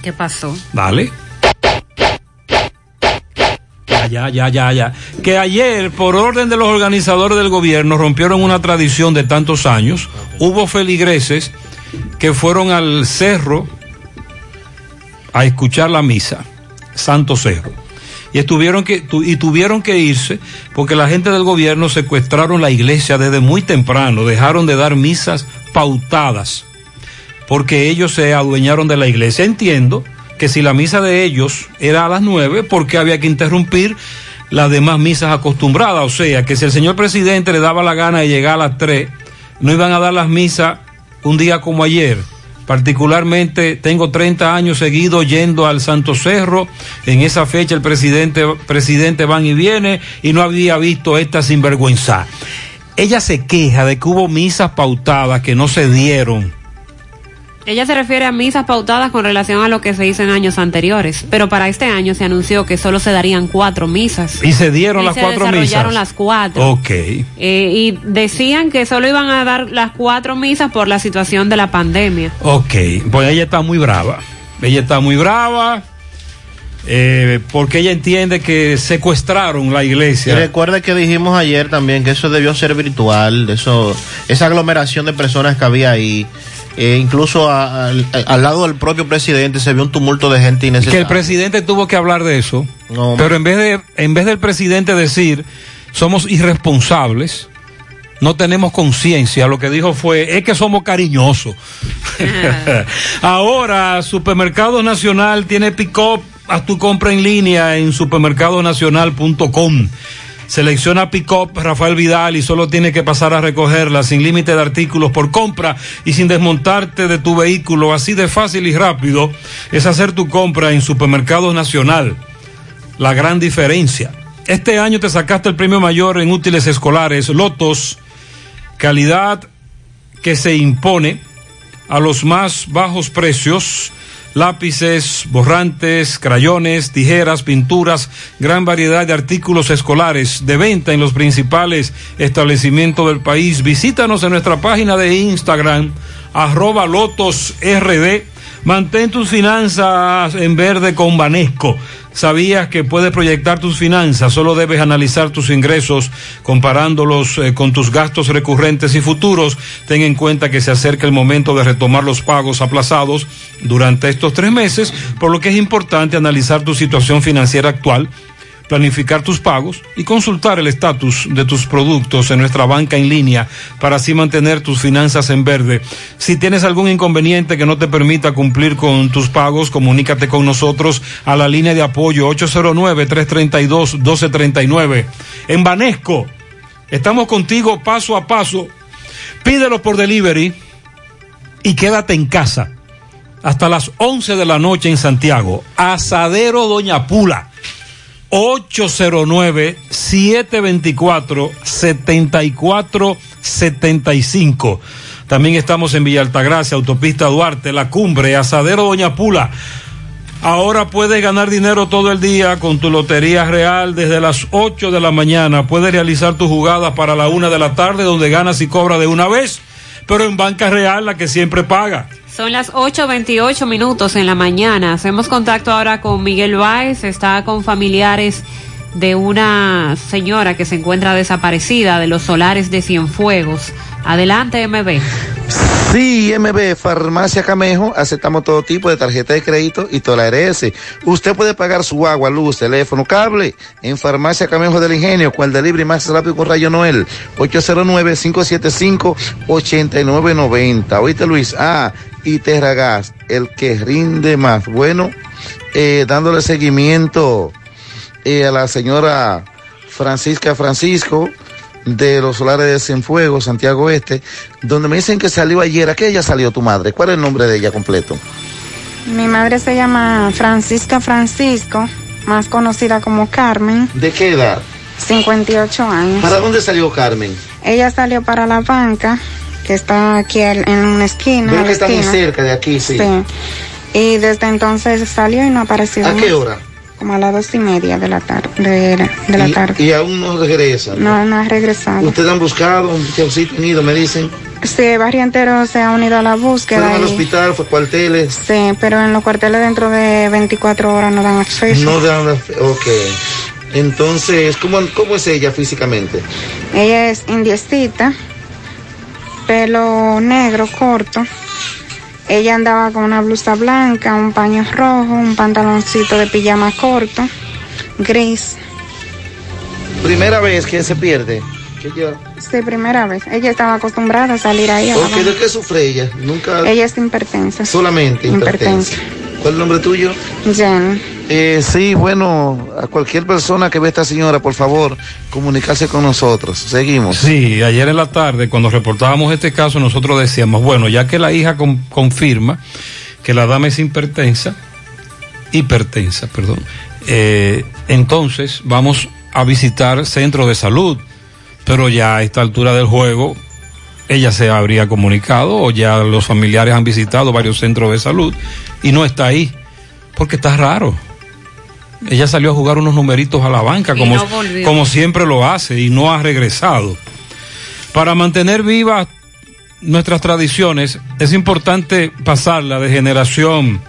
¿Qué pasó? Dale. Ya, ya, ya, ya. Que ayer, por orden de los organizadores del gobierno, rompieron una tradición de tantos años. Hubo feligreses que fueron al cerro a escuchar la misa, Santo Cerro. Y estuvieron que y tuvieron que irse porque la gente del gobierno secuestraron la iglesia desde muy temprano, dejaron de dar misas pautadas porque ellos se adueñaron de la iglesia. Entiendo que si la misa de ellos era a las nueve, porque había que interrumpir las demás misas acostumbradas. O sea, que si el señor presidente le daba la gana de llegar a las tres, no iban a dar las misas un día como ayer. Particularmente tengo 30 años seguidos yendo al Santo Cerro. En esa fecha el presidente, presidente y viene y no había visto esta sinvergüenza. Ella se queja de que hubo misas pautadas que no se dieron. Ella se refiere a misas pautadas con relación a lo que se hizo en años anteriores, pero para este año se anunció que solo se darían cuatro misas. Y se dieron Y las se cuatro desarrollaron misas. las cuatro. Ok. Eh, y decían que solo iban a dar las cuatro misas por la situación de la pandemia. Ok, pues ella está muy brava. Ella está muy brava eh, porque ella entiende que secuestraron la Y iglesia. recuerde que dijimos ayer también que eso debió ser virtual, de eso, esa aglomeración de personas que había ahí. Eh, incluso a- al- al lado del propio presidente se vio un tumulto de gente Que el innecesaria. presidente tuvo que hablar de eso. No, pero en vez de en vez del presidente decir somos irresponsables, no tenemos conciencia, lo que dijo fue es que somos cariñosos. Ahora Supermercado Nacional tiene pick-up, haz tu compra en línea en supermercadonacional.com. Selecciona pick-up Rafael Vidal y solo tiene que pasar a recogerla sin límite de artículos por compra y sin desmontarte de tu vehículo. Así de fácil y rápido es hacer tu compra en Supermercados Nacional. La gran diferencia. Este año te sacaste el premio mayor en útiles escolares Lotos Calidad que se impone a los más bajos precios. Lápices, borrantes, crayones, tijeras, pinturas, gran variedad de artículos escolares de venta en los principales establecimientos del país. Visítanos en nuestra página de Instagram, arroba lotosrd. Mantén tus finanzas en verde con Banesco. ¿Sabías que puedes proyectar tus finanzas? Solo debes analizar tus ingresos comparándolos eh, con tus gastos recurrentes y futuros. Ten en cuenta que se acerca el momento de retomar los pagos aplazados durante estos tres meses, por lo que es importante analizar tu situación financiera actual planificar tus pagos y consultar el estatus de tus productos en nuestra banca en línea para así mantener tus finanzas en verde. Si tienes algún inconveniente que no te permita cumplir con tus pagos, comunícate con nosotros a la línea de apoyo 809-332-1239. En Banesco, estamos contigo paso a paso. Pídelo por delivery y quédate en casa. Hasta las 11 de la noche en Santiago. Asadero Doña Pula. 809-724-7475. También estamos en Villa Altagracia, Autopista Duarte, La Cumbre, Asadero Doña Pula. Ahora puedes ganar dinero todo el día con tu Lotería Real desde las 8 de la mañana. Puedes realizar tus jugadas para la una de la tarde donde ganas y cobras de una vez, pero en Banca Real la que siempre paga. Son las 8.28 minutos en la mañana. Hacemos contacto ahora con Miguel Báez. Está con familiares de una señora que se encuentra desaparecida de los solares de Cienfuegos. Adelante, MB. Sí, MB, Farmacia Camejo, aceptamos todo tipo de tarjeta de crédito y RS. Usted puede pagar su agua, luz, teléfono, cable en Farmacia Camejo del Ingenio con el delivery más rápido con Rayo Noel, 809-575-8990. Oíste Luis, ah, y Terragas, el que rinde más. Bueno, eh, dándole seguimiento eh, a la señora Francisca Francisco de los solares de Cienfuegos, Santiago Este, donde me dicen que salió ayer. ¿A qué ella salió tu madre? ¿Cuál es el nombre de ella completo? Mi madre se llama Francisca Francisco, más conocida como Carmen, ¿De qué edad? 58 años. ¿Para dónde salió Carmen? Ella salió para la banca, que está aquí en una esquina. Veo que está muy cerca de aquí, sí. Sí. Y desde entonces salió y no ha aparecido. ¿A qué hora? Como a las dos y media de la tarde. De, de la y, tarde. y aún no regresa. No, no ha regresado. Ustedes han buscado, sitio han ido, me dicen. Sí, barrio entero se ha unido a la búsqueda. Fueron al hospital, fue cuarteles. Sí, pero en los cuarteles dentro de 24 horas no dan acceso. No dan fe- Ok. Entonces, ¿cómo, ¿cómo es ella físicamente? Ella es indiecita, pelo negro corto. Ella andaba con una blusa blanca, un paño rojo, un pantaloncito de pijama corto, gris. Primera vez que se pierde. Que ella- Sí, primera vez. Ella estaba acostumbrada a salir ahí. la Ok, ¿de qué sufre ella? Nunca. Ella es hipertensa. Solamente hipertensa. ¿Cuál es el nombre tuyo? Jen. Eh, sí, bueno, a cualquier persona que ve a esta señora, por favor, comunicarse con nosotros. Seguimos. Sí, ayer en la tarde, cuando reportábamos este caso, nosotros decíamos, bueno, ya que la hija con- confirma que la dama es hipertensa, hipertensa, perdón, eh, entonces vamos a visitar centros de salud, pero ya a esta altura del juego, ella se habría comunicado o ya los familiares han visitado varios centros de salud y no está ahí, porque está raro. Ella salió a jugar unos numeritos a la banca, Y como, no como siempre lo hace, y no ha regresado. Para mantener vivas nuestras tradiciones, es importante pasarla de generación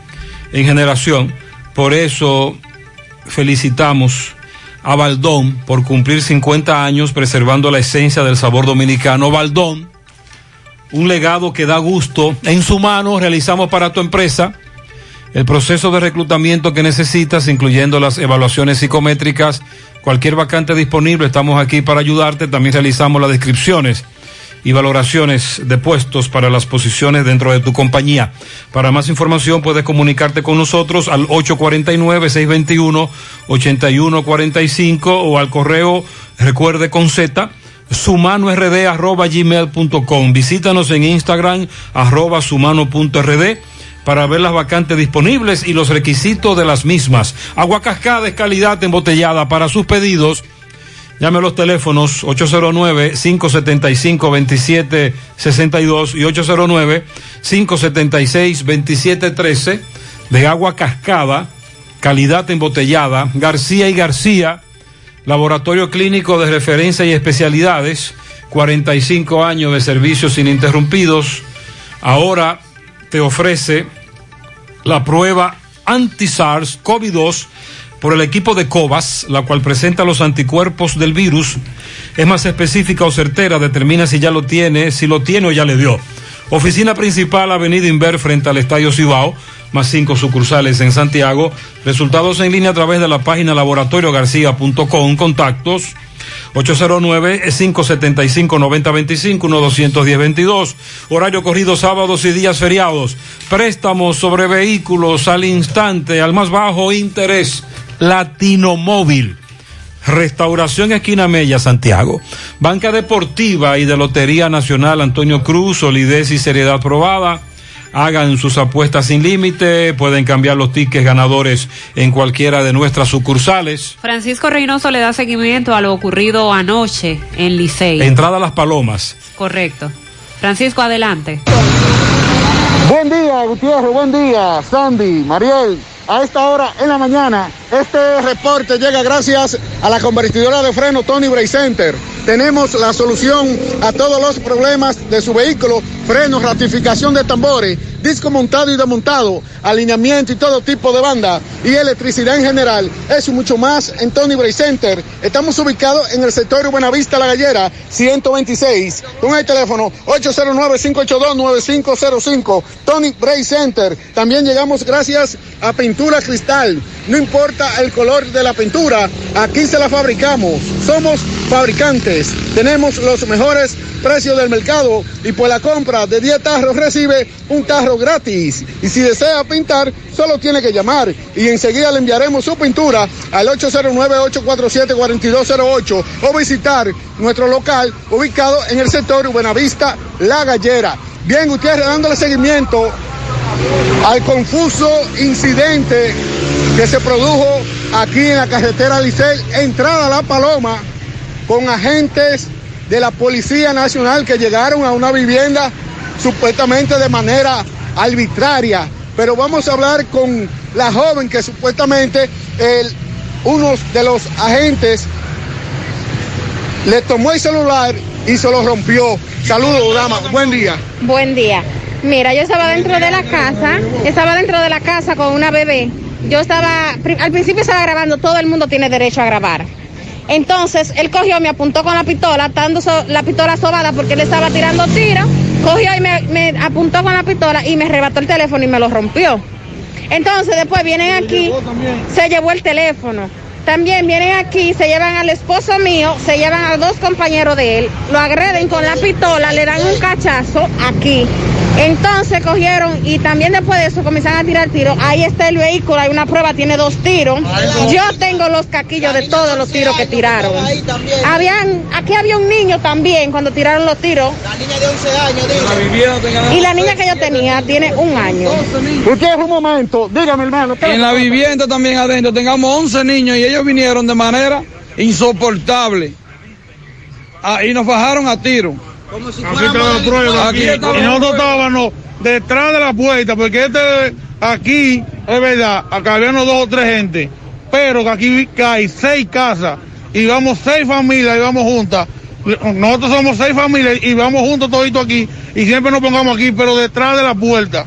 en generación. Por eso felicitamos a Baldón por cumplir 50 años preservando la esencia del sabor dominicano. Baldón, un legado que da gusto. En su mano realizamos para tu empresa el proceso de reclutamiento que necesitas, incluyendo las evaluaciones psicométricas, cualquier vacante disponible, estamos aquí para ayudarte. También realizamos las descripciones y valoraciones de puestos para las posiciones dentro de tu compañía. Para más información puedes comunicarte con nosotros al 849-621-8145 o al correo, recuerde con Z, sumanord arroba gmail.com. Visítanos en Instagram arroba sumano.rd para ver las vacantes disponibles y los requisitos de las mismas. Agua cascada es calidad embotellada para sus pedidos. Llame a los teléfonos 809-575-2762 y 809-576-2713 de agua cascada, calidad embotellada, García y García, laboratorio clínico de referencia y especialidades, 45 años de servicios ininterrumpidos. Ahora te ofrece la prueba anti-SARS-CoV-2 por el equipo de COVAS, la cual presenta los anticuerpos del virus. Es más específica o certera, determina si ya lo tiene, si lo tiene o ya le dio. Oficina principal, Avenida Inver, frente al Estadio Cibao, más cinco sucursales en Santiago. Resultados en línea a través de la página laboratoriogarcía.com. Contactos 809-575-9025, 1-210-22. Horario corrido sábados y días feriados. Préstamos sobre vehículos al instante, al más bajo interés. Latino Móvil. Restauración Esquina Mella, Santiago. Banca Deportiva y de Lotería Nacional Antonio Cruz, solidez y seriedad probada. Hagan sus apuestas sin límite, pueden cambiar los tickets ganadores en cualquiera de nuestras sucursales. Francisco Reynoso le da seguimiento a lo ocurrido anoche en Licey. Entrada a Las Palomas. Correcto. Francisco, adelante. Buen día, Gutiérrez, buen día, Sandy, Mariel. A esta hora en la mañana, este reporte llega gracias a la convertidora de freno Tony Bray Center. Tenemos la solución a todos los problemas de su vehículo, frenos, ratificación de tambores, disco montado y desmontado, alineamiento y todo tipo de banda y electricidad en general. Eso mucho más en Tony Bray Center. Estamos ubicados en el sector Buenavista La Gallera 126 con el teléfono 809-582-9505. Tony Bray Center. También llegamos gracias a Pintura Cristal. No importa el color de la pintura, aquí se la fabricamos. Somos fabricantes. Tenemos los mejores precios del mercado y por la compra de 10 tarros recibe un tarro gratis. Y si desea pintar, solo tiene que llamar y enseguida le enviaremos su pintura al 809-847-4208 o visitar nuestro local ubicado en el sector Buenavista La Gallera. Bien, Gutiérrez, dándole seguimiento al confuso incidente que se produjo aquí en la carretera Licey, entrada a La Paloma, con agentes de la Policía Nacional que llegaron a una vivienda supuestamente de manera arbitraria. Pero vamos a hablar con la joven que supuestamente el, uno de los agentes le tomó el celular y se lo rompió. Saludos, dama. Buen día. Buen día. Mira, yo estaba dentro de la casa, estaba dentro de la casa con una bebé. Yo estaba, al principio estaba grabando, todo el mundo tiene derecho a grabar. Entonces, él cogió, me apuntó con la pistola, dando so, la pistola sobada porque él estaba tirando tiros, cogió y me, me, apuntó con la pistola y me arrebató el teléfono y me lo rompió. Entonces, después vienen aquí, se llevó el teléfono. También vienen aquí, se llevan al esposo mío, se llevan a dos compañeros de él, lo agreden con la pistola, le dan un cachazo aquí. Entonces cogieron y también después de eso comenzaron a tirar tiros. Ahí está el vehículo, hay una prueba, tiene dos tiros. Yo tengo los caquillos de todos los tiros que tiraron. Habían, aquí había un niño también cuando tiraron los tiros. La niña de 11 años, Y la niña que yo tenía tiene un año. Usted un momento, dígame hermano. En la vivienda también adentro tengamos 11 niños y ellos vinieron de manera insoportable. Ah, y nos bajaron a tiro. Como si la prueba. Aquí, y nosotros estábamos detrás de la puerta, porque este aquí, es verdad, acá habían dos o tres gente, pero que aquí hay seis casas y vamos seis familias y vamos juntas. Nosotros somos seis familias y vamos juntos toditos aquí y siempre nos pongamos aquí, pero detrás de la puerta.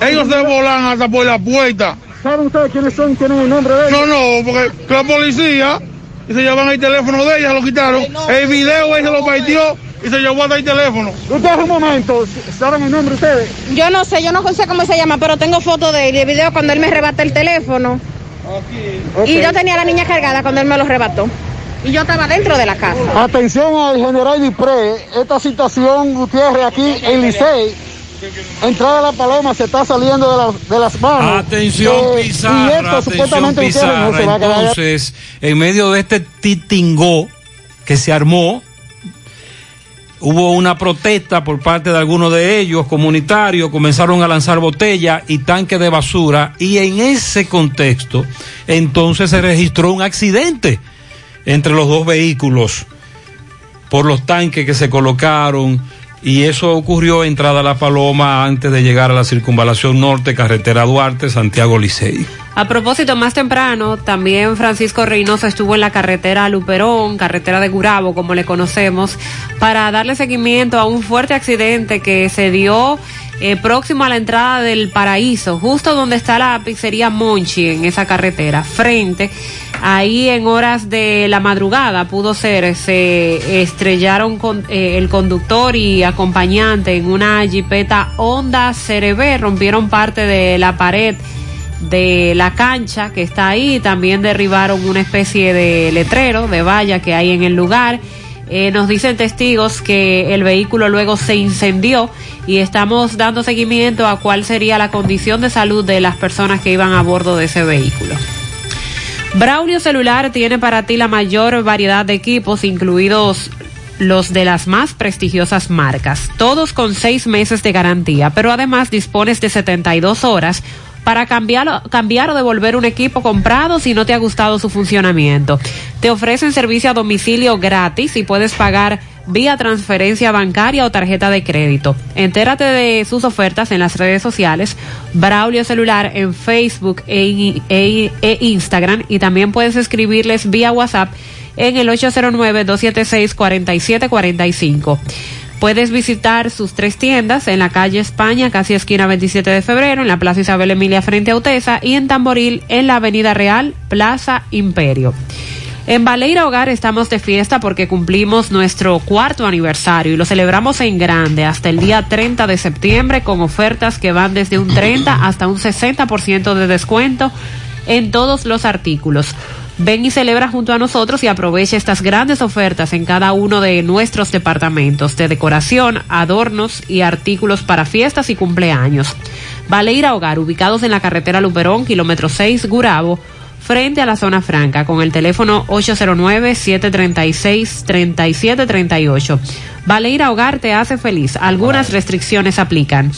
Ellos se volan hasta por la puerta. ¿Saben ustedes quiénes son? ¿Tienen el nombre de ellos? No, no, porque la policía y se llevan el teléfono de ella, lo quitaron. El video ella lo partió y se llevó hasta el teléfono. Ustedes un momento, ¿saben el nombre ustedes? Yo no sé, yo no sé cómo se llama, pero tengo foto de él y el video cuando él me arrebata el teléfono. Okay. Y yo tenía a la niña cargada cuando él me lo arrebató. Y yo estaba dentro de la casa. Atención al general Dipré, esta situación, Gutiérrez, aquí en Licey, entrada a la paloma se está saliendo de, la, de las manos. Atención, Eh, Pizarra, y esto atención, supuestamente Gutiérrez, no Pizarra. se va a quedar- Entonces, en medio de este titingó que se armó, hubo una protesta por parte de algunos de ellos, comunitarios, comenzaron a lanzar botellas y tanques de basura, y en ese contexto, entonces se registró un accidente entre los dos vehículos por los tanques que se colocaron y eso ocurrió entrada a La Paloma antes de llegar a la circunvalación norte, carretera Duarte, Santiago Licey. A propósito, más temprano, también Francisco Reynoso estuvo en la carretera Luperón, carretera de Gurabo, como le conocemos, para darle seguimiento a un fuerte accidente que se dio eh, próximo a la entrada del paraíso, justo donde está la pizzería Monchi en esa carretera, frente. Ahí en horas de la madrugada pudo ser, se estrellaron con, eh, el conductor y acompañante en una jipeta Honda CRB, rompieron parte de la pared de la cancha que está ahí, también derribaron una especie de letrero, de valla que hay en el lugar. Eh, nos dicen testigos que el vehículo luego se incendió y estamos dando seguimiento a cuál sería la condición de salud de las personas que iban a bordo de ese vehículo. Braulio Celular tiene para ti la mayor variedad de equipos, incluidos los de las más prestigiosas marcas, todos con seis meses de garantía, pero además dispones de 72 horas para cambiar, cambiar o devolver un equipo comprado si no te ha gustado su funcionamiento. Te ofrecen servicio a domicilio gratis y puedes pagar vía transferencia bancaria o tarjeta de crédito. Entérate de sus ofertas en las redes sociales, Braulio Celular en Facebook e, e, e Instagram y también puedes escribirles vía WhatsApp en el 809-276-4745. Puedes visitar sus tres tiendas en la calle España, casi esquina 27 de febrero, en la Plaza Isabel Emilia frente a Utesa y en Tamboril, en la Avenida Real, Plaza Imperio. En Baleira Hogar estamos de fiesta porque cumplimos nuestro cuarto aniversario y lo celebramos en grande hasta el día 30 de septiembre con ofertas que van desde un 30 hasta un 60% de descuento en todos los artículos. Ven y celebra junto a nosotros y aprovecha estas grandes ofertas en cada uno de nuestros departamentos de decoración, adornos y artículos para fiestas y cumpleaños. Baleira Hogar, ubicados en la carretera Luperón, kilómetro 6, Gurabo, frente a la zona franca, con el teléfono 809-736-3738. Baleira Hogar te hace feliz. Algunas restricciones aplican.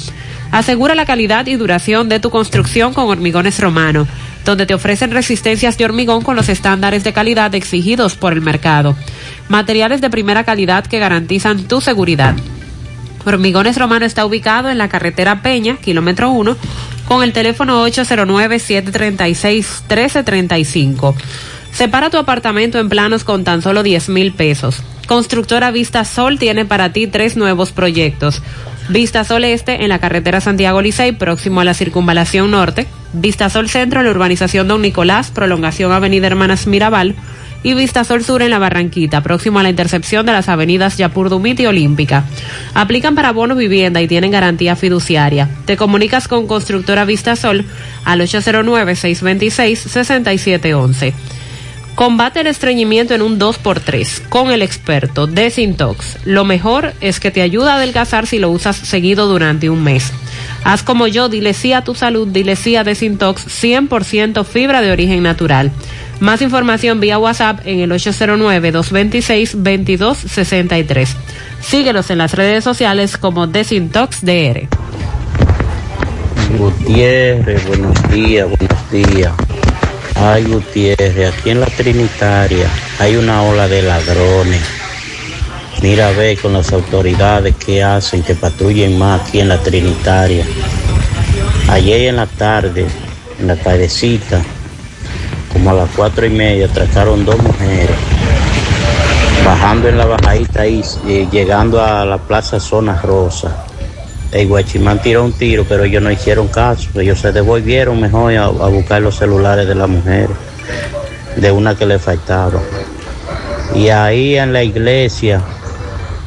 Asegura la calidad y duración de tu construcción con Hormigones Romano donde te ofrecen resistencias de hormigón con los estándares de calidad exigidos por el mercado. Materiales de primera calidad que garantizan tu seguridad. Hormigones Romano está ubicado en la carretera Peña, kilómetro 1, con el teléfono 809-736-1335. Separa tu apartamento en planos con tan solo 10 mil pesos. Constructora Vista Sol tiene para ti tres nuevos proyectos. Vista Sol Este en la carretera Santiago Licey, próximo a la circunvalación norte. Vista Sol Centro en la urbanización Don Nicolás, prolongación Avenida Hermanas Mirabal. Y Vista Sol Sur en la Barranquita, próximo a la intercepción de las avenidas Yapur Dumit y Olímpica. Aplican para bono vivienda y tienen garantía fiduciaria. Te comunicas con Constructora Vista Sol al 809-626-6711. Combate el estreñimiento en un 2x3 con el experto Desintox. Lo mejor es que te ayuda a adelgazar si lo usas seguido durante un mes. Haz como yo, dile sí a tu salud, dile sí a Desintox 100% fibra de origen natural. Más información vía WhatsApp en el 809-226-2263. Síguelos en las redes sociales como Desintox DR. Gutiérrez, buenos días, buenos días. Ay, Gutiérrez, aquí en la Trinitaria hay una ola de ladrones. Mira, ve con las autoridades que hacen, que patrullen más aquí en la Trinitaria. Ayer en la tarde, en la tardecita, como a las cuatro y media, trataron dos mujeres. Bajando en la bajadita ahí, eh, llegando a la Plaza Zona Rosa el guachimán tiró un tiro, pero ellos no hicieron caso. Ellos se devolvieron mejor a, buscar los celulares de la mujer, de una que le faltaba. Y ahí en la iglesia,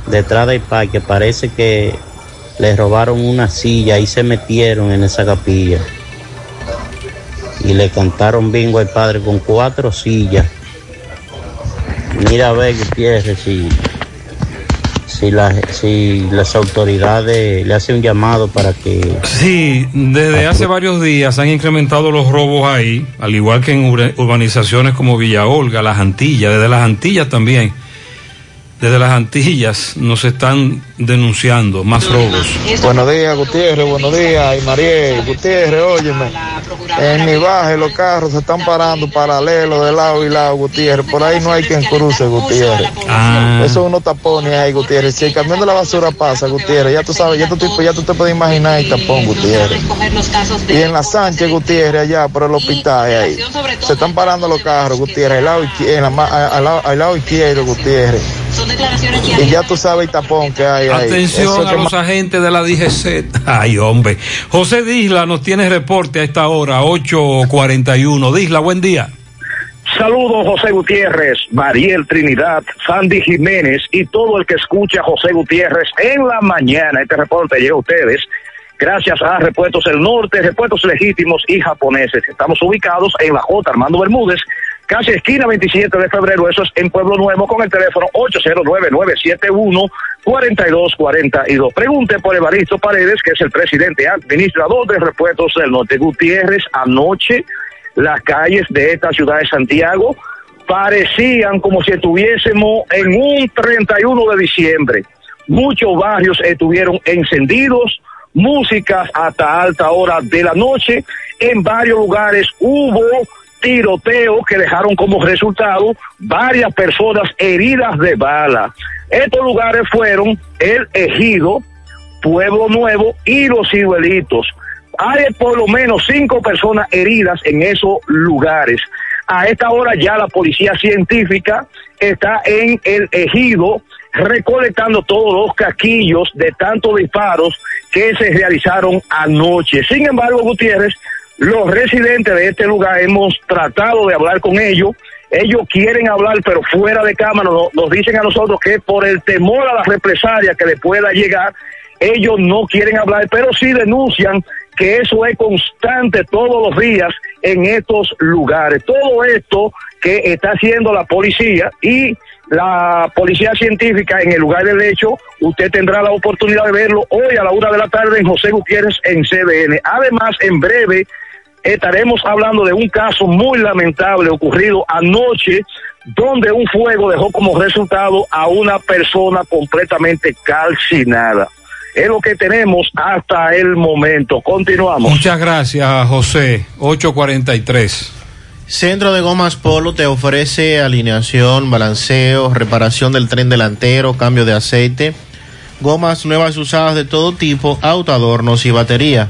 detrás del parque, parece que le robaron una silla y se metieron en esa capilla. Y le cantaron bingo al padre con cuatro sillas. Mira a ver, Gutiérrez, si si, la, si las autoridades le hacen un llamado para que... Sí, desde hace varios días han incrementado los robos ahí, al igual que en urbanizaciones como Villa Olga, Las Antillas, desde Las Antillas también. Desde las Antillas nos están denunciando más robos. Buenos días, Gutiérrez, buenos días, y Mariel, Gutiérrez, óyeme. En mi baje los carros se están parando paralelo de lado y lado, Gutiérrez. Por ahí no hay quien cruce, Gutiérrez. Ah. Eso uno tapones ahí, Gutiérrez. Si el camión de la basura pasa, Gutiérrez, ya tú sabes, ya tú, te- ya tú te puedes imaginar el tapón, Gutiérrez. Y en la Sánchez, Gutiérrez, allá por el hospital, ahí. Se están parando los carros, Gutiérrez, al lado, al lado- al lado izquierdo, Gutiérrez. Y ya tú sabes el tapón que hay ahí. Atención Eso a que los agentes de la DGC. Ay, hombre. José Disla nos tiene reporte a esta hora, 8.41. Disla, buen día. Saludos José Gutiérrez, Mariel Trinidad, Sandy Jiménez y todo el que escucha a José Gutiérrez en la mañana. Este reporte llega a ustedes gracias a Repuestos del Norte, Repuestos Legítimos y Japoneses. Estamos ubicados en la J. Armando Bermúdez, casi esquina 27 de febrero, eso es en Pueblo Nuevo, con el teléfono 809-971-4242. Pregunte por Evaristo Paredes, que es el presidente administrador de Repuestos del Norte. Gutiérrez, anoche las calles de esta ciudad de Santiago parecían como si estuviésemos en un 31 de diciembre. Muchos barrios estuvieron encendidos, músicas hasta alta hora de la noche. En varios lugares hubo tiroteos que dejaron como resultado varias personas heridas de bala. Estos lugares fueron el Ejido, Pueblo Nuevo y Los Ciruelitos. Hay por lo menos cinco personas heridas en esos lugares. A esta hora ya la policía científica está en el ejido recolectando todos los casquillos de tantos disparos que se realizaron anoche. Sin embargo, Gutiérrez, los residentes de este lugar hemos tratado de hablar con ellos. Ellos quieren hablar, pero fuera de cámara nos, nos dicen a nosotros que por el temor a la represalia que le pueda llegar, ellos no quieren hablar, pero sí denuncian que eso es constante todos los días en estos lugares. Todo esto que está haciendo la policía y la policía científica en el lugar del hecho, usted tendrá la oportunidad de verlo hoy a la una de la tarde en José Gutiérrez en CDN. Además, en breve estaremos hablando de un caso muy lamentable ocurrido anoche, donde un fuego dejó como resultado a una persona completamente calcinada. Es lo que tenemos hasta el momento. Continuamos. Muchas gracias, José. 8.43. Centro de Gomas Polo te ofrece alineación, balanceo, reparación del tren delantero, cambio de aceite, gomas nuevas y usadas de todo tipo, autoadornos y batería.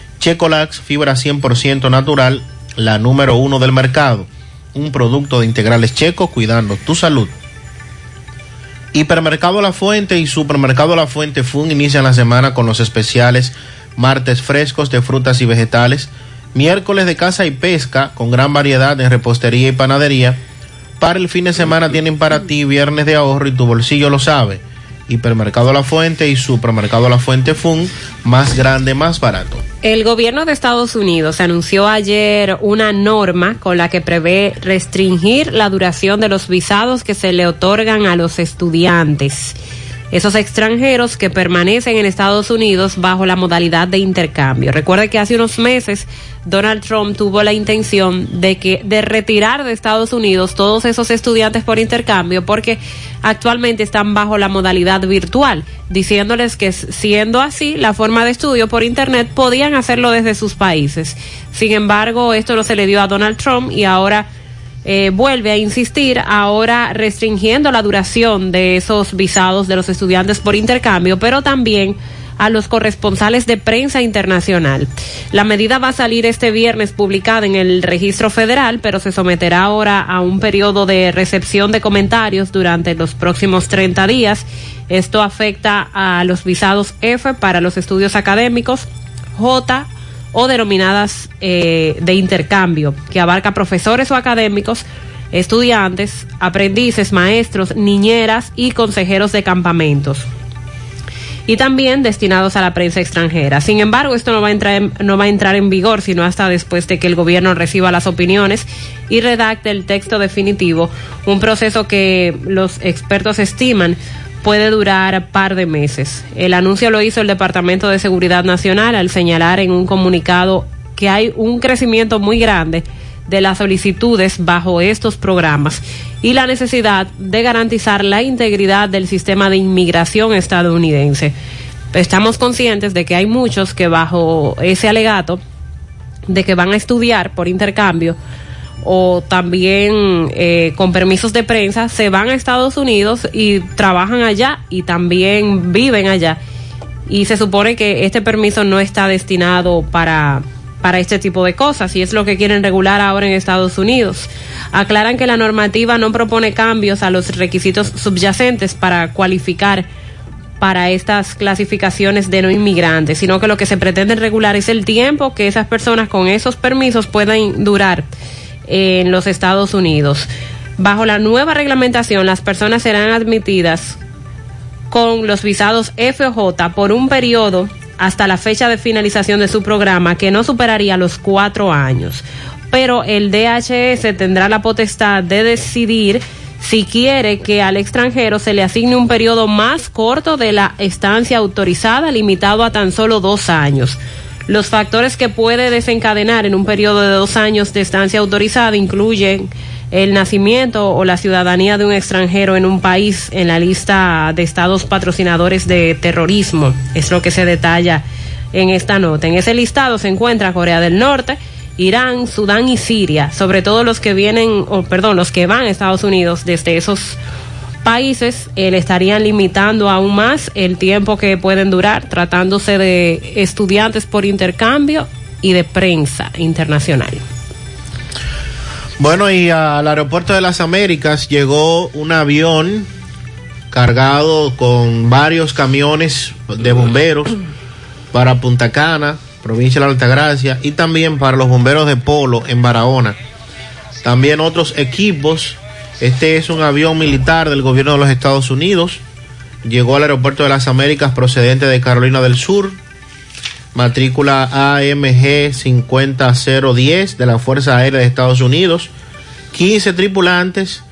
Checolax, fibra 100% natural, la número uno del mercado. Un producto de integrales checo cuidando tu salud. Hipermercado La Fuente y Supermercado La Fuente Fun inician la semana con los especiales martes frescos de frutas y vegetales, miércoles de caza y pesca con gran variedad en repostería y panadería. Para el fin de semana tienen para ti viernes de ahorro y tu bolsillo lo sabe. Hipermercado La Fuente y Supermercado La Fuente Fun, más grande, más barato. El gobierno de Estados Unidos anunció ayer una norma con la que prevé restringir la duración de los visados que se le otorgan a los estudiantes. Esos extranjeros que permanecen en Estados Unidos bajo la modalidad de intercambio. Recuerde que hace unos meses Donald Trump tuvo la intención de que de retirar de Estados Unidos todos esos estudiantes por intercambio porque actualmente están bajo la modalidad virtual, diciéndoles que siendo así la forma de estudio por internet podían hacerlo desde sus países. Sin embargo, esto no se le dio a Donald Trump y ahora eh, vuelve a insistir ahora restringiendo la duración de esos visados de los estudiantes por intercambio, pero también a los corresponsales de prensa internacional. La medida va a salir este viernes publicada en el registro federal, pero se someterá ahora a un periodo de recepción de comentarios durante los próximos 30 días. Esto afecta a los visados F para los estudios académicos, J o denominadas eh, de intercambio, que abarca profesores o académicos, estudiantes, aprendices, maestros, niñeras y consejeros de campamentos y también destinados a la prensa extranjera. Sin embargo, esto no va a entrar en, no va a entrar en vigor sino hasta después de que el gobierno reciba las opiniones y redacte el texto definitivo, un proceso que los expertos estiman puede durar par de meses. El anuncio lo hizo el Departamento de Seguridad Nacional al señalar en un comunicado que hay un crecimiento muy grande de las solicitudes bajo estos programas y la necesidad de garantizar la integridad del sistema de inmigración estadounidense. Estamos conscientes de que hay muchos que bajo ese alegato de que van a estudiar por intercambio o también eh, con permisos de prensa se van a Estados Unidos y trabajan allá y también viven allá. Y se supone que este permiso no está destinado para para este tipo de cosas y es lo que quieren regular ahora en Estados Unidos. Aclaran que la normativa no propone cambios a los requisitos subyacentes para cualificar para estas clasificaciones de no inmigrantes, sino que lo que se pretende regular es el tiempo que esas personas con esos permisos puedan durar en los Estados Unidos. Bajo la nueva reglamentación, las personas serán admitidas con los visados F o J por un periodo hasta la fecha de finalización de su programa que no superaría los cuatro años. Pero el DHS tendrá la potestad de decidir si quiere que al extranjero se le asigne un periodo más corto de la estancia autorizada, limitado a tan solo dos años. Los factores que puede desencadenar en un periodo de dos años de estancia autorizada incluyen el nacimiento o la ciudadanía de un extranjero en un país en la lista de estados patrocinadores de terrorismo. Es lo que se detalla en esta nota. En ese listado se encuentra Corea del Norte, Irán, Sudán y Siria, sobre todo los que vienen, o perdón, los que van a Estados Unidos desde esos países eh, le estarían limitando aún más el tiempo que pueden durar, tratándose de estudiantes por intercambio y de prensa internacional. Bueno, y al aeropuerto de las Américas llegó un avión cargado con varios camiones de bomberos para Punta Cana, provincia de la Altagracia, y también para los bomberos de Polo en Barahona. También otros equipos. Este es un avión militar del gobierno de los Estados Unidos. Llegó al aeropuerto de las Américas procedente de Carolina del Sur. Matrícula AMG 50010 de la Fuerza Aérea de Estados Unidos. 15 tripulantes.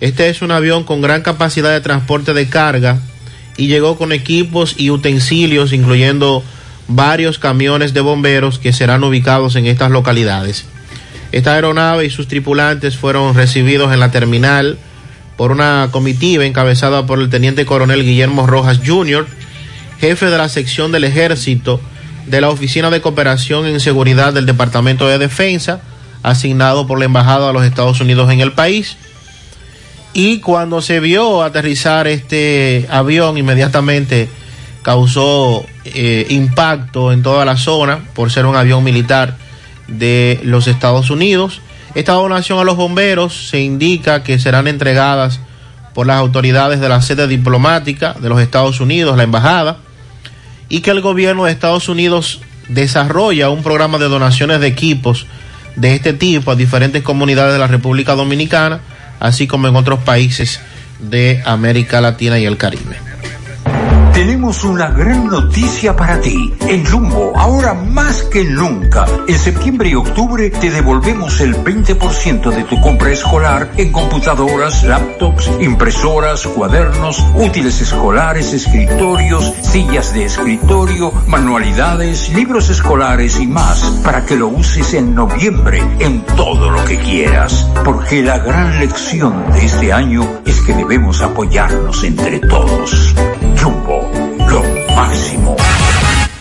Este es un avión con gran capacidad de transporte de carga y llegó con equipos y utensilios, incluyendo varios camiones de bomberos que serán ubicados en estas localidades. Esta aeronave y sus tripulantes fueron recibidos en la terminal por una comitiva encabezada por el teniente coronel Guillermo Rojas Jr., jefe de la sección del ejército de la Oficina de Cooperación en Seguridad del Departamento de Defensa, asignado por la Embajada de los Estados Unidos en el país. Y cuando se vio aterrizar este avión, inmediatamente causó eh, impacto en toda la zona por ser un avión militar de los Estados Unidos. Esta donación a los bomberos se indica que serán entregadas por las autoridades de la sede diplomática de los Estados Unidos, la embajada, y que el gobierno de Estados Unidos desarrolla un programa de donaciones de equipos de este tipo a diferentes comunidades de la República Dominicana, así como en otros países de América Latina y el Caribe. Tenemos una gran noticia para ti. En Jumbo, ahora más que nunca, en septiembre y octubre te devolvemos el 20% de tu compra escolar en computadoras, laptops, impresoras, cuadernos, útiles escolares, escritorios, sillas de escritorio, manualidades, libros escolares y más para que lo uses en noviembre en todo lo que quieras. Porque la gran lección de este año es que debemos apoyarnos entre todos. Jumbo, lo máximo.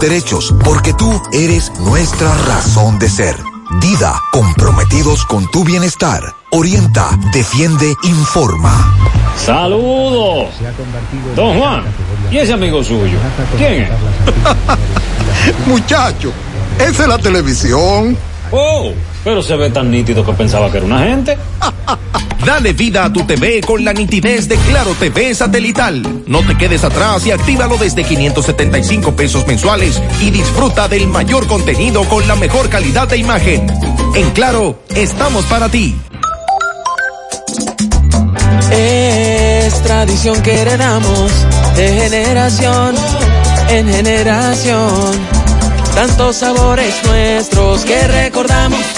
derechos, porque tú eres nuestra razón de ser. Dida, comprometidos con tu bienestar. Orienta, defiende, informa. Saludos. Don Juan, ¿y ese amigo suyo? ¿Quién es? Muchacho, esa es la televisión. Oh, pero se ve tan nítido que pensaba que era una gente. Dale vida a tu TV con la nitidez de Claro TV satelital. No te quedes atrás y actívalo desde 575 pesos mensuales y disfruta del mayor contenido con la mejor calidad de imagen. En Claro, estamos para ti. Es tradición que heredamos de generación en generación. Tantos sabores nuestros que recordamos.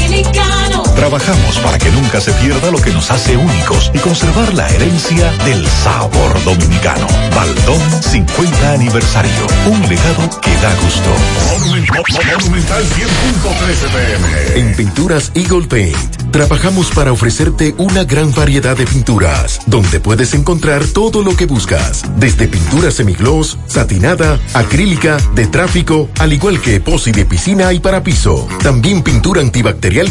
dominicano. Trabajamos para que nunca se pierda lo que nos hace únicos y conservar la herencia del sabor dominicano. Baldón 50 aniversario. Un legado que da gusto. Monumental 100.13 pm. En Pinturas Eagle Paint trabajamos para ofrecerte una gran variedad de pinturas, donde puedes encontrar todo lo que buscas, desde pintura semigloss, satinada, acrílica, de tráfico, al igual que posi de piscina y para piso. También pintura antibacterial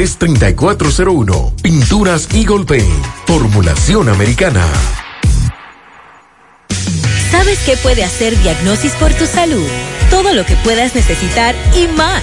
809-853-3401. Pinturas Eagle Paint. Formulación americana. ¿Sabes qué puede hacer Diagnosis por tu salud? Todo lo que puedas necesitar y más.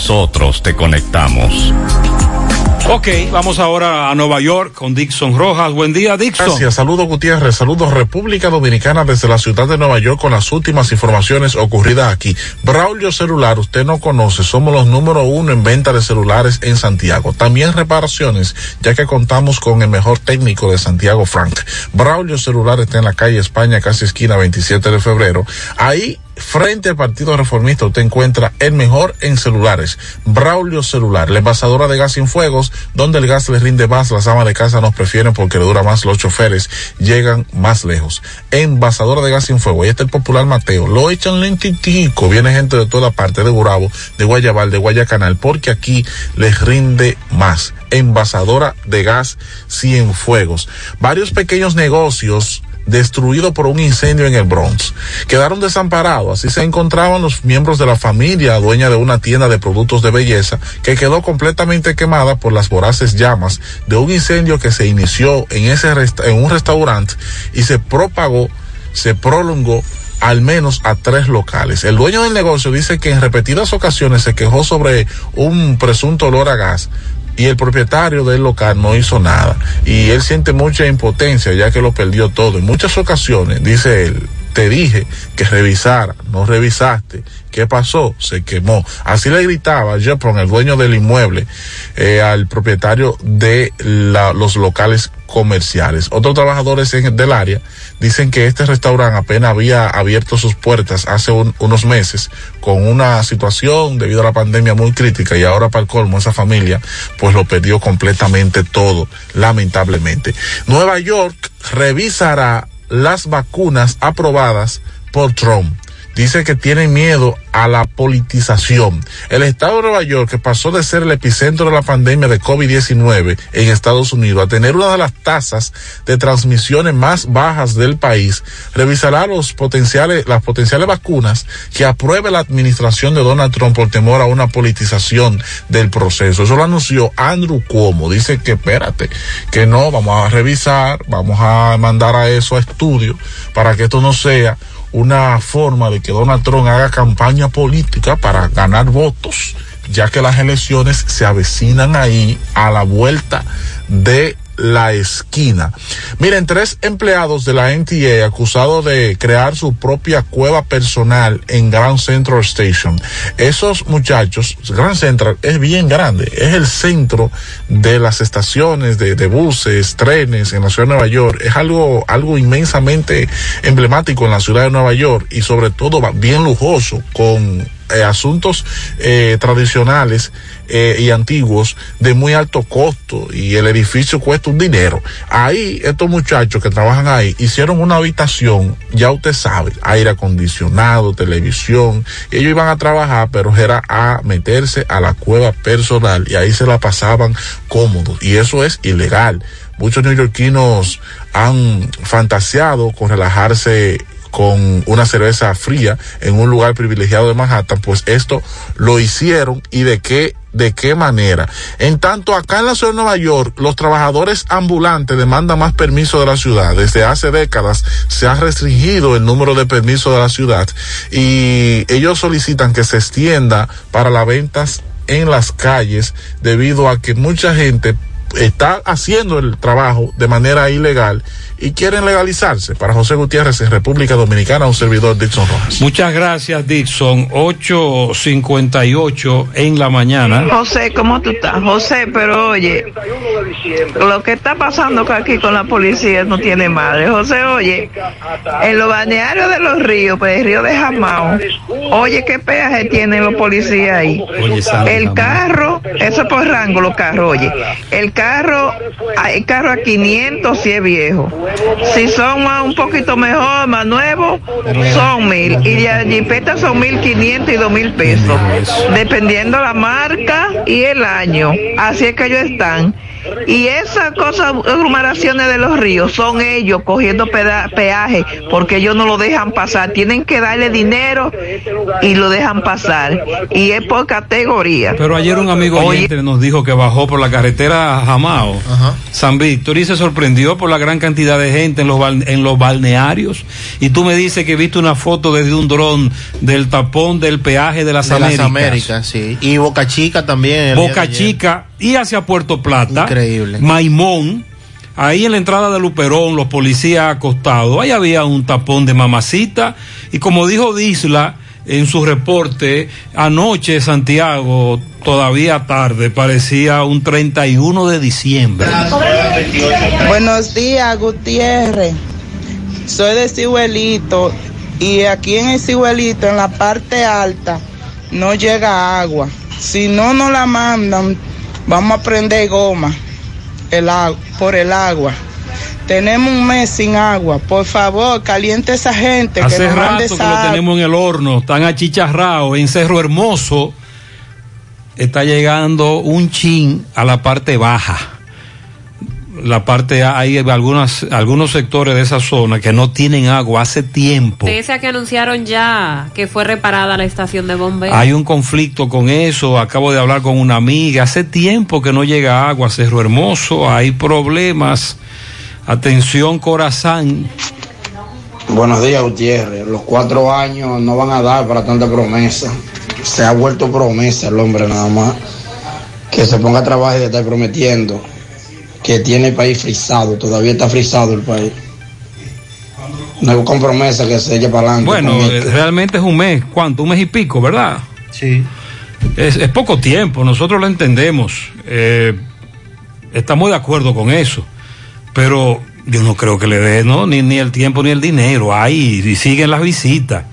nosotros te conectamos. Ok, vamos ahora a Nueva York con Dixon Rojas. Buen día, Dixon. Gracias, saludos Gutiérrez, saludos República Dominicana desde la ciudad de Nueva York con las últimas informaciones ocurridas aquí. Braulio Celular, usted no conoce, somos los número uno en venta de celulares en Santiago. También reparaciones, ya que contamos con el mejor técnico de Santiago, Frank. Braulio Celular está en la calle España, casi esquina 27 de febrero. Ahí frente al Partido Reformista usted encuentra el mejor en celulares, Braulio Celular, la envasadora de gas sin fuegos, donde el gas le rinde más, las amas de casa nos prefieren porque le dura más, los choferes llegan más lejos. Envasadora de gas sin fuego, ahí está el popular Mateo, lo echan lentitico, viene gente de toda parte, de Gurabo, de Guayabal, de Guayacanal, porque aquí les rinde más. Envasadora de gas sin fuegos. Varios pequeños negocios destruido por un incendio en el Bronx. Quedaron desamparados, así se encontraban los miembros de la familia dueña de una tienda de productos de belleza que quedó completamente quemada por las voraces llamas de un incendio que se inició en, ese en un restaurante y se propagó, se prolongó al menos a tres locales. El dueño del negocio dice que en repetidas ocasiones se quejó sobre un presunto olor a gas y el propietario del local no hizo nada. Y él siente mucha impotencia ya que lo perdió todo. En muchas ocasiones, dice él, te dije que revisara, no revisaste. ¿Qué pasó? Se quemó. Así le gritaba Jepron, el dueño del inmueble, eh, al propietario de los locales comerciales. Otros trabajadores del área dicen que este restaurante apenas había abierto sus puertas hace un- unos meses con una situación debido a la pandemia muy crítica y ahora para el colmo esa familia pues lo perdió completamente todo, lamentablemente. Nueva York revisará las vacunas aprobadas por Trump. Dice que tienen miedo a la politización. El estado de Nueva York, que pasó de ser el epicentro de la pandemia de COVID-19 en Estados Unidos a tener una de las tasas de transmisiones más bajas del país, revisará los potenciales, las potenciales vacunas que apruebe la administración de Donald Trump por temor a una politización del proceso. Eso lo anunció Andrew Cuomo. Dice que espérate, que no, vamos a revisar, vamos a mandar a eso a estudio para que esto no sea una forma de que Donald Trump haga campaña política para ganar votos, ya que las elecciones se avecinan ahí a la vuelta de la esquina. Miren, tres empleados de la NTA acusados de crear su propia cueva personal en Grand Central Station. Esos muchachos, Grand Central es bien grande, es el centro de las estaciones de, buses, trenes en la ciudad de Nueva York. Es algo, algo inmensamente emblemático en la ciudad de Nueva York y sobre todo bien lujoso con eh, asuntos eh, tradicionales eh, y antiguos de muy alto costo y el edificio cuesta un dinero. Ahí estos muchachos que trabajan ahí hicieron una habitación, ya usted sabe, aire acondicionado, televisión, ellos iban a trabajar, pero era a meterse a la cueva personal y ahí se la pasaban cómodos y eso es ilegal. Muchos neoyorquinos han fantaseado con relajarse con una cerveza fría en un lugar privilegiado de Manhattan, pues esto lo hicieron y de qué de qué manera. En tanto, acá en la ciudad de Nueva York, los trabajadores ambulantes demandan más permiso de la ciudad. Desde hace décadas se ha restringido el número de permisos de la ciudad y ellos solicitan que se extienda para las ventas en las calles debido a que mucha gente está haciendo el trabajo de manera ilegal y quieren legalizarse. Para José Gutiérrez en República Dominicana, un servidor Dixon Rojas. Muchas gracias, Dixon. 8.58 en la mañana. José, ¿cómo tú estás? José, pero oye, lo que está pasando aquí con la policía no tiene madre. José, oye, en los balnearios de los ríos, pues el río de Jamao, oye, ¿qué peaje tienen los policías ahí? Oye, El carro, eso es por rango los carros, oye, el carro, hay carro a 500 si es viejo. Si son un poquito mejor, más nuevos, son mil. Y de jipeta son mil quinientos y dos mil pesos. Dependiendo la marca y el año. Así es que ellos están. Y esas cosas, aglomeraciones de los ríos, son ellos cogiendo peaje, porque ellos no lo dejan pasar. Tienen que darle dinero y lo dejan pasar. Y es por categoría. Pero ayer un amigo oyente nos dijo que bajó por la carretera Jamao, San Víctor, y se sorprendió por la gran cantidad de gente en los, en los balnearios. Y tú me dices que viste una foto desde un dron del tapón del peaje de las de Américas. las Américas, sí. Y Boca Chica también. Boca ayer. Chica y hacia Puerto Plata. Increíble. Maimón. Ahí en la entrada de Luperón, los policías acostados, ahí había un tapón de mamacita. Y como dijo Disla en su reporte, anoche Santiago, todavía tarde, parecía un 31 de diciembre. Buenos días, Gutiérrez. Soy de Cihuelito y aquí en el Cihuelito, en la parte alta, no llega agua. Si no nos la mandan, vamos a prender goma el agua, por el agua. Tenemos un mes sin agua. Por favor, caliente esa gente que Hace nos mande rato que lo tenemos en el horno, están achicharrados en Cerro Hermoso. Está llegando un chin a la parte baja. La parte hay algunas algunos sectores de esa zona que no tienen agua hace tiempo. Pese a que anunciaron ya que fue reparada la estación de bomberos. Hay un conflicto con eso. Acabo de hablar con una amiga. Hace tiempo que no llega agua a Cerro Hermoso. Hay problemas. Atención, Corazán. Buenos días, Gutiérrez. Los cuatro años no van a dar para tanta promesa. Se ha vuelto promesa el hombre nada más. Que se ponga a trabajar y está prometiendo. Que tiene el país frisado. Todavía está frisado el país. No hay con promesa que se eche para adelante. Bueno, eh, realmente es un mes. ¿Cuánto? Un mes y pico, ¿verdad? Sí. Es, es poco tiempo, nosotros lo entendemos. Eh, estamos de acuerdo con eso. Pero yo no creo que le dé, ¿no? Ni, ni el tiempo ni el dinero. Ahí, y siguen las visitas.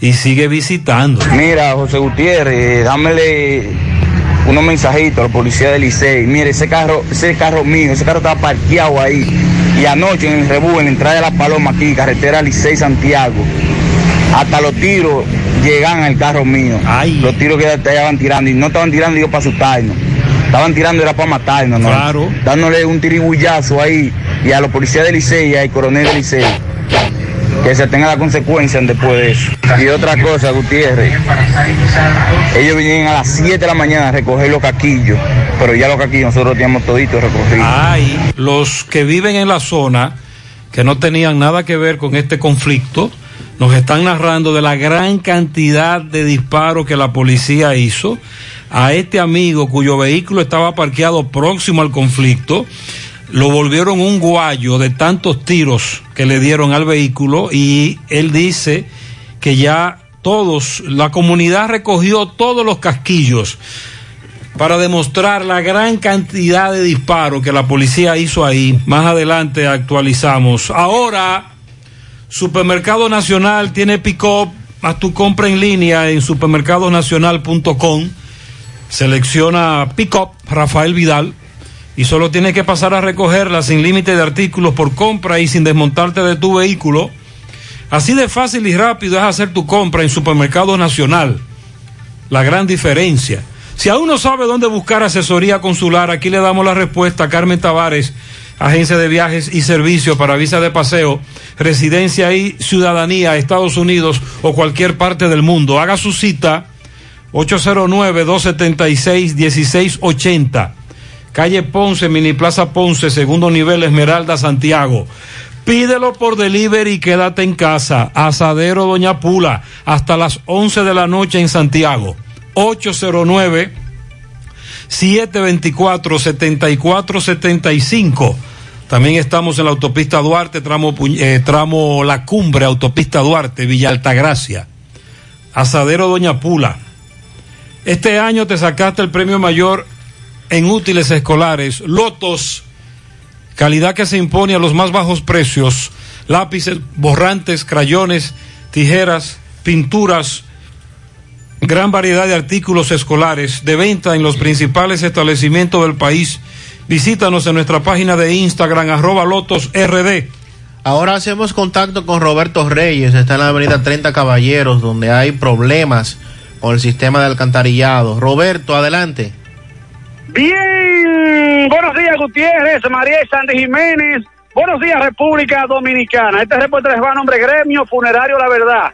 Y sigue visitando. Mira, José Gutiérrez, dámele unos mensajitos a la policía del Licey. Mire, ese carro, ese carro mío, ese carro estaba parqueado ahí. Y anoche en el Rebú, en la entrada de La Paloma aquí, carretera Licey Santiago, hasta los tiros llegan al carro mío. Los tiros que estaban tirando, y no estaban tirando digo para asustarnos. Estaban tirando era para matarnos, ¿no? Claro. Dándole un tiribullazo ahí y a los policías del Licey y al coronel del Licey. Que se tenga la consecuencia después de eso. Y otra cosa, Gutiérrez. Ellos vinieron a las 7 de la mañana a recoger los caquillos. Pero ya los caquillos nosotros teníamos toditos recogidos. Hay los que viven en la zona que no tenían nada que ver con este conflicto, nos están narrando de la gran cantidad de disparos que la policía hizo a este amigo cuyo vehículo estaba parqueado próximo al conflicto. Lo volvieron un guayo de tantos tiros que le dieron al vehículo y él dice que ya todos, la comunidad recogió todos los casquillos para demostrar la gran cantidad de disparos que la policía hizo ahí. Más adelante actualizamos. Ahora, Supermercado Nacional tiene pick-up. Haz tu compra en línea en supermercadonacional.com. Selecciona pick-up Rafael Vidal y solo tienes que pasar a recogerla sin límite de artículos por compra y sin desmontarte de tu vehículo. Así de fácil y rápido es hacer tu compra en Supermercado Nacional. La gran diferencia. Si aún no sabe dónde buscar asesoría consular, aquí le damos la respuesta a Carmen Tavares, agencia de viajes y servicios para visa de paseo, residencia y ciudadanía, Estados Unidos o cualquier parte del mundo. Haga su cita 809-276-1680. Calle Ponce, Mini Plaza Ponce, segundo nivel Esmeralda, Santiago. Pídelo por delivery y quédate en casa. Asadero Doña Pula, hasta las 11 de la noche en Santiago. 809 724 7475. También estamos en la autopista Duarte, tramo, eh, tramo La Cumbre, autopista Duarte, Villa Altagracia. Asadero Doña Pula. Este año te sacaste el premio mayor en útiles escolares, Lotos, calidad que se impone a los más bajos precios, lápices, borrantes, crayones, tijeras, pinturas, gran variedad de artículos escolares de venta en los principales establecimientos del país. Visítanos en nuestra página de Instagram, arroba Lotos RD. Ahora hacemos contacto con Roberto Reyes, está en la avenida 30 Caballeros, donde hay problemas con el sistema de alcantarillado. Roberto, adelante. Bien, buenos días Gutiérrez, María Sandy Jiménez, buenos días República Dominicana. Este reporte les va a nombre Gremio Funerario La Verdad.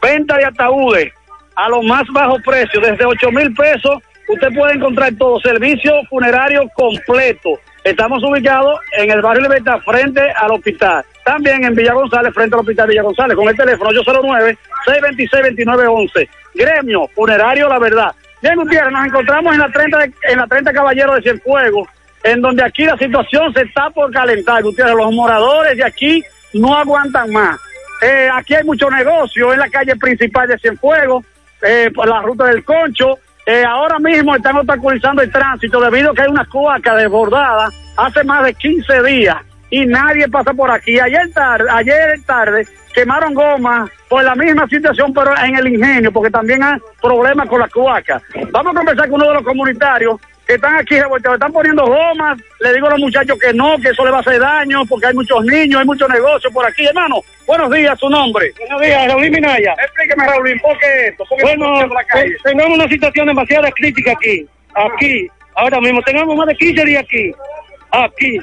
Venta de ataúdes a los más bajos precios, desde 8 mil pesos. Usted puede encontrar todo, servicio funerario completo. Estamos ubicados en el barrio Libertad, frente al hospital. También en Villa González, frente al hospital Villa González, con el teléfono 809-626-2911. Gremio Funerario La Verdad. Bien, Gutiérrez, nos encontramos en la 30, de- en la 30 Caballeros de Cienfuegos, en donde aquí la situación se está por calentar, Gutiérrez. Los moradores de aquí no aguantan más. Eh, aquí hay mucho negocio en la calle principal de Cienfuegos, eh, por la ruta del Concho. Eh, ahora mismo están obstaculizando el tránsito debido a que hay una coaca desbordada hace más de 15 días y nadie pasa por aquí. Ayer tarde, ayer tarde quemaron goma por la misma situación, pero en el ingenio, porque también hay problemas con la coaca. Vamos a conversar con uno de los comunitarios que están aquí revolteados, están poniendo gomas. Le digo a los muchachos que no, que eso le va a hacer daño, porque hay muchos niños, hay muchos negocios por aquí. Hermano, buenos días, su nombre. Buenos días, Raúl Minaya. Explíqueme, Raúl, ¿por qué esto? ¿Por qué Bueno, la calle? eh, tenemos una situación demasiado crítica aquí, aquí, ahora mismo. Tenemos más de 15 días aquí. Aquí.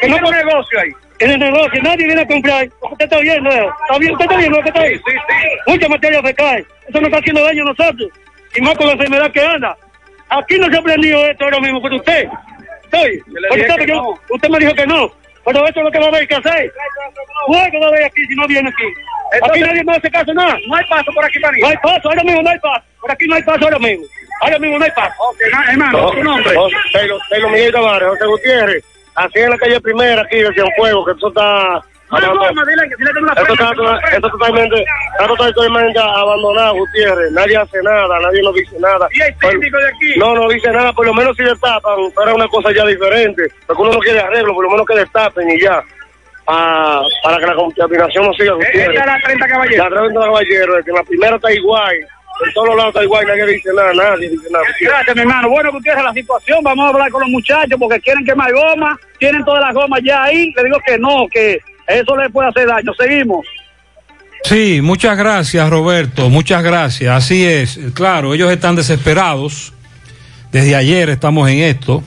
Que no negocio ahí. En el negocio, nadie viene a comprar. Usted está viendo, ¿eh? ¿Está bien? ¿Usted está viendo lo que está ahí? Sí, sí, Mucha materia se cae. Eso nos está haciendo daño a nosotros. Y más con la enfermedad que anda. Aquí no se ha aprendido esto ahora mismo con usted. Estoy. Que yo- usted me dijo que no. Pero eso es lo que va a haber que hacer. Luego va a haber aquí si no viene aquí. aquí nadie me hace caso nada. No hay paso por aquí para No hay paso, ahora mismo no hay paso. Por aquí no hay paso ahora mismo. Ahora mismo no hay paso. hermano, tu nombre. Taylor Miguel Tavares, José Gutiérrez. Así en la calle primera aquí de Cienfuegos, que eso está... está, totalmente, totalmente abandonado, Gutiérrez. Nadie hace nada, nadie nos dice nada. ¿Y el técnico de aquí? No, no dice nada, por lo menos si destapan, es una cosa ya diferente. Porque uno no quiere arreglo, por lo menos que destapen y ya. Ah, para que la contaminación no siga, Gutiérrez. Esta es la 30 Caballeros. La 30 Caballeros, que en la primera está igual. En todos lados está igual, nadie dice nada, nadie dice nada. Gracias, mi hermano. Bueno, Gutiérrez, la situación, vamos a hablar con los muchachos porque quieren quemar goma, tienen todas las gomas ya ahí. Le digo que no, que eso le puede hacer daño. Seguimos. Sí, muchas gracias Roberto, muchas gracias. Así es, claro, ellos están desesperados. Desde ayer estamos en esto.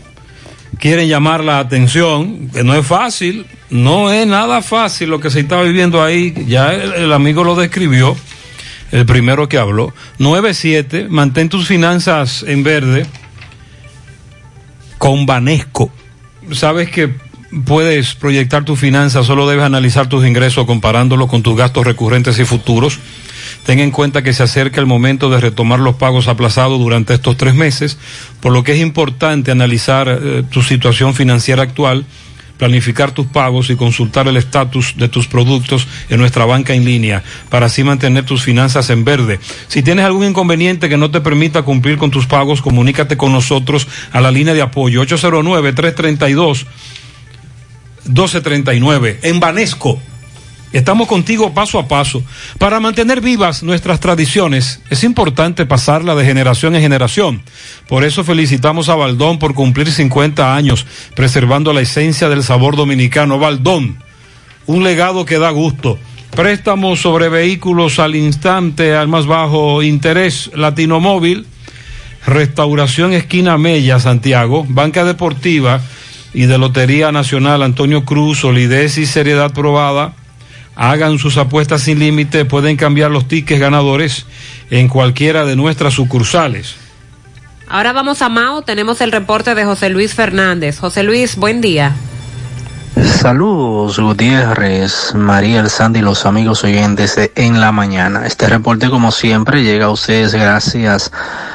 Quieren llamar la atención, que no es fácil, no es nada fácil lo que se está viviendo ahí. Ya el, amigo lo describió, el primero que habló. 97, mantén tus finanzas en verde con Banesco. Sabes que puedes proyectar tus finanzas, solo debes analizar tus ingresos comparándolos con tus gastos recurrentes y futuros. Ten en cuenta que se acerca el momento de retomar los pagos aplazados durante estos tres meses, por lo que es importante analizar eh, tu situación financiera actual, planificar tus pagos y consultar el estatus de tus productos en nuestra banca en línea para así mantener tus finanzas en verde. Si tienes algún inconveniente que no te permita cumplir con tus pagos, comunícate con nosotros a la línea de apoyo 809 332 1239 en Banesco. Estamos contigo paso a paso. Para mantener vivas nuestras tradiciones, es importante pasarla de generación en generación. Por eso felicitamos a Baldón por cumplir 50 años, preservando la esencia del sabor dominicano. Baldón, un legado que da gusto. Préstamos sobre vehículos al instante, al más bajo interés, Latino Móvil, Restauración Esquina Mella, Santiago, Banca Deportiva y de Lotería Nacional Antonio Cruz, solidez y seriedad probada. Hagan sus apuestas sin límite, pueden cambiar los tickets ganadores en cualquiera de nuestras sucursales. Ahora vamos a Mao, tenemos el reporte de José Luis Fernández. José Luis, buen día. Saludos Gutiérrez, María El Sandy y los amigos oyentes de En la Mañana. Este reporte como siempre llega a ustedes gracias a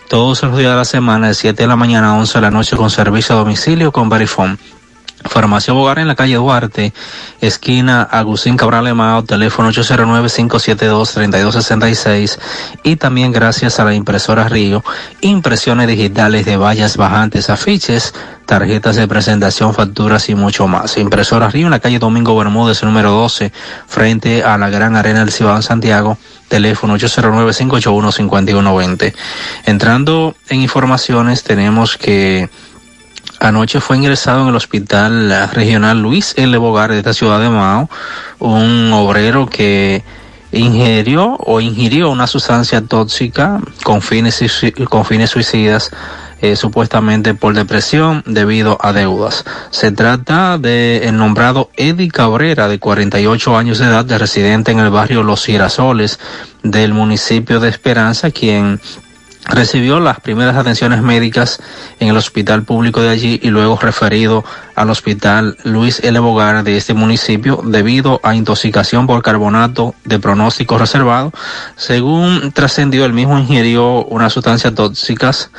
todos los días de la semana, de 7 de la mañana a 11 de la noche, con servicio a domicilio con Verifone. Farmacia Bogar en la calle Duarte, esquina Agustín Cabral Emao, teléfono 809-572-3266 y también gracias a la impresora Río, impresiones digitales de vallas bajantes, afiches, tarjetas de presentación, facturas y mucho más. Impresora Río en la calle Domingo Bermúdez, número 12, frente a la Gran Arena del Cibao en Santiago, teléfono 809-581-5120. Entrando en informaciones, tenemos que Anoche fue ingresado en el hospital regional Luis L. Bogar de esta ciudad de Mao, un obrero que ingirió o ingirió una sustancia tóxica con fines, con fines suicidas, eh, supuestamente por depresión debido a deudas. Se trata de el nombrado Eddie Cabrera, de 48 años de edad, de residente en el barrio Los Girasoles del municipio de Esperanza, quien recibió las primeras atenciones médicas en el hospital público de allí y luego referido al hospital Luis L. Bogar de este municipio debido a intoxicación por carbonato de pronóstico reservado. Según trascendió, el mismo ingirió unas sustancias tóxicas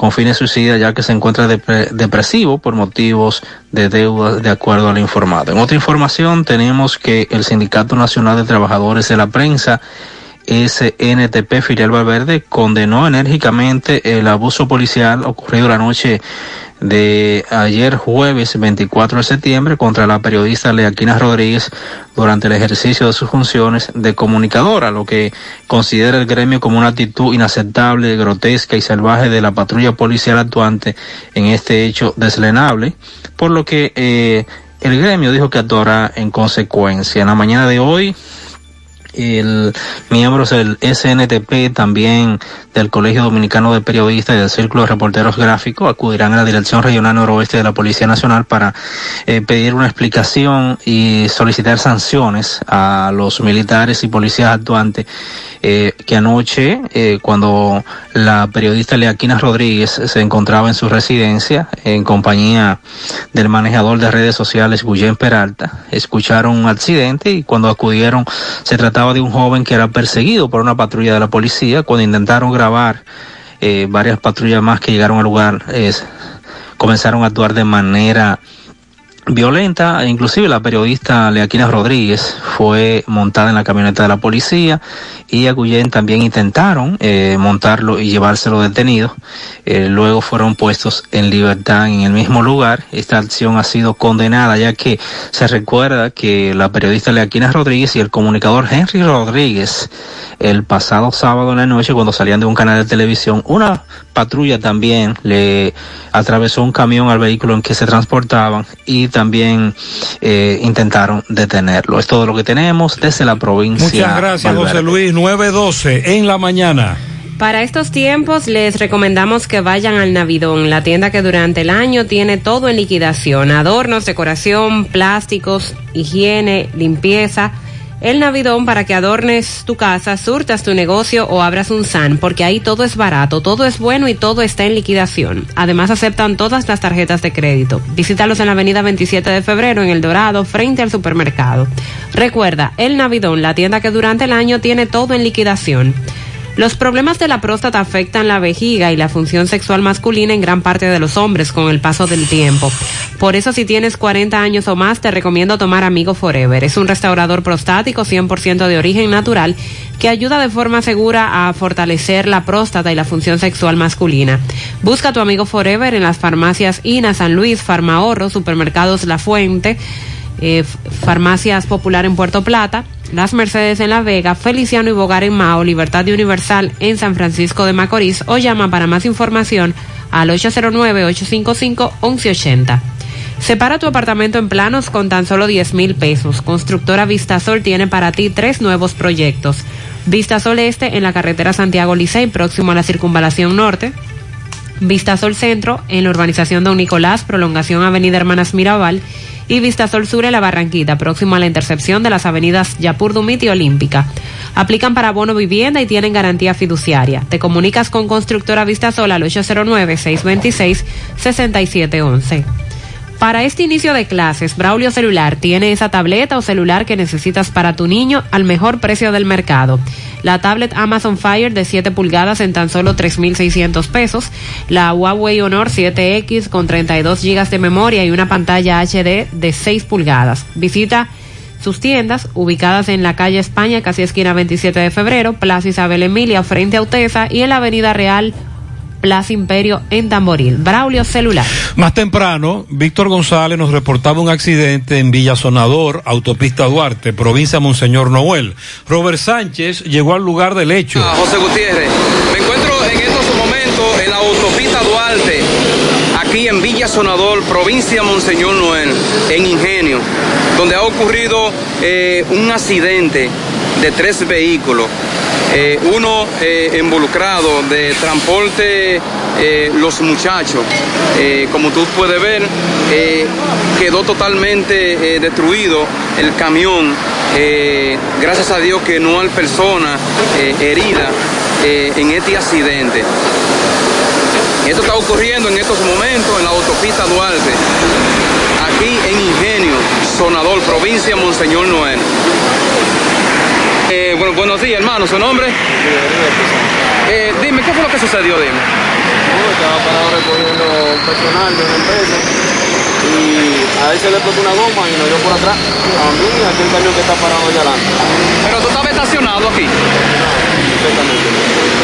con fines suicidas ya que se encuentra depre depresivo por motivos de deuda de acuerdo al informado. En otra información tenemos que el Sindicato Nacional de Trabajadores de la Prensa SNTP Filial Valverde condenó enérgicamente el abuso policial ocurrido la noche de ayer jueves 24 de septiembre contra la periodista Leaquina Rodríguez durante el ejercicio de sus funciones de comunicadora, lo que considera el gremio como una actitud inaceptable, grotesca y salvaje de la patrulla policial actuante en este hecho deslenable, por lo que eh, el gremio dijo que actuará en consecuencia. En la mañana de hoy, el miembros del SNTP también del Colegio Dominicano de Periodistas y del Círculo de Reporteros Gráficos acudirán a la Dirección Regional Noroeste de la Policía Nacional para eh, pedir una explicación y solicitar sanciones a los militares y policías actuantes eh, que anoche, eh, cuando la periodista Leaquina Rodríguez se encontraba en su residencia en compañía del manejador de redes sociales Guillén Peralta, escucharon un accidente y cuando acudieron se trataba de un joven que era perseguido por una patrulla de la policía. Cuando intentaron grabar eh, varias patrullas más que llegaron al lugar, comenzaron a actuar de manera violenta, inclusive la periodista Leaquina Rodríguez fue montada en la camioneta de la policía y a también intentaron eh, montarlo y llevárselo detenido. Eh, luego fueron puestos en libertad en el mismo lugar. Esta acción ha sido condenada ya que se recuerda que la periodista Leaquina Rodríguez y el comunicador Henry Rodríguez el pasado sábado en la noche cuando salían de un canal de televisión, una patrulla también le atravesó un camión al vehículo en que se transportaban y también eh, intentaron detenerlo. Es todo lo que tenemos desde la provincia. Muchas gracias, Valverde. José Luis. 912 en la mañana. Para estos tiempos les recomendamos que vayan al Navidón, la tienda que durante el año tiene todo en liquidación, adornos, decoración, plásticos, higiene, limpieza. El Navidón para que adornes tu casa, surtas tu negocio o abras un SAN, porque ahí todo es barato, todo es bueno y todo está en liquidación. Además aceptan todas las tarjetas de crédito. Visítalos en la avenida 27 de febrero en El Dorado, frente al supermercado. Recuerda, El Navidón, la tienda que durante el año tiene todo en liquidación. Los problemas de la próstata afectan la vejiga y la función sexual masculina en gran parte de los hombres con el paso del tiempo. Por eso si tienes 40 años o más te recomiendo tomar Amigo Forever. Es un restaurador prostático 100% de origen natural que ayuda de forma segura a fortalecer la próstata y la función sexual masculina. Busca tu Amigo Forever en las farmacias INA, San Luis, Farmahorro, supermercados La Fuente, eh, Farmacias Popular en Puerto Plata, Las Mercedes en La Vega, Feliciano y Bogar en Mao, Libertad Universal en San Francisco de Macorís o llama para más información al 809-855-1180. Separa tu apartamento en planos con tan solo 10 mil pesos. Constructora Vistasol tiene para ti tres nuevos proyectos. Vistasol Este en la carretera Santiago Licey, próximo a la circunvalación norte. Vistasol Centro en la urbanización Don Nicolás, prolongación Avenida Hermanas Mirabal. Y Vistasol Sur en la Barranquita, próximo a la intercepción de las avenidas Yapur Dumit y Olímpica. Aplican para bono vivienda y tienen garantía fiduciaria. Te comunicas con Constructora Vistasol al 809-626-6711. Para este inicio de clases, Braulio Celular tiene esa tableta o celular que necesitas para tu niño al mejor precio del mercado. La tablet Amazon Fire de 7 pulgadas en tan solo 3.600 pesos. La Huawei Honor 7X con 32 GB de memoria y una pantalla HD de 6 pulgadas. Visita sus tiendas ubicadas en la calle España, casi esquina 27 de febrero, Plaza Isabel Emilia frente a Utesa y en la Avenida Real Plaza Imperio en Tamboril. Braulio Celular. Más temprano, Víctor González nos reportaba un accidente en Villa Sonador, autopista Duarte, provincia Monseñor Noel. Robert Sánchez llegó al lugar del hecho. Ah, José Gutiérrez, me encuentro en estos momentos en la autopista Duarte, aquí en Villa Sonador, provincia Monseñor Noel, en Ingenio, donde ha ocurrido eh, un accidente de tres vehículos. Eh, uno eh, involucrado de transporte eh, los muchachos, como tú puedes ver, quedó totalmente destruido el camión. Gracias a Dios que no hay persona herida en este accidente. Esto está ocurriendo en estos momentos en la autopista Duarte, aquí en Ingenio, Sonador, provincia Monseñor Noel. Eh, bueno, buenos días, hermano. ¿Su nombre? Eh, dime, ¿qué fue lo que sucedió? Dime. estaba parado recogiendo personal de una empresa y a él se le explotó una goma y nos dio por atrás a mí y a aquel camión que está parado allá adelante. Pero tú estaba estacionado aquí.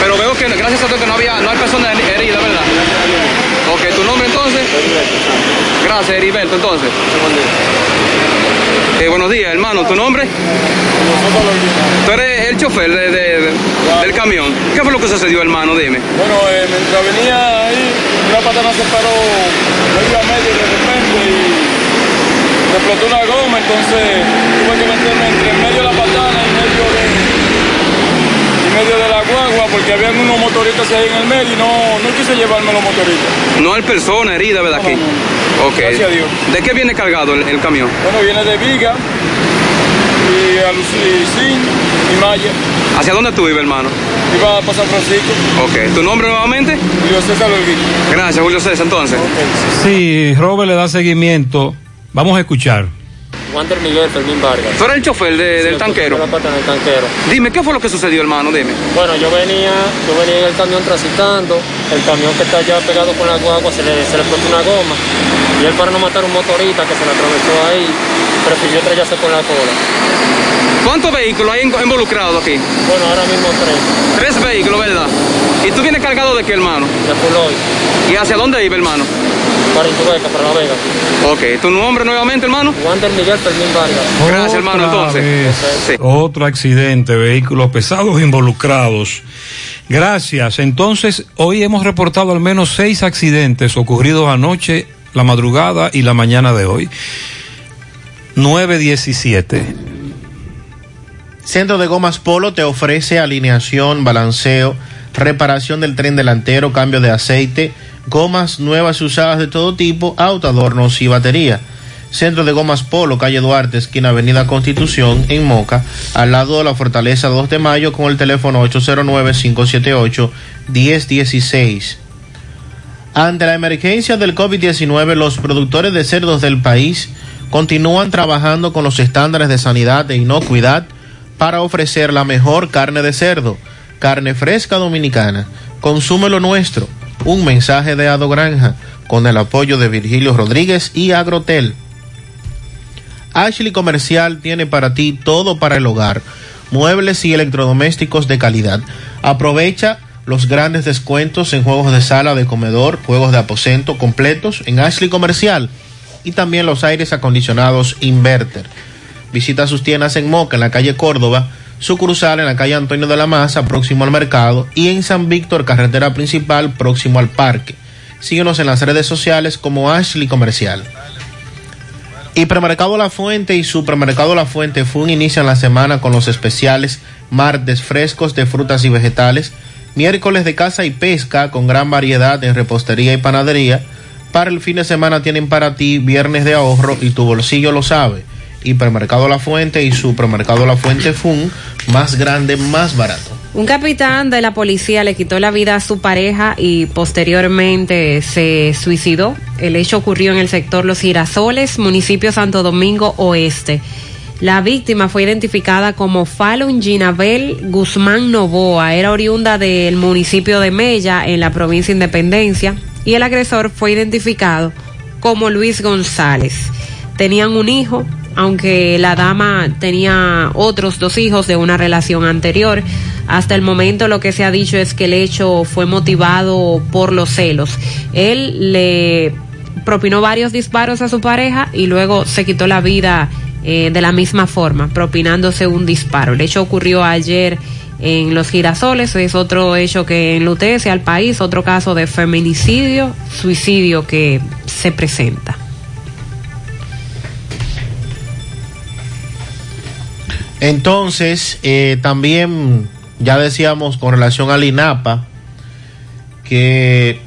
Pero veo que gracias a Dios que no había, no hay personas heridas, ¿verdad? Ok, ¿tu nombre entonces? Gracias, Heriberto, entonces. Eh, buenos días, hermano, ¿tu nombre? Tú eres el chofer de- de- de- del camión. ¿Qué fue lo que sucedió, hermano? Dime. Bueno, eh, mientras venía ahí, una patana se paró medio a medio de repente y me explotó una goma, entonces tuve que meterme entre medio de la patana y medio de, y medio de la guagua porque habían unos motoristas ahí en el medio y no, no quise llevarme los motoristas. No hay persona herida, ¿verdad? Aquí. Ok. Gracias a Dios. ¿De qué viene cargado el, el camión? Bueno, viene de Viga y Alucín y Maya. ¿Hacia dónde tú vives, hermano? Iba para San Francisco. Ok. ¿Tu nombre nuevamente? Julio César Olguín. Gracias, Julio César, entonces. Sí, Robert le da seguimiento. Vamos a escuchar. Wander Miguel Fermín Vargas. ¿Tú eres el chofer de- del tanquero? La patana del tanquero. Dime, ¿qué fue lo que sucedió, hermano? Dime. Bueno, yo venía, yo venía en el camión transitando, el camión que está allá pegado con la guagua se le, se le explotó una goma y él para no matar a un motorista que se le atravesó ahí, prefirió estrellarse con la cola. ¿Cuántos vehículos hay involucrados aquí? Bueno, ahora mismo tres. Tres vehículos, ¿verdad? ¿Y tú vienes cargado de qué, hermano? De Puloy. ¿Y hacia dónde iba, hermano? Para Intubeca, para La Vega. Ok. ¿Tu nombre nuevamente, hermano? Wander Miguel Fermín Vargas. Gracias, hermano, entonces. vez, Otro accidente, vehículos pesados involucrados. Gracias. Entonces, hoy hemos reportado al menos seis accidentes ocurridos anoche, la madrugada y la mañana de hoy. 917. Centro de Gomas Polo te ofrece alineación, balanceo, reparación del tren delantero, cambio de aceite, gomas nuevas y usadas de todo tipo, auto, adornos y batería. Centro de Gomas Polo, calle Duarte, esquina Avenida Constitución, en Moca, al lado de la Fortaleza 2 de Mayo, con el teléfono 809-578-1016. Ante la emergencia del COVID-19, los productores de cerdos del país continúan trabajando con los estándares de sanidad e inocuidad para ofrecer la mejor carne de cerdo, carne fresca dominicana. Consume lo nuestro. Un mensaje de Ado Granja con el apoyo de Virgilio Rodríguez y Agrotel. Ashley Comercial tiene para ti todo para el hogar, muebles y electrodomésticos de calidad. Aprovecha los grandes descuentos en juegos de sala, de comedor, juegos de aposento completos en Ashley Comercial y también los aires acondicionados Inverter. Visita sus tiendas en Moca, en la calle Córdoba, sucursal en la calle Antonio de la Maza, próximo al mercado, y en San Víctor, carretera principal, próximo al parque. Síguenos en las redes sociales como Ashley Comercial. Hipermercado La Fuente y Supermercado La Fuente Fun inician la semana con los especiales martes frescos de frutas y vegetales, miércoles de caza y pesca con gran variedad en repostería y panadería. Para el fin de semana tienen para ti viernes de ahorro y tu bolsillo lo sabe. Hipermercado La Fuente y Supermercado La Fuente Fun, más grande, más barato. Un capitán de la policía le quitó la vida a su pareja y posteriormente se suicidó. El hecho ocurrió en el sector Los Girasoles, municipio Santo Domingo Oeste. La víctima fue identificada como Falun Ginabel Guzmán Novoa. Era oriunda del municipio de Mella, en la provincia de Independencia, y el agresor fue identificado como Luis González. Tenían un hijo, aunque la dama tenía otros dos hijos de una relación anterior. Hasta el momento lo que se ha dicho es que el hecho fue motivado por los celos. Él le propinó varios disparos a su pareja y luego se quitó la vida eh, de la misma forma, propinándose un disparo. El hecho ocurrió ayer en Los Girasoles, es otro hecho que enlutece al país, otro caso de feminicidio, suicidio que se presenta. Entonces, eh, también ya decíamos con relación al INAPA que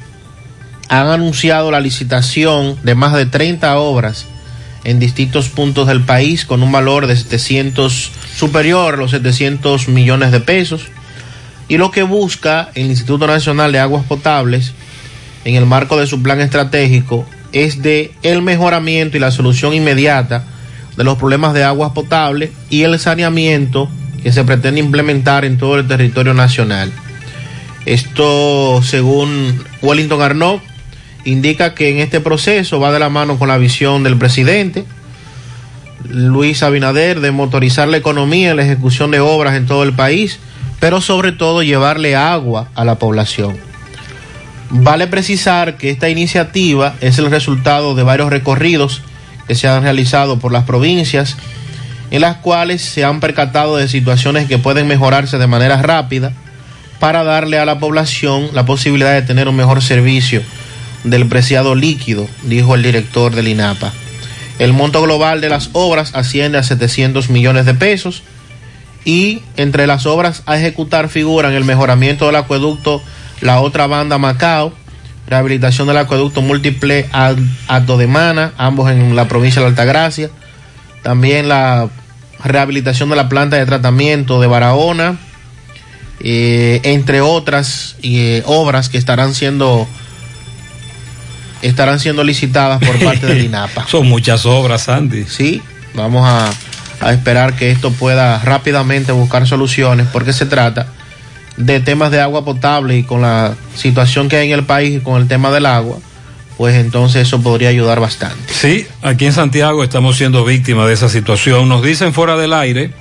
han anunciado la licitación de más de 30 obras en distintos puntos del país con un valor de 700 superior a los 700 millones de pesos y lo que busca el Instituto Nacional de Aguas Potables en el marco de su plan estratégico es de el mejoramiento y la solución inmediata de los problemas de aguas potables y el saneamiento que se pretende implementar en todo el territorio nacional. Esto, según Wellington Arnaud, indica que en este proceso va de la mano con la visión del presidente Luis Abinader de motorizar la economía la ejecución de obras en todo el país, pero sobre todo llevarle agua a la población. Vale precisar que esta iniciativa es el resultado de varios recorridos que se han realizado por las provincias, en las cuales se han percatado de situaciones que pueden mejorarse de manera rápida para darle a la población la posibilidad de tener un mejor servicio del preciado líquido, dijo el director del INAPA. El monto global de las obras asciende a 700 millones de pesos y entre las obras a ejecutar figuran el mejoramiento del acueducto La Otra Banda Macao, rehabilitación del acueducto múltiple Alto de Mana, ambos en la provincia de Altagracia, también la rehabilitación de la planta de tratamiento de Barahona, eh, entre otras eh, obras que estarán siendo estarán siendo licitadas por parte del INAPA. Son muchas obras, Andy. Sí, vamos a, a esperar que esto pueda rápidamente buscar soluciones porque se trata de temas de agua potable y con la situación que hay en el país y con el tema del agua, pues entonces eso podría ayudar bastante. Sí, aquí en Santiago estamos siendo víctimas de esa situación. Nos dicen fuera del aire,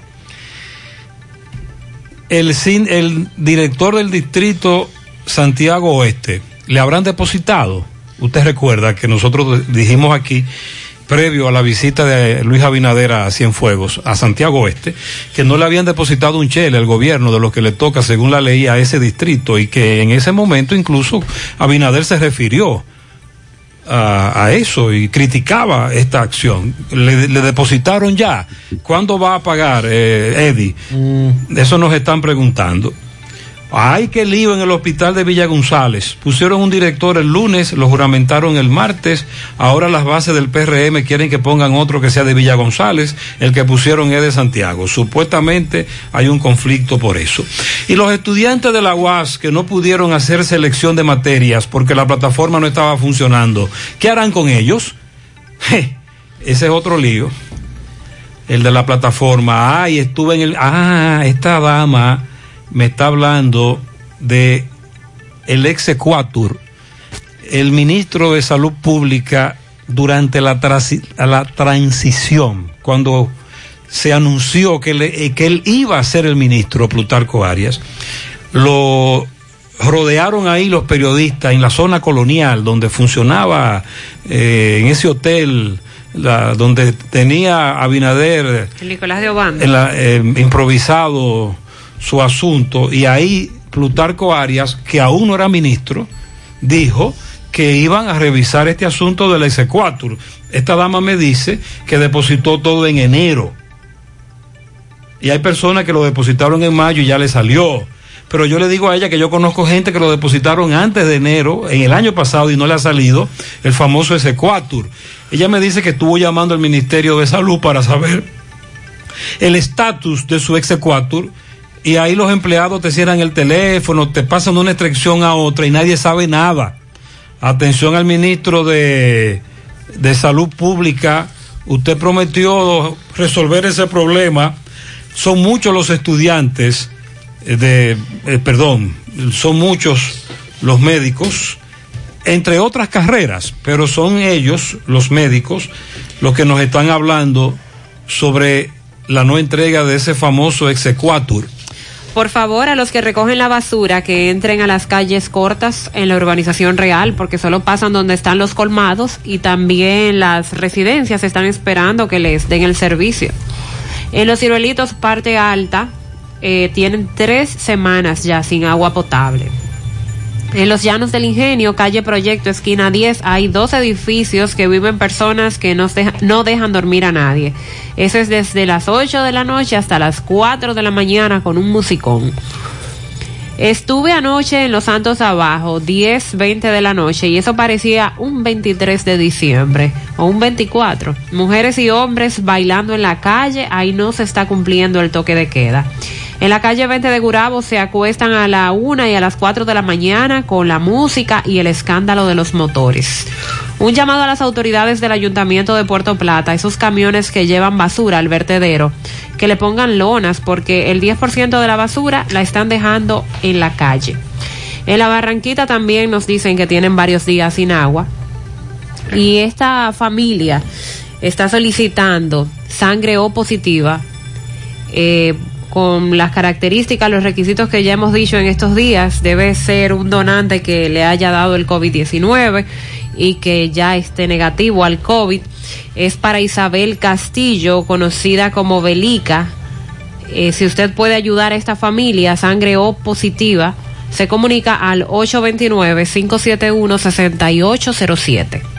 el, el director del distrito Santiago Oeste, ¿le habrán depositado? Usted recuerda que nosotros dijimos aquí, previo a la visita de Luis Abinader a Cienfuegos, a Santiago Oeste, que no le habían depositado un chele al gobierno de lo que le toca según la ley a ese distrito y que en ese momento incluso Abinader se refirió a, a eso y criticaba esta acción. Le, le depositaron ya. ¿Cuándo va a pagar, eh, Eddie? Eso nos están preguntando. Ay, qué lío en el hospital de Villa González. Pusieron un director el lunes, lo juramentaron el martes. Ahora las bases del PRM quieren que pongan otro que sea de Villa González. El que pusieron es de Santiago. Supuestamente hay un conflicto por eso. Y los estudiantes de la UAS que no pudieron hacer selección de materias porque la plataforma no estaba funcionando, ¿qué harán con ellos? Je, ese es otro lío. El de la plataforma. Ay, estuve en el. Ah, esta dama me está hablando de el exequatur, el ministro de Salud Pública durante la, la transición, cuando se anunció que, le- eh, que él iba a ser el ministro, Plutarco Arias, lo rodearon ahí los periodistas en la zona colonial donde funcionaba eh, en ese hotel la- donde tenía Abinader El Nicolás de Obando. en la- eh, improvisado su asunto y ahí Plutarco Arias, que aún no era ministro, dijo que iban a revisar este asunto del exequatur. Esta dama me dice que depositó todo en enero. Y hay personas que lo depositaron en mayo y ya le salió. Pero yo le digo a ella que yo conozco gente que lo depositaron antes de enero, en el año pasado, y no le ha salido el famoso exequatur. Ella me dice que estuvo llamando al Ministerio de Salud para saber el estatus de su exequatur y ahí los empleados te cierran el teléfono, te pasan de una extracción a otra y nadie sabe nada. Atención al ministro de, de Salud Pública, usted prometió resolver ese problema. Son muchos los estudiantes eh, de, eh, perdón, son muchos los médicos, entre otras carreras, pero son ellos, los médicos, los que nos están hablando sobre la no entrega de ese famoso exequatur. Por favor, a los que recogen la basura, que entren a las calles cortas en la urbanización real, porque solo pasan donde están los colmados y también las residencias están esperando que les den el servicio. En los ciruelitos, parte alta, eh, tienen tres semanas ya sin agua potable. En los llanos del ingenio, calle Proyecto, esquina 10, hay dos edificios que viven personas que no, deja- no dejan dormir a nadie. Eso es desde las 8 de la noche hasta las 4 de la mañana con un musicón. Estuve anoche en Los Santos Abajo, 10, 20 de la noche, y eso parecía un 23 de diciembre o un 24. Mujeres y hombres bailando en la calle, ahí no se está cumpliendo el toque de queda. En la calle 20 de Gurabo se acuestan a la 1 y a las 4 de la mañana con la música y el escándalo de los motores. Un llamado a las autoridades del Ayuntamiento de Puerto Plata, esos camiones que llevan basura al vertedero, que le pongan lonas porque el 10% de la basura la están dejando en la calle. En la Barranquita también nos dicen que tienen varios días sin agua. Y esta familia está solicitando sangre O positiva eh, con las características, los requisitos que ya hemos dicho en estos días, debe ser un donante que le haya dado el COVID-19 y que ya esté negativo al COVID. Es para Isabel Castillo, conocida como Belica. Eh, si usted puede ayudar a esta familia, sangre O positiva, se comunica al 829-571-6807.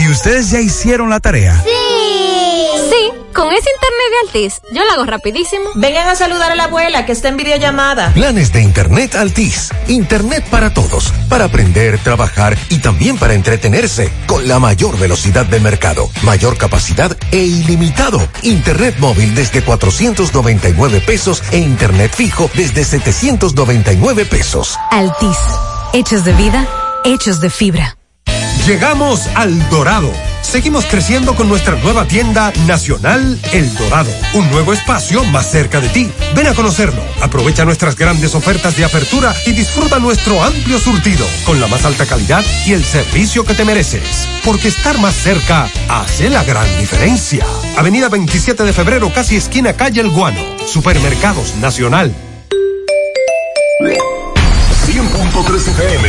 ¿y ustedes ya hicieron la tarea? Sí. Sí, con ese internet de Altis, yo lo hago rapidísimo. Vengan a saludar a la abuela que está en videollamada. Planes de Internet Altis. Internet para todos. Para aprender, trabajar y también para entretenerse. Con la mayor velocidad del mercado, mayor capacidad e ilimitado. Internet móvil desde 499 pesos e Internet fijo desde 799 pesos. Altis. Hechos de vida, hechos de fibra. Llegamos al Dorado. Seguimos creciendo con nuestra nueva tienda nacional El Dorado, un nuevo espacio más cerca de ti. Ven a conocerlo, aprovecha nuestras grandes ofertas de apertura y disfruta nuestro amplio surtido con la más alta calidad y el servicio que te mereces. Porque estar más cerca hace la gran diferencia. Avenida 27 de febrero, casi esquina calle El Guano. Supermercados Nacional. 100.3 FM,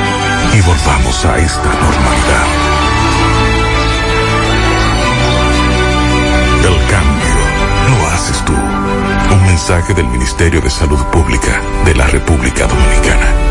y volvamos a esta normalidad. El cambio lo haces tú. Un mensaje del Ministerio de Salud Pública de la República Dominicana.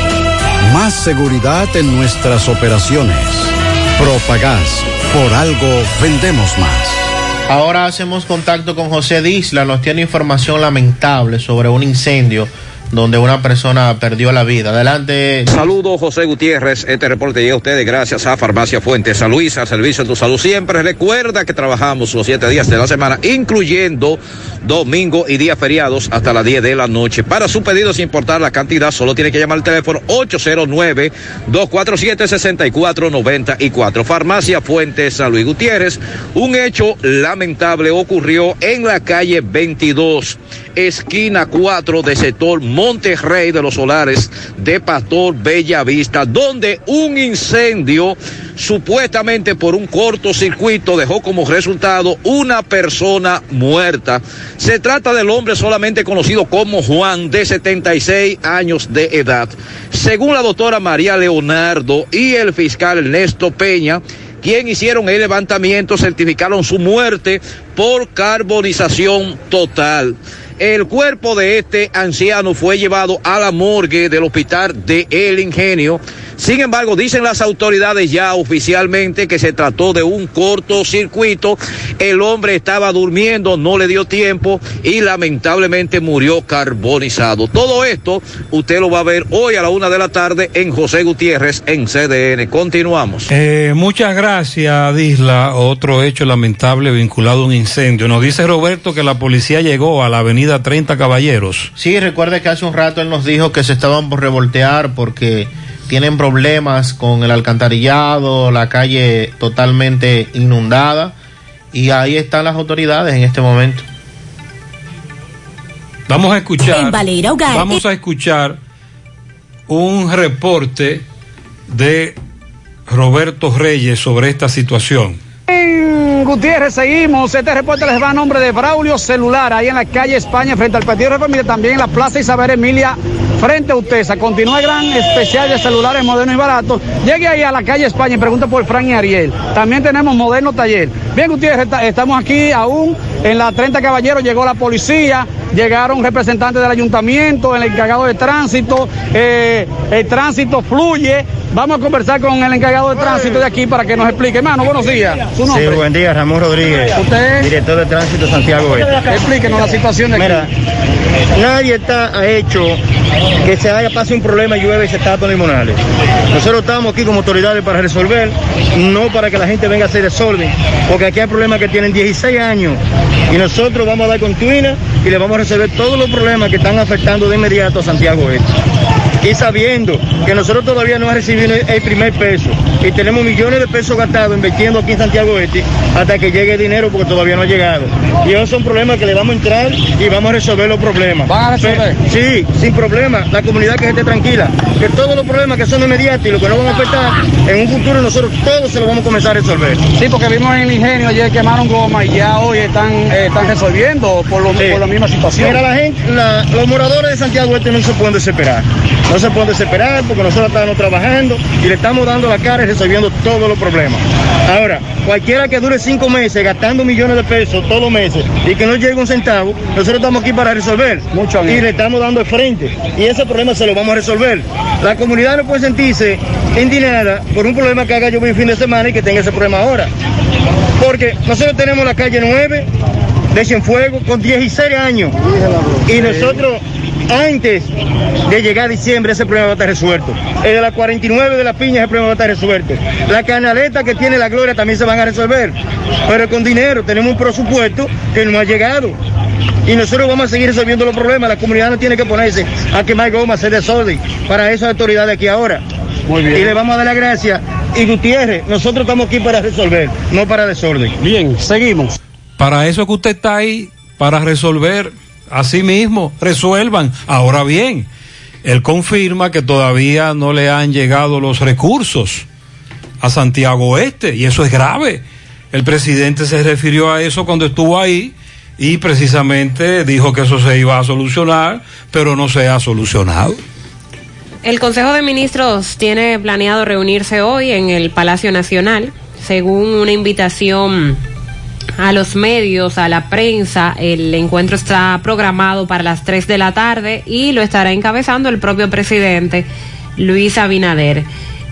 Más seguridad en nuestras operaciones. Propagás. Por algo vendemos más. Ahora hacemos contacto con José Disla, nos tiene información lamentable sobre un incendio donde una persona perdió la vida. Adelante. Saludos, José Gutiérrez. Este reporte llega a ustedes gracias a Farmacia Fuentes, San Luis, al servicio de tu salud. Siempre recuerda que trabajamos los siete días de la semana, incluyendo domingo y días feriados hasta las 10 de la noche. Para su pedido, sin importar la cantidad, solo tiene que llamar al teléfono 809-247-6494. Farmacia Fuentes, San Luis Gutiérrez. Un hecho lamentable ocurrió en la calle 22, esquina 4 de sector Monterrey de los Solares de Pastor Bella Vista, donde un incendio supuestamente por un cortocircuito dejó como resultado una persona muerta. Se trata del hombre solamente conocido como Juan, de 76 años de edad. Según la doctora María Leonardo y el fiscal Ernesto Peña, quien hicieron el levantamiento, certificaron su muerte por carbonización total. El cuerpo de este anciano fue llevado a la morgue del hospital de El Ingenio. Sin embargo, dicen las autoridades ya oficialmente que se trató de un cortocircuito. El hombre estaba durmiendo, no le dio tiempo y lamentablemente murió carbonizado. Todo esto usted lo va a ver hoy a la una de la tarde en José Gutiérrez en CDN. Continuamos. Eh, muchas gracias, Disla. Otro hecho lamentable vinculado a un incendio. Nos dice Roberto que la policía llegó a la avenida 30 Caballeros. Sí, recuerde que hace un rato él nos dijo que se estaban por revoltear porque tienen problemas con el alcantarillado, la calle totalmente inundada y ahí están las autoridades en este momento. Vamos a escuchar. Vamos a escuchar un reporte de Roberto Reyes sobre esta situación. Gutiérrez seguimos. Este reporte les va a nombre de Braulio Celular, ahí en la calle España, frente al Partido de Familia, también en la Plaza Isabel Emilia, frente a Utesa. Continúa el gran especial de celulares modernos y baratos. Llegue ahí a la calle España y pregunta por Fran y Ariel. También tenemos Moderno Taller. Bien, Gutiérrez, estamos aquí aún en la 30 Caballeros, llegó la policía, llegaron representantes del ayuntamiento, el encargado de tránsito, eh, el tránsito fluye. Vamos a conversar con el encargado de tránsito de aquí para que nos explique. Hermano, buenos días. Su nombre. Sí, buen día, Ramón Rodríguez. ¿Usted? Director de Tránsito Santiago. Explíquenos la situación de aquí. Mira, nadie está ha hecho que se haya pasado un problema y llueve y se tapan limonales. Nosotros estamos aquí como autoridades para resolver, no para que la gente venga a hacer desorden, porque aquí hay problemas que tienen 16 años y nosotros vamos a dar con tuina y le vamos a resolver todos los problemas que están afectando de inmediato a Santiago Este. Y sabiendo que nosotros todavía no hemos recibido el primer peso y tenemos millones de pesos gastados invirtiendo aquí en Santiago Este hasta que llegue el dinero porque todavía no ha llegado. Y esos son problemas que le vamos a entrar y vamos a resolver los problemas. ¿Van a resolver? Sí, sin problema. La comunidad que esté tranquila. Que todos los problemas que son inmediatos y los que no van a afectar, en un futuro nosotros todos se los vamos a comenzar a resolver. Sí, porque vimos en el ingenio ayer quemaron goma y ya hoy están, eh, están resolviendo por, lo- Sí. por la misma situación. Mira, la gente, la- los moradores de Santiago Este no se pueden desesperar. No se pueden desesperar porque nosotros estamos trabajando y le estamos dando la cara y resolviendo todos los problemas. Ahora, cualquiera que dure cinco meses gastando millones de pesos todos los meses y que no llegue un centavo, nosotros estamos aquí para resolver. Mucho bien. Y le estamos dando el frente. Y ese problema se lo vamos a resolver. La comunidad no puede sentirse indignada por un problema que haga yo un fin de semana y que tenga ese problema ahora. Porque nosotros tenemos la calle 9 de Cienfuegos con 16 años. Y nosotros, antes de llegar a diciembre, ese problema va a estar resuelto. El de la 49 de la piña, ese problema va a estar resuelto. La canaleta que tiene la gloria también se van a resolver. Pero con dinero tenemos un presupuesto que no ha llegado. Y nosotros vamos a seguir resolviendo los problemas. La comunidad no tiene que ponerse a quemar goma, a hacer desorden. Para eso hay autoridades aquí ahora. Muy bien. Y le vamos a dar las gracias. Y Gutiérrez, nosotros estamos aquí para resolver, no para desorden. Bien, seguimos. Para eso que usted está ahí, para resolver a sí mismo, resuelvan. Ahora bien, él confirma que todavía no le han llegado los recursos a Santiago Oeste y eso es grave. El presidente se refirió a eso cuando estuvo ahí y precisamente dijo que eso se iba a solucionar, pero no se ha solucionado. El Consejo de Ministros tiene planeado reunirse hoy en el Palacio Nacional, según una invitación a los medios, a la prensa. El encuentro está programado para las 3 de la tarde y lo estará encabezando el propio presidente Luis Abinader.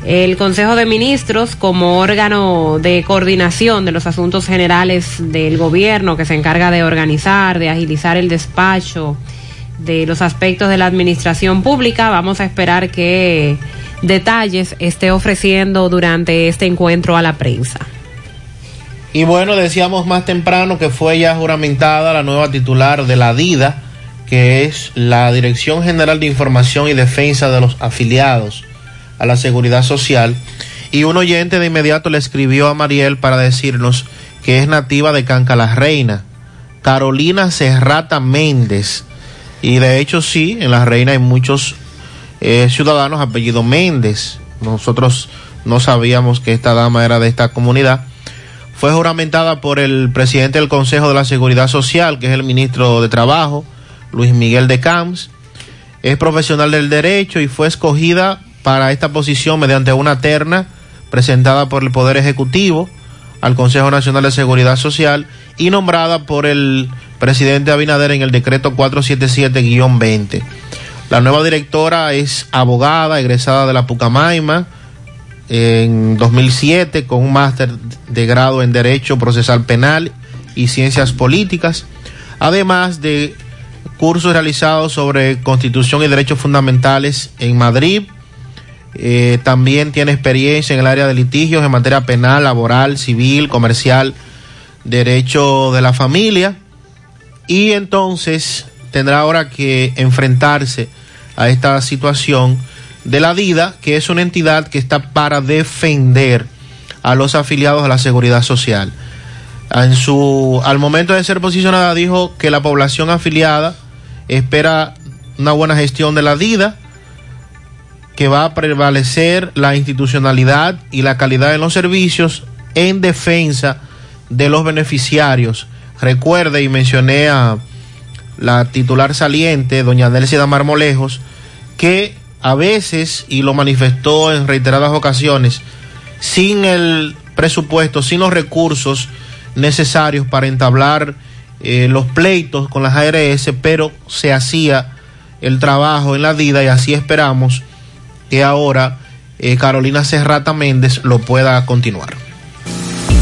El Consejo de Ministros, como órgano de coordinación de los asuntos generales del gobierno que se encarga de organizar, de agilizar el despacho, de los aspectos de la administración pública. Vamos a esperar que detalles esté ofreciendo durante este encuentro a la prensa. Y bueno, decíamos más temprano que fue ya juramentada la nueva titular de la DIDA, que es la Dirección General de Información y Defensa de los Afiliados a la Seguridad Social. Y un oyente de inmediato le escribió a Mariel para decirnos que es nativa de Canca la Reina, Carolina Serrata Méndez. Y de hecho sí, en la Reina hay muchos eh, ciudadanos apellido Méndez. Nosotros no sabíamos que esta dama era de esta comunidad fue juramentada por el presidente del Consejo de la Seguridad Social, que es el ministro de Trabajo, Luis Miguel de Camps. Es profesional del derecho y fue escogida para esta posición mediante una terna presentada por el Poder Ejecutivo al Consejo Nacional de Seguridad Social y nombrada por el presidente Abinader en el decreto 477-20. La nueva directora es abogada, egresada de la Pucamaima, en 2007 con un máster de grado en Derecho Procesal Penal y Ciencias Políticas, además de cursos realizados sobre Constitución y Derechos Fundamentales en Madrid. Eh, también tiene experiencia en el área de litigios en materia penal, laboral, civil, comercial, derecho de la familia. Y entonces tendrá ahora que enfrentarse a esta situación de la DIDA, que es una entidad que está para defender a los afiliados a la seguridad social. En su, al momento de ser posicionada dijo que la población afiliada espera una buena gestión de la DIDA, que va a prevalecer la institucionalidad y la calidad de los servicios en defensa de los beneficiarios. Recuerde y mencioné a la titular saliente, doña Delcia Marmolejos, que a veces, y lo manifestó en reiteradas ocasiones, sin el presupuesto, sin los recursos necesarios para entablar eh, los pleitos con las ARS, pero se hacía el trabajo en la DIDA y así esperamos que ahora eh, Carolina Serrata Méndez lo pueda continuar.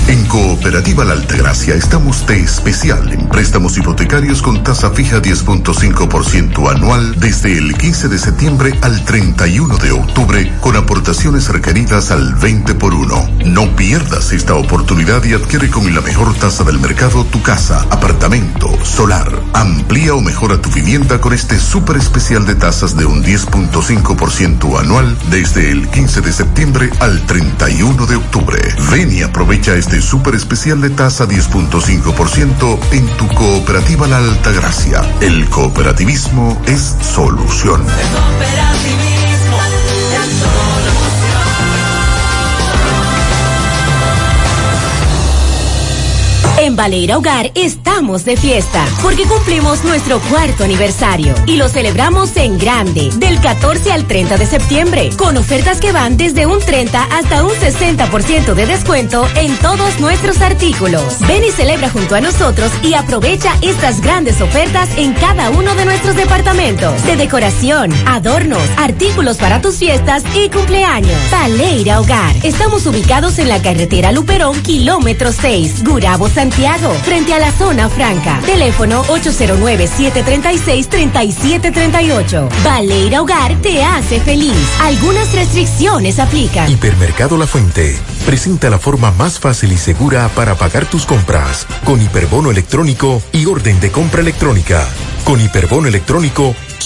En Cooperativa La Altagracia estamos de especial en préstamos hipotecarios con tasa fija 10.5% anual desde el 15 de septiembre al 31 de octubre con aportaciones requeridas al 20 por 1. No pierdas esta oportunidad y adquiere con la mejor tasa del mercado tu casa, apartamento, solar. Amplía o mejora tu vivienda con este súper especial de tasas de un 10.5% anual desde el 15 de septiembre al 31 de octubre. Ven y aprovecha este súper especial de tasa 10.5% en tu cooperativa La Altagracia. El cooperativismo es solución. En Baleira Hogar estamos de fiesta porque cumplimos nuestro cuarto aniversario y lo celebramos en grande del 14 al 30 de septiembre con ofertas que van desde un 30 hasta un 60% de descuento en todos nuestros artículos. Ven y celebra junto a nosotros y aprovecha estas grandes ofertas en cada uno de nuestros departamentos de decoración, adornos, artículos para tus fiestas y cumpleaños. Baleira Hogar. Estamos ubicados en la carretera Luperón, kilómetro 6, Gurabo, Santiago, frente a la zona franca. Teléfono 809-736-3738. Baleira Hogar te hace feliz. Algunas restricciones aplican. Hipermercado La Fuente presenta la forma más fácil y segura para pagar tus compras con hiperbono electrónico y orden de compra electrónica. Con hiperbono electrónico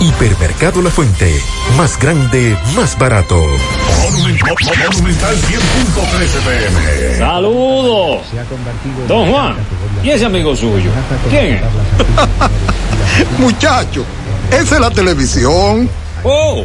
Hipermercado La Fuente, más grande, más barato. Monumental 100.13 pm. Saludos. Don Juan, ¿y ese amigo suyo? ¿Quién es? Muchacho, esa es la televisión. Oh,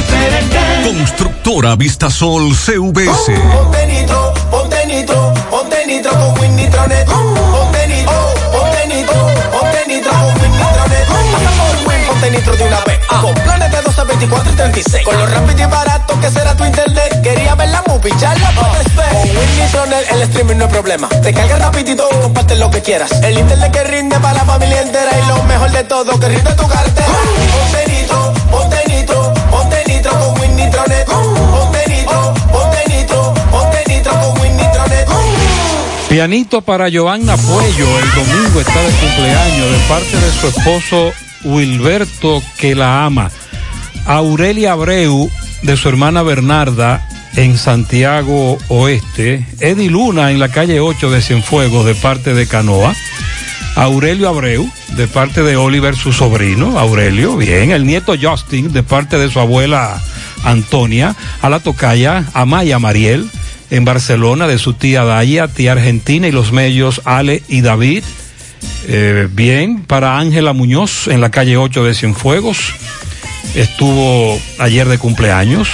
diferente. Constructora Vistasol CVS. Ponte nitro, ponte nitro, ponte nitro con Win Nitronet. Ponte nitro, ponte nitro, ponte nitro con Win Nitronet. Pasamos el Win, ponte nitro de una vez. Con planes de 12, 24 y 36. Con lo rápido y barato que será tu internet. Quería ver la movie, ya la puedes ver. Con Win Winnie el streaming no es problema. Te carga rapidito y comparte lo que quieras. El internet que rinde para la familia entera y lo mejor de todo, que rinde tu cartera. Ponte nitro, Pianito para Giovanna Puello, el domingo está de cumpleaños de parte de su esposo Wilberto, que la ama. Aurelia Abreu, de su hermana Bernarda, en Santiago Oeste. Eddie Luna, en la calle 8 de Cienfuegos, de parte de Canoa. Aurelio Abreu, de parte de Oliver, su sobrino, Aurelio, bien. El nieto Justin, de parte de su abuela Antonia. A la tocaya, Amaya Mariel, en Barcelona, de su tía Daya, tía Argentina, y los medios Ale y David. Eh, bien, para Ángela Muñoz, en la calle 8 de Cienfuegos. Estuvo ayer de cumpleaños.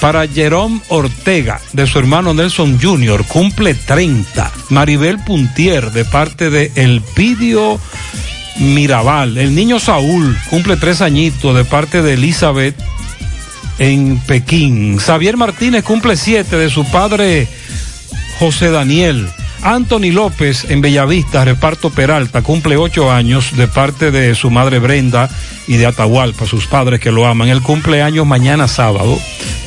Para Jerome Ortega, de su hermano Nelson Jr., cumple 30. Maribel Puntier, de parte de Elpidio Mirabal. El niño Saúl, cumple tres añitos, de parte de Elizabeth en Pekín. Xavier Martínez cumple siete, de su padre José Daniel. Anthony López en Bellavista, reparto Peralta, cumple ocho años de parte de su madre Brenda y de Atahualpa, sus padres que lo aman. El cumpleaños mañana sábado.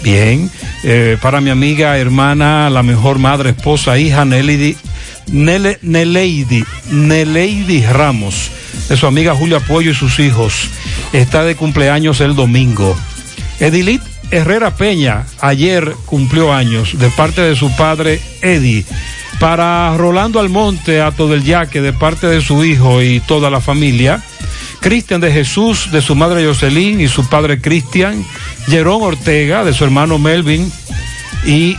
Bien. Eh, para mi amiga, hermana, la mejor madre, esposa, hija, Nelly, Nele, Neleidi, Neleidi Ramos, de su amiga Julia Pollo y sus hijos. Está de cumpleaños el domingo. Edilit Herrera Peña, ayer cumplió años de parte de su padre Eddie. Para Rolando Almonte, Ato del Yaque, de parte de su hijo y toda la familia. Cristian de Jesús, de su madre Jocelyn y su padre Cristian. Jerón Ortega, de su hermano Melvin y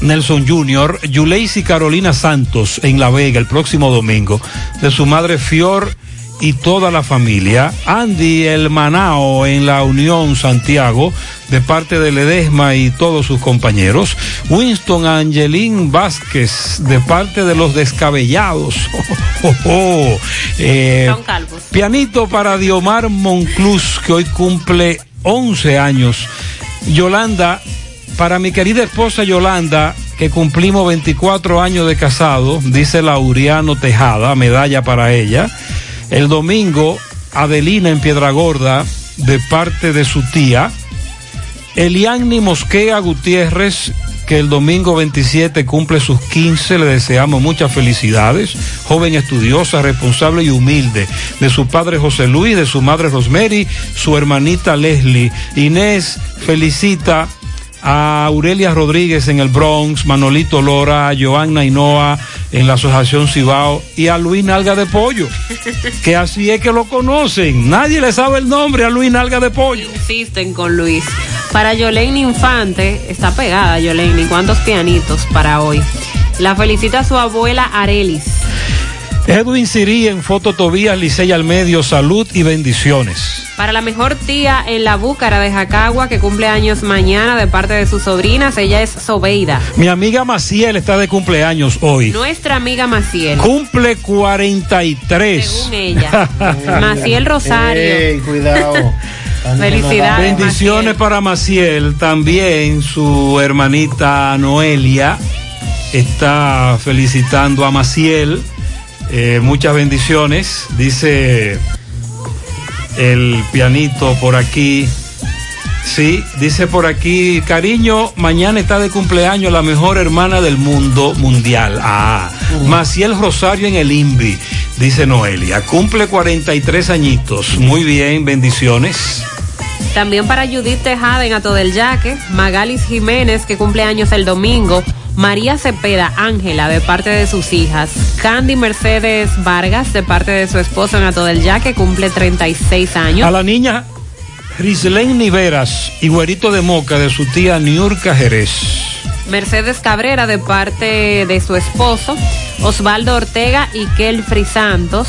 Nelson Jr. Yuleisi Carolina Santos en La Vega el próximo domingo, de su madre Fior y toda la familia. Andy El Manao en la Unión Santiago, de parte de Ledesma y todos sus compañeros. Winston Angelín Vázquez, de parte de los descabellados. Oh, oh, oh. Eh, Son calvos. Pianito para Diomar Monclus, que hoy cumple 11 años. Yolanda, para mi querida esposa Yolanda, que cumplimos 24 años de casado, dice Laureano Tejada, medalla para ella. El domingo, Adelina en Piedragorda, de parte de su tía. Eliani Mosquea Gutiérrez, que el domingo 27 cumple sus 15, le deseamos muchas felicidades. Joven estudiosa, responsable y humilde. De su padre José Luis, de su madre Rosemary, su hermanita Leslie. Inés felicita a Aurelia Rodríguez en el Bronx, Manolito Lora, a Joanna Hinoa en la Asociación Cibao y a Luis Nalga de Pollo, que así es que lo conocen. Nadie le sabe el nombre a Luis Nalga de Pollo. Insisten con Luis. Para Yolene Infante, está pegada Yolene. ¿Cuántos pianitos para hoy? La felicita su abuela Arelis. Edwin Sirí en Foto Tobías, Licey al Medio, salud y bendiciones. Para la mejor tía en la Búcara de Jacagua, que cumple años mañana de parte de sus sobrinas, ella es Sobeida. Mi amiga Maciel está de cumpleaños hoy. Nuestra amiga Maciel. Cumple 43. Según ella. Maciel Rosario. Ey, cuidado. Felicidades. Bendiciones para Maciel, también su hermanita Noelia está felicitando a Maciel. Eh, muchas bendiciones, dice el pianito por aquí. Sí, dice por aquí, cariño, mañana está de cumpleaños la mejor hermana del mundo mundial. Ah, Maciel Rosario en el INVI, dice Noelia. Cumple 43 añitos. Muy bien, bendiciones. También para Judith Tejada en Ato del Yaque, Magalis Jiménez, que cumple años el domingo, María Cepeda Ángela, de parte de sus hijas, Candy Mercedes Vargas, de parte de su esposo en Ato del Yaque, cumple 36 años. A la niña Rislén Niveras y Güerito de Moca de su tía Niurka Jerez. Mercedes Cabrera de parte de su esposo, Osvaldo Ortega y Kelfri Santos.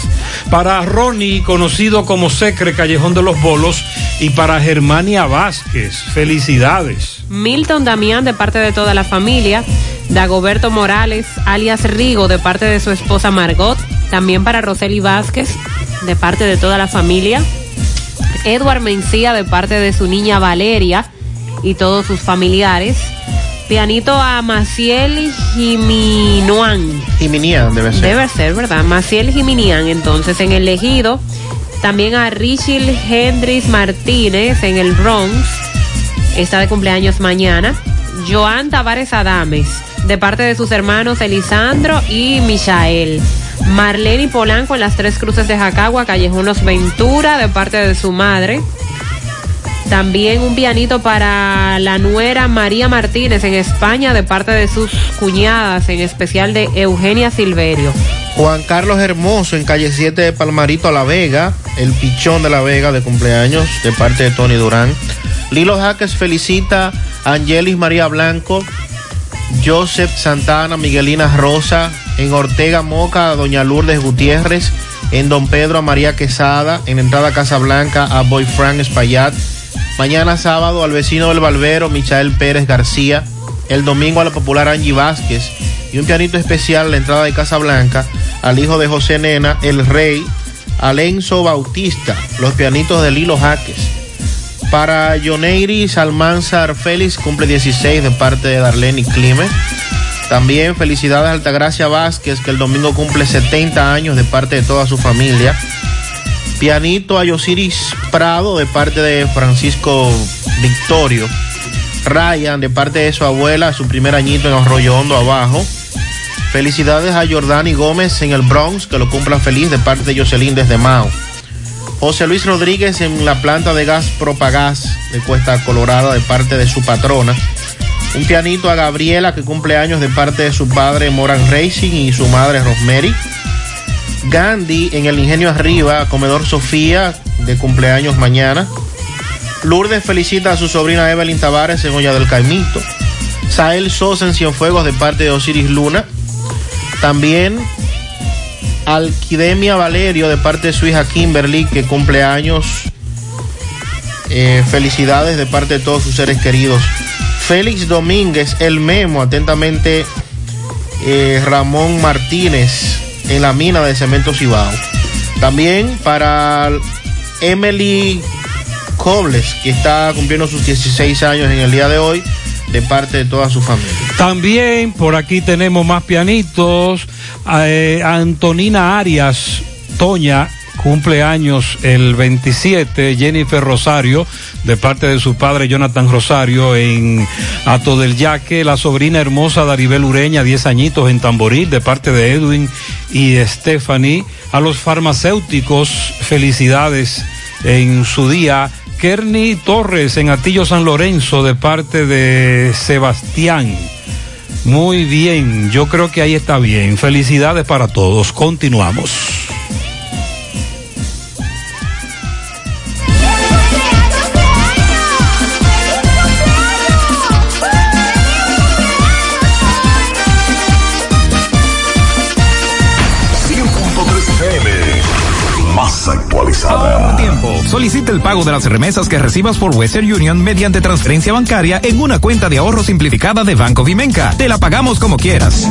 Para Ronnie, conocido como Secre Callejón de los Bolos, y para Germania Vázquez, felicidades. Milton Damián de parte de toda la familia. Dagoberto Morales, alias Rigo, de parte de su esposa Margot. También para Roseli Vázquez, de parte de toda la familia. Edward Mencía, de parte de su niña Valeria y todos sus familiares. Pianito a Maciel Jiminoan. Jiminian debe ser. Debe ser, ¿verdad? Maciel Jiminian, entonces en el ejido. También a Richie Hendrix Martínez en el Bronx. Está de cumpleaños mañana. Joan Tavares Adames, de parte de sus hermanos Elisandro y Michael. Marlene Polanco en las tres cruces de Jacagua, Callejón Los Ventura, de parte de su madre. También un pianito para la nuera María Martínez en España, de parte de sus cuñadas, en especial de Eugenia Silverio. Juan Carlos Hermoso en calle 7 de Palmarito a La Vega, el pichón de La Vega de cumpleaños de parte de Tony Durán. Lilo Jaques felicita a Angelis María Blanco, Joseph Santana, Miguelina Rosa, en Ortega Moca a Doña Lourdes Gutiérrez, en Don Pedro a María Quesada, en Entrada Casa Blanca a Boy Frank Espaillat, mañana sábado al vecino del Balbero, Michael Pérez García, el domingo a la popular Angie Vázquez y un pianito especial a la entrada de Casa Blanca al hijo de José Nena, el rey, Alenzo Bautista, los pianitos de Lilo Jaques. Para Yoneiris Almanzar Félix, cumple 16 de parte de Darlene Clime. También felicidades a Altagracia Vázquez, que el domingo cumple 70 años de parte de toda su familia. Pianito a Yosiris Prado de parte de Francisco Victorio. Ryan de parte de su abuela, su primer añito en Arroyo Hondo abajo. Felicidades a Jordani Gómez en el Bronx, que lo cumplan feliz de parte de Jocelyn desde Mao. José Luis Rodríguez en la planta de gas Propagás de Cuesta Colorada de parte de su patrona. Un pianito a Gabriela que cumple años de parte de su padre Moran Racing y su madre Rosemary. Gandhi en el Ingenio Arriba, Comedor Sofía de cumpleaños mañana. Lourdes felicita a su sobrina Evelyn Tavares en Olla del Caimito. Sael Sosa en Cienfuegos de parte de Osiris Luna. También Alquidemia Valerio de parte de su hija Kimberly que cumple años. Eh, felicidades de parte de todos sus seres queridos. Félix Domínguez, el memo, atentamente eh, Ramón Martínez en la mina de Cemento Cibao. También para Emily Cobles, que está cumpliendo sus 16 años en el día de hoy, de parte de toda su familia. También por aquí tenemos más pianitos. Eh, Antonina Arias, Toña, cumple años el 27, Jennifer Rosario, de parte de su padre Jonathan Rosario en Ato del Yaque, la sobrina hermosa Daribel Ureña, 10 añitos en Tamboril, de parte de Edwin y Stephanie, a los farmacéuticos, felicidades en su día. Kerny Torres en Atillo San Lorenzo de parte de Sebastián. Muy bien, yo creo que ahí está bien. Felicidades para todos. Continuamos. Solicita el pago de las remesas que recibas por Western Union mediante transferencia bancaria en una cuenta de ahorro simplificada de Banco Vimenca. Te la pagamos como quieras.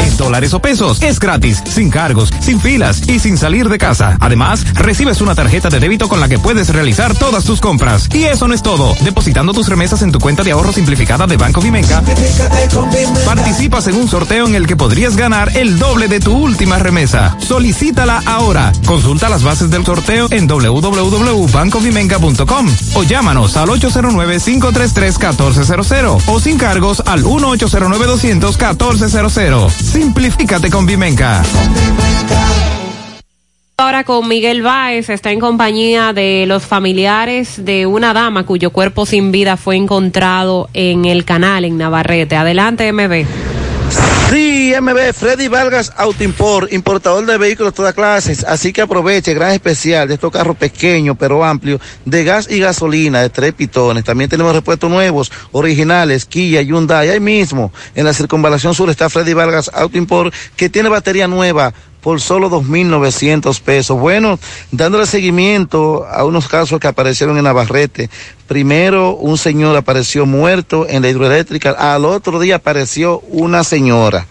En dólares o pesos. Es gratis, sin cargos, sin filas y sin salir de casa. Además, recibes una tarjeta de débito con la que puedes realizar todas tus compras. Y eso no es todo. Depositando tus remesas en tu cuenta de ahorro simplificada de Banco Vimenca, participas en un sorteo en el que podrías ganar el doble de tu última remesa. Solicítala ahora. Consulta las bases del sorteo en www.bancovimenca.com o llámanos al 809-533-1400 o sin cargos al 1-809-200-1400. Simplifícate con Vimenca. Ahora con Miguel Báez está en compañía de los familiares de una dama cuyo cuerpo sin vida fue encontrado en el canal en Navarrete. Adelante, MB. Sí, MB, Freddy Vargas Autoimport, importador de vehículos de todas clases. Así que aproveche, gran especial de estos carros pequeños pero amplios, de gas y gasolina, de tres pitones. También tenemos repuestos nuevos, originales, Kia, Hyundai. Ahí mismo, en la circunvalación sur está Freddy Vargas Autoimport, que tiene batería nueva por solo 2.900 pesos. Bueno, dándole seguimiento a unos casos que aparecieron en Navarrete. Primero, un señor apareció muerto en la hidroeléctrica. Al otro día apareció una señora.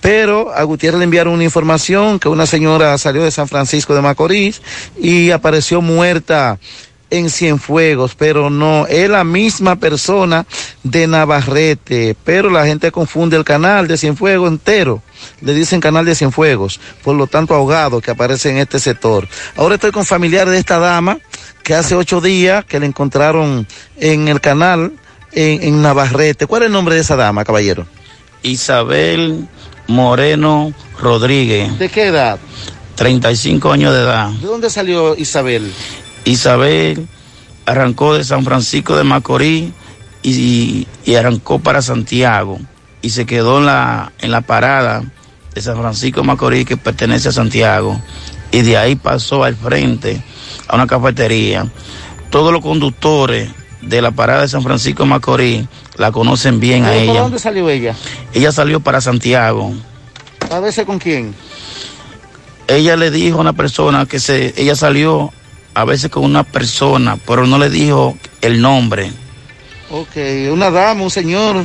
Pero a Gutiérrez le enviaron una información que una señora salió de San Francisco de Macorís y apareció muerta en Cienfuegos, pero no, es la misma persona de Navarrete, pero la gente confunde el canal de Cienfuegos entero, le dicen canal de Cienfuegos, por lo tanto ahogado que aparece en este sector. Ahora estoy con familiares de esta dama que hace ocho días que le encontraron en el canal en, en Navarrete. ¿Cuál es el nombre de esa dama, caballero? Isabel Moreno Rodríguez, ¿De qué edad? 35 años de edad. ¿De dónde salió Isabel? Isabel arrancó de San Francisco de Macorís y, y arrancó para Santiago y se quedó en la, en la parada de San Francisco de Macorís que pertenece a Santiago y de ahí pasó al frente a una cafetería. Todos los conductores de la parada de San Francisco de Macorís la conocen bien a ¿Pero ¿Por ella. dónde salió ella? Ella salió para Santiago. ¿A veces con quién? ella le dijo a una persona que se, ella salió a veces con una persona, pero no le dijo el nombre. Ok, una dama, un señor.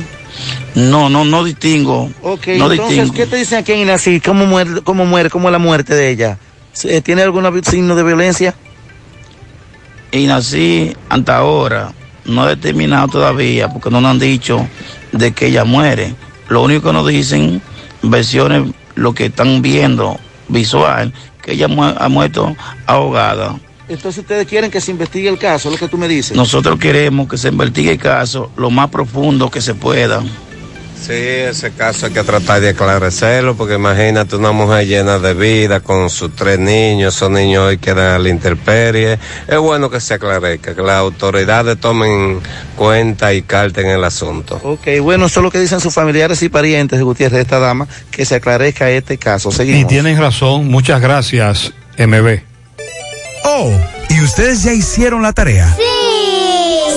No, no, no distingo. Ok, no entonces, distingo. ¿qué te dicen aquí en Inací? ¿Cómo muere, cómo muere, cómo es la muerte de ella? ¿Se- ¿Tiene algún signo de violencia? Y nací hasta ahora, no he determinado todavía, porque no nos han dicho de que ella muere. Lo único que nos dicen, versiones, lo que están viendo visual, que ella mu- ha muerto ahogada. Entonces ustedes quieren que se investigue el caso, lo que tú me dices. Nosotros queremos que se investigue el caso lo más profundo que se pueda. Sí, ese caso hay que tratar de aclarecerlo, porque imagínate una mujer llena de vida con sus tres niños, esos niños hoy quedan a la intemperie. Es bueno que se aclarezca, que las autoridades tomen cuenta y carten el asunto. Ok, bueno, eso es lo que dicen sus familiares y parientes de Gutiérrez, de esta dama, que se aclarezca este caso. Y Seguimos. tienen razón, muchas gracias, MB. Oh, ¿y ustedes ya hicieron la tarea? Sí.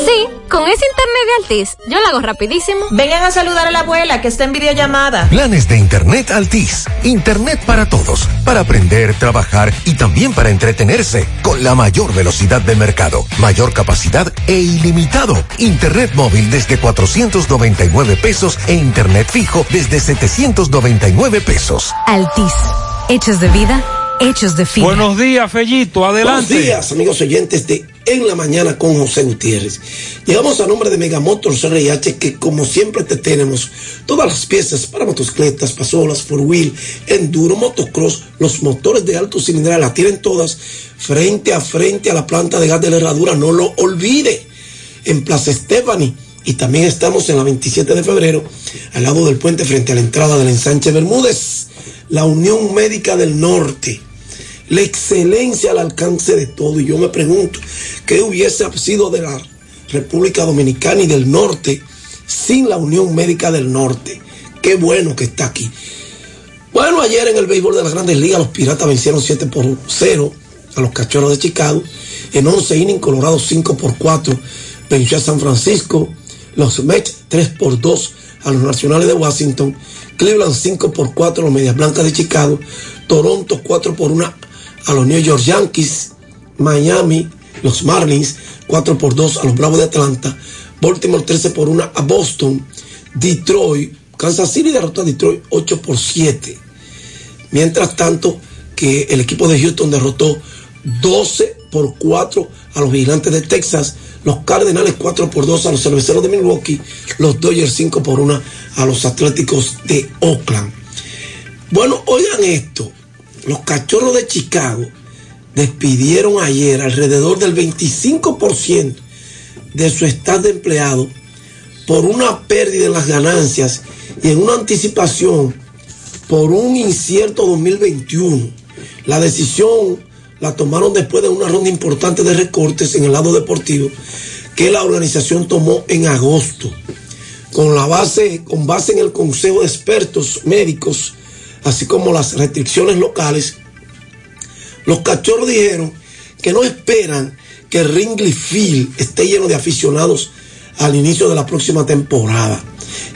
Sí, con ese internet de Altis, yo lo hago rapidísimo. Vengan a saludar a la abuela que está en videollamada. Planes de Internet Altis. Internet para todos. Para aprender, trabajar y también para entretenerse. Con la mayor velocidad del mercado. Mayor capacidad e ilimitado. Internet móvil desde 499 pesos e Internet fijo desde 799 pesos. Altis, hechos de vida, hechos de fibra. Buenos días, Fellito, adelante. Buenos días, amigos oyentes de En la Mañana con José Gutiérrez. Llegamos a nombre de Megamotors RIH, que como siempre te tenemos todas las piezas para motocicletas, pasolas, four wheel, enduro, motocross, los motores de alto cilindrada, la tienen todas frente a frente a la planta de gas de la herradura, no lo olvide, en Plaza Stephanie. Y también estamos en la 27 de febrero, al lado del puente frente a la entrada del ensanche Bermúdez, la Unión Médica del Norte la excelencia al alcance de todo. Y yo me pregunto, ¿qué hubiese sido de la República Dominicana y del Norte sin la Unión Médica del Norte? Qué bueno que está aquí. Bueno, ayer en el béisbol de las grandes ligas, los Piratas vencieron 7 por 0 a los Cachorros de Chicago. En 11 innings, Colorado 5 por 4 venció a San Francisco. Los Mets 3 por 2 a los Nacionales de Washington. Cleveland 5 por 4 a los Medias Blancas de Chicago. Toronto 4 por 1 a los New York Yankees. Miami, los Marlins 4 por 2 a los Bravos de Atlanta. Baltimore 13 por 1 a Boston. Detroit, Kansas City derrotó a Detroit 8 por 7. Mientras tanto, que el equipo de Houston derrotó 12 por 4 a los Vigilantes de Texas, los Cardenales 4 por 2 a los Cerveceros de Milwaukee, los Dodgers 5 por 1 a los Atléticos de Oakland. Bueno, oigan esto, los Cachorros de Chicago despidieron ayer alrededor del 25% de su estado de empleado por una pérdida en las ganancias y en una anticipación por un incierto 2021. La decisión la tomaron después de una ronda importante de recortes en el lado deportivo que la organización tomó en agosto. Con la base, con base en el Consejo de Expertos Médicos, así como las restricciones locales, los cachorros dijeron que no esperan que Ringley Field esté lleno de aficionados al inicio de la próxima temporada.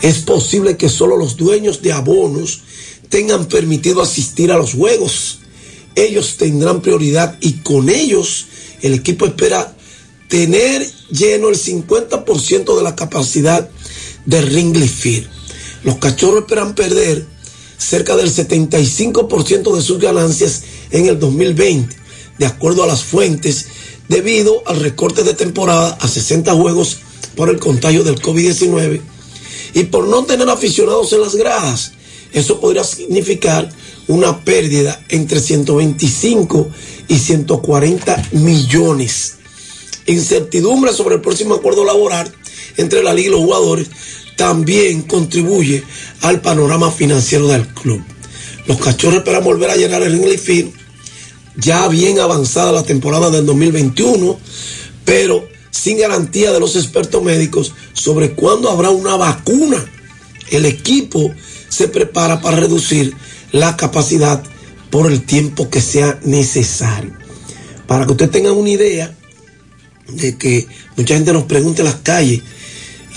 Es posible que solo los dueños de abonos tengan permitido asistir a los juegos. Ellos tendrán prioridad y con ellos el equipo espera tener lleno el 50% de la capacidad de Ringley Field. Los cachorros esperan perder cerca del 75% de sus ganancias en el 2020, de acuerdo a las fuentes debido al recorte de temporada a 60 juegos por el contagio del COVID-19 y por no tener aficionados en las gradas. Eso podría significar una pérdida entre 125 y 140 millones. Incertidumbre sobre el próximo acuerdo laboral entre la liga y los jugadores también contribuye al panorama financiero del club. Los cachorros esperan volver a llenar el English Field ya bien avanzada la temporada del 2021, pero sin garantía de los expertos médicos sobre cuándo habrá una vacuna. El equipo se prepara para reducir la capacidad por el tiempo que sea necesario. Para que usted tenga una idea de que mucha gente nos pregunte en las calles,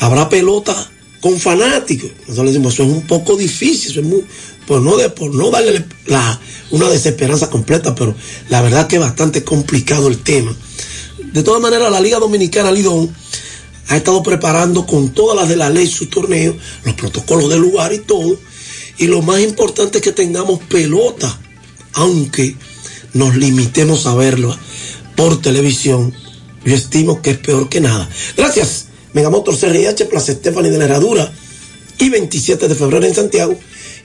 ¿habrá pelota con fanáticos? Nosotros decimos, eso es un poco difícil, eso es muy, por no, por no darle una desesperanza completa, pero la verdad que es bastante complicado el tema. De todas maneras, la Liga Dominicana Lidón ha estado preparando con todas las de la ley su torneo, los protocolos del lugar y todo. Y lo más importante es que tengamos pelota, aunque nos limitemos a verlo por televisión. Yo estimo que es peor que nada. Gracias. Megamotor CRH, Plaza Stephanie de la Herradura y 27 de febrero en Santiago.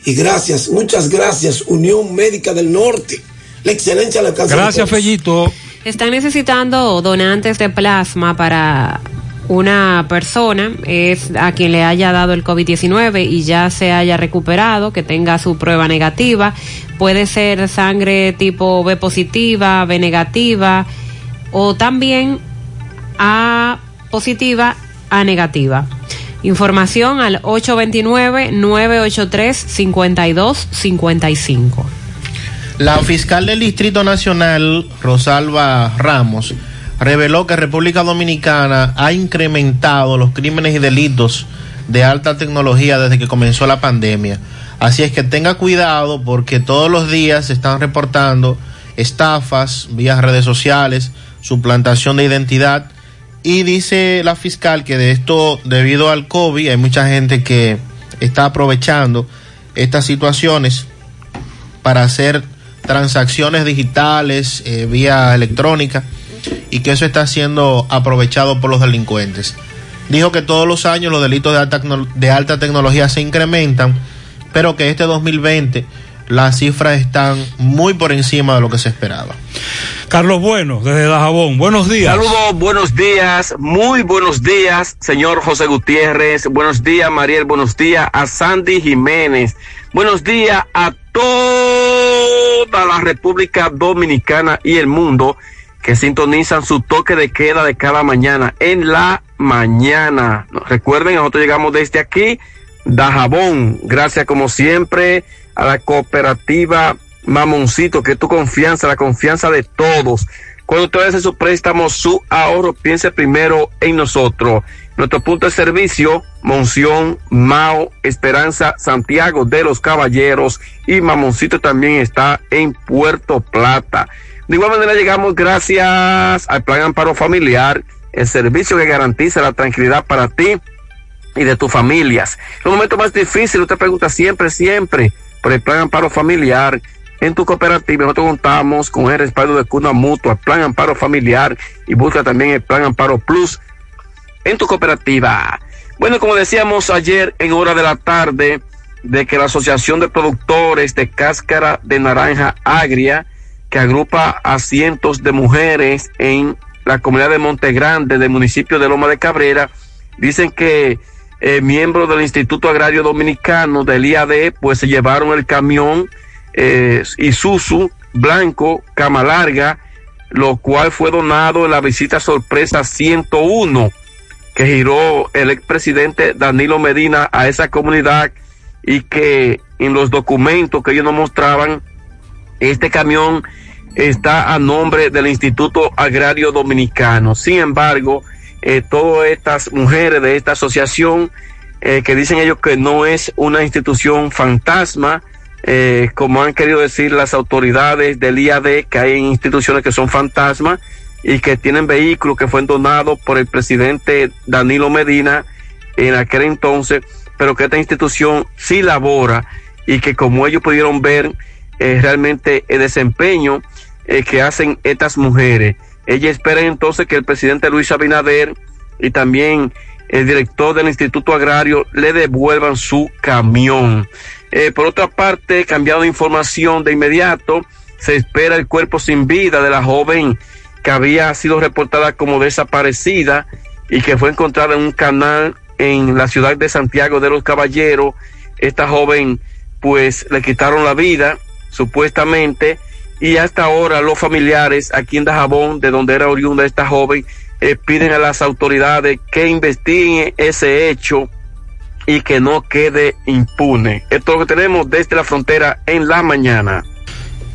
Y gracias, muchas gracias, Unión Médica del Norte. La excelencia la alcanza. Gracias, Fellito. Están necesitando donantes de plasma para una persona es a quien le haya dado el COVID-19 y ya se haya recuperado, que tenga su prueba negativa. Puede ser sangre tipo B positiva, B negativa o también A positiva, A negativa. Información al 829-983-5255. La fiscal del Distrito Nacional, Rosalba Ramos, reveló que República Dominicana ha incrementado los crímenes y delitos de alta tecnología desde que comenzó la pandemia. Así es que tenga cuidado porque todos los días se están reportando estafas vía redes sociales, suplantación de identidad y dice la fiscal que de esto, debido al COVID, hay mucha gente que está aprovechando estas situaciones para hacer transacciones digitales eh, vía electrónica y que eso está siendo aprovechado por los delincuentes. Dijo que todos los años los delitos de alta, de alta tecnología se incrementan, pero que este 2020 las cifras están muy por encima de lo que se esperaba. Carlos Bueno, desde Dajabón. Buenos días. Saludos, buenos días, muy buenos días, señor José Gutiérrez. Buenos días, Mariel. Buenos días a Sandy Jiménez. Buenos días a toda la República Dominicana y el mundo que sintonizan su toque de queda de cada mañana en la mañana. Recuerden, nosotros llegamos desde aquí, Dajabón. Gracias como siempre a la cooperativa Mamoncito, que es tu confianza, la confianza de todos. Cuando usted hace su préstamo, su ahorro, piense primero en nosotros. Nuestro punto de servicio, Monción, Mao, Esperanza, Santiago de los Caballeros y Mamoncito también está en Puerto Plata. De igual manera llegamos gracias al Plan Amparo Familiar, el servicio que garantiza la tranquilidad para ti y de tus familias. En los momentos más difíciles, usted pregunta siempre, siempre por el Plan Amparo Familiar. En tu cooperativa nosotros contamos con el respaldo de Cuna Mutua, Plan Amparo Familiar y busca también el Plan Amparo Plus en tu cooperativa. Bueno, como decíamos ayer en hora de la tarde, de que la Asociación de Productores de Cáscara de Naranja Agria, que agrupa a cientos de mujeres en la comunidad de Monte Grande del municipio de Loma de Cabrera, dicen que eh, miembros del Instituto Agrario Dominicano del IAD, pues se llevaron el camión eh, Isuzu blanco, cama larga, lo cual fue donado en la visita sorpresa 101 que giró el expresidente Danilo Medina a esa comunidad y que en los documentos que ellos nos mostraban, este camión está a nombre del Instituto Agrario Dominicano. Sin embargo, eh, todas estas mujeres de esta asociación eh, que dicen ellos que no es una institución fantasma, eh, como han querido decir las autoridades del IAD, que hay instituciones que son fantasmas y que tienen vehículos que fueron donados por el presidente Danilo Medina en aquel entonces, pero que esta institución sí labora y que como ellos pudieron ver eh, realmente el desempeño que hacen estas mujeres Ella espera entonces que el presidente Luis Abinader y también el director del Instituto Agrario le devuelvan su camión. Eh, por otra parte, cambiado de información de inmediato, se espera el cuerpo sin vida de la joven que había sido reportada como desaparecida y que fue encontrada en un canal en la ciudad de Santiago de los Caballeros. Esta joven pues le quitaron la vida supuestamente y hasta ahora los familiares aquí en Dajabón, de donde era oriunda esta joven, eh, piden a las autoridades que investiguen ese hecho y que no quede impune. Esto es lo que tenemos desde la frontera en la mañana.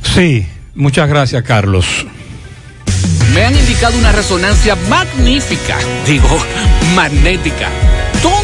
Sí, muchas gracias Carlos. Me han indicado una resonancia magnífica, digo, magnética. ¿Dónde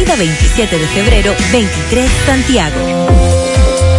27 de febrero, 23 Santiago.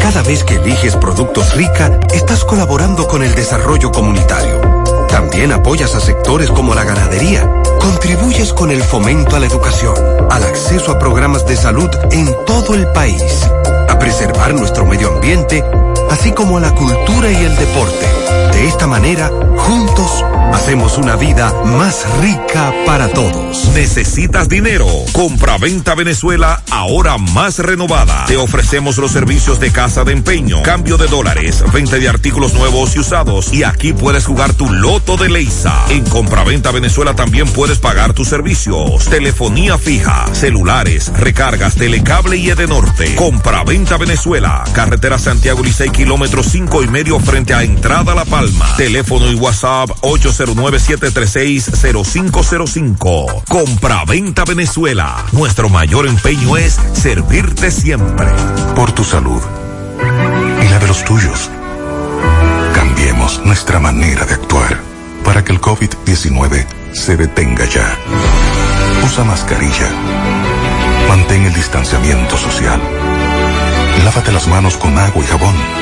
Cada vez que eliges productos rica, estás colaborando con el desarrollo comunitario. También apoyas a sectores como la ganadería. Contribuyes con el fomento a la educación, al acceso a programas de salud en todo el país, a preservar nuestro medio ambiente, así como a la cultura y el deporte. De esta manera, juntos, hacemos una vida más rica para todos. ¿Necesitas dinero? Compra-venta Venezuela, ahora más renovada. Te ofrecemos los servicios de casa de empeño, cambio de dólares, venta de artículos nuevos y usados. Y aquí puedes jugar tu loto de Leisa. En Compra-venta Venezuela también puedes pagar tus servicios. Telefonía fija, celulares, recargas, telecable y Edenorte. Compra-venta Venezuela, carretera Santiago Licey, kilómetro cinco y medio frente a Entrada La Palma. Teléfono y WhatsApp 809-736-0505. Compra-venta Venezuela. Nuestro mayor empeño es servirte siempre. Por tu salud y la de los tuyos. Cambiemos nuestra manera de actuar para que el COVID-19 se detenga ya. Usa mascarilla. Mantén el distanciamiento social. Lávate las manos con agua y jabón.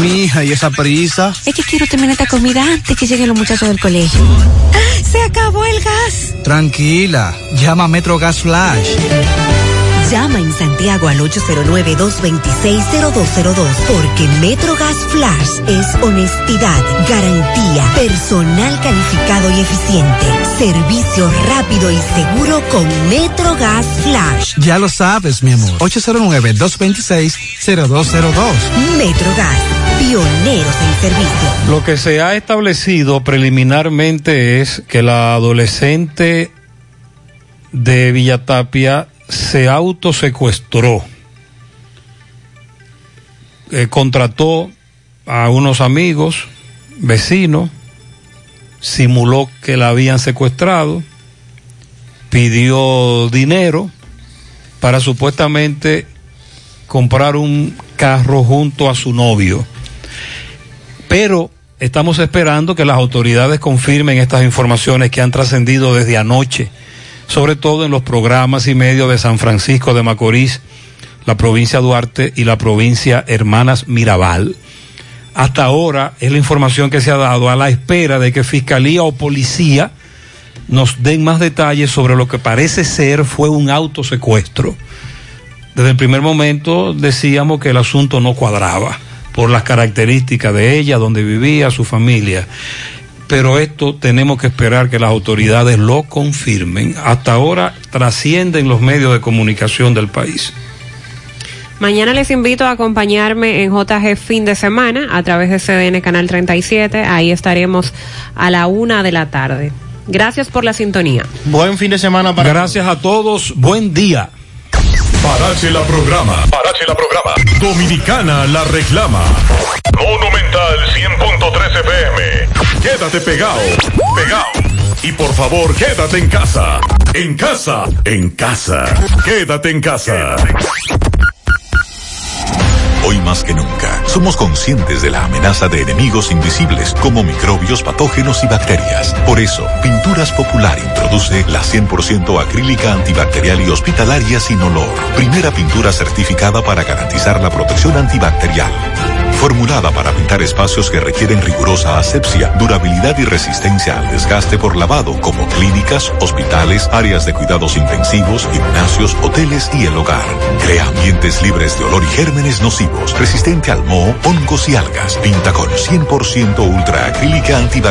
Mi hija, ¿y esa prisa? Es que quiero terminar esta comida antes que lleguen los muchachos del colegio. ¡Se acabó el gas! Tranquila, llama a Metro Gas Flash. Llama en Santiago al 809-226-0202 porque MetroGas Flash es honestidad, garantía, personal calificado y eficiente, servicio rápido y seguro con MetroGas Flash. Ya lo sabes, mi amor. 809-226-0202. MetroGas, pioneros en servicio. Lo que se ha establecido preliminarmente es que la adolescente de Villatapia se autosecuestró. Eh, contrató a unos amigos, vecinos, simuló que la habían secuestrado, pidió dinero para supuestamente comprar un carro junto a su novio. Pero estamos esperando que las autoridades confirmen estas informaciones que han trascendido desde anoche sobre todo en los programas y medios de San Francisco de Macorís, la provincia Duarte y la provincia Hermanas Mirabal. Hasta ahora es la información que se ha dado a la espera de que Fiscalía o Policía nos den más detalles sobre lo que parece ser fue un autosecuestro. Desde el primer momento decíamos que el asunto no cuadraba por las características de ella, donde vivía, su familia pero esto tenemos que esperar que las autoridades lo confirmen. Hasta ahora trascienden los medios de comunicación del país. Mañana les invito a acompañarme en JG fin de semana a través de CDN Canal 37. Ahí estaremos a la una de la tarde. Gracias por la sintonía. Buen fin de semana para Gracias a todos. Buen día. Parache la programa. Parache la programa. Dominicana la reclama. Monumental 100.13 FM. Quédate pegado. Pegado. Y por favor, quédate en casa. En casa. En casa. Quédate en casa. Hoy más que nunca, somos conscientes de la amenaza de enemigos invisibles como microbios, patógenos y bacterias. Por eso, Pinturas Popular introduce la 100% acrílica antibacterial y hospitalaria sin olor. Primera pintura certificada para garantizar la protección antibacterial. Formulada para pintar espacios que requieren rigurosa asepsia, durabilidad y resistencia al desgaste por lavado, como clínicas, hospitales, áreas de cuidados intensivos, gimnasios, hoteles y el hogar. Crea ambientes libres de olor y gérmenes nocivos, resistente al moho, hongos y algas. Pinta con 100% ultra acrílica antibacterial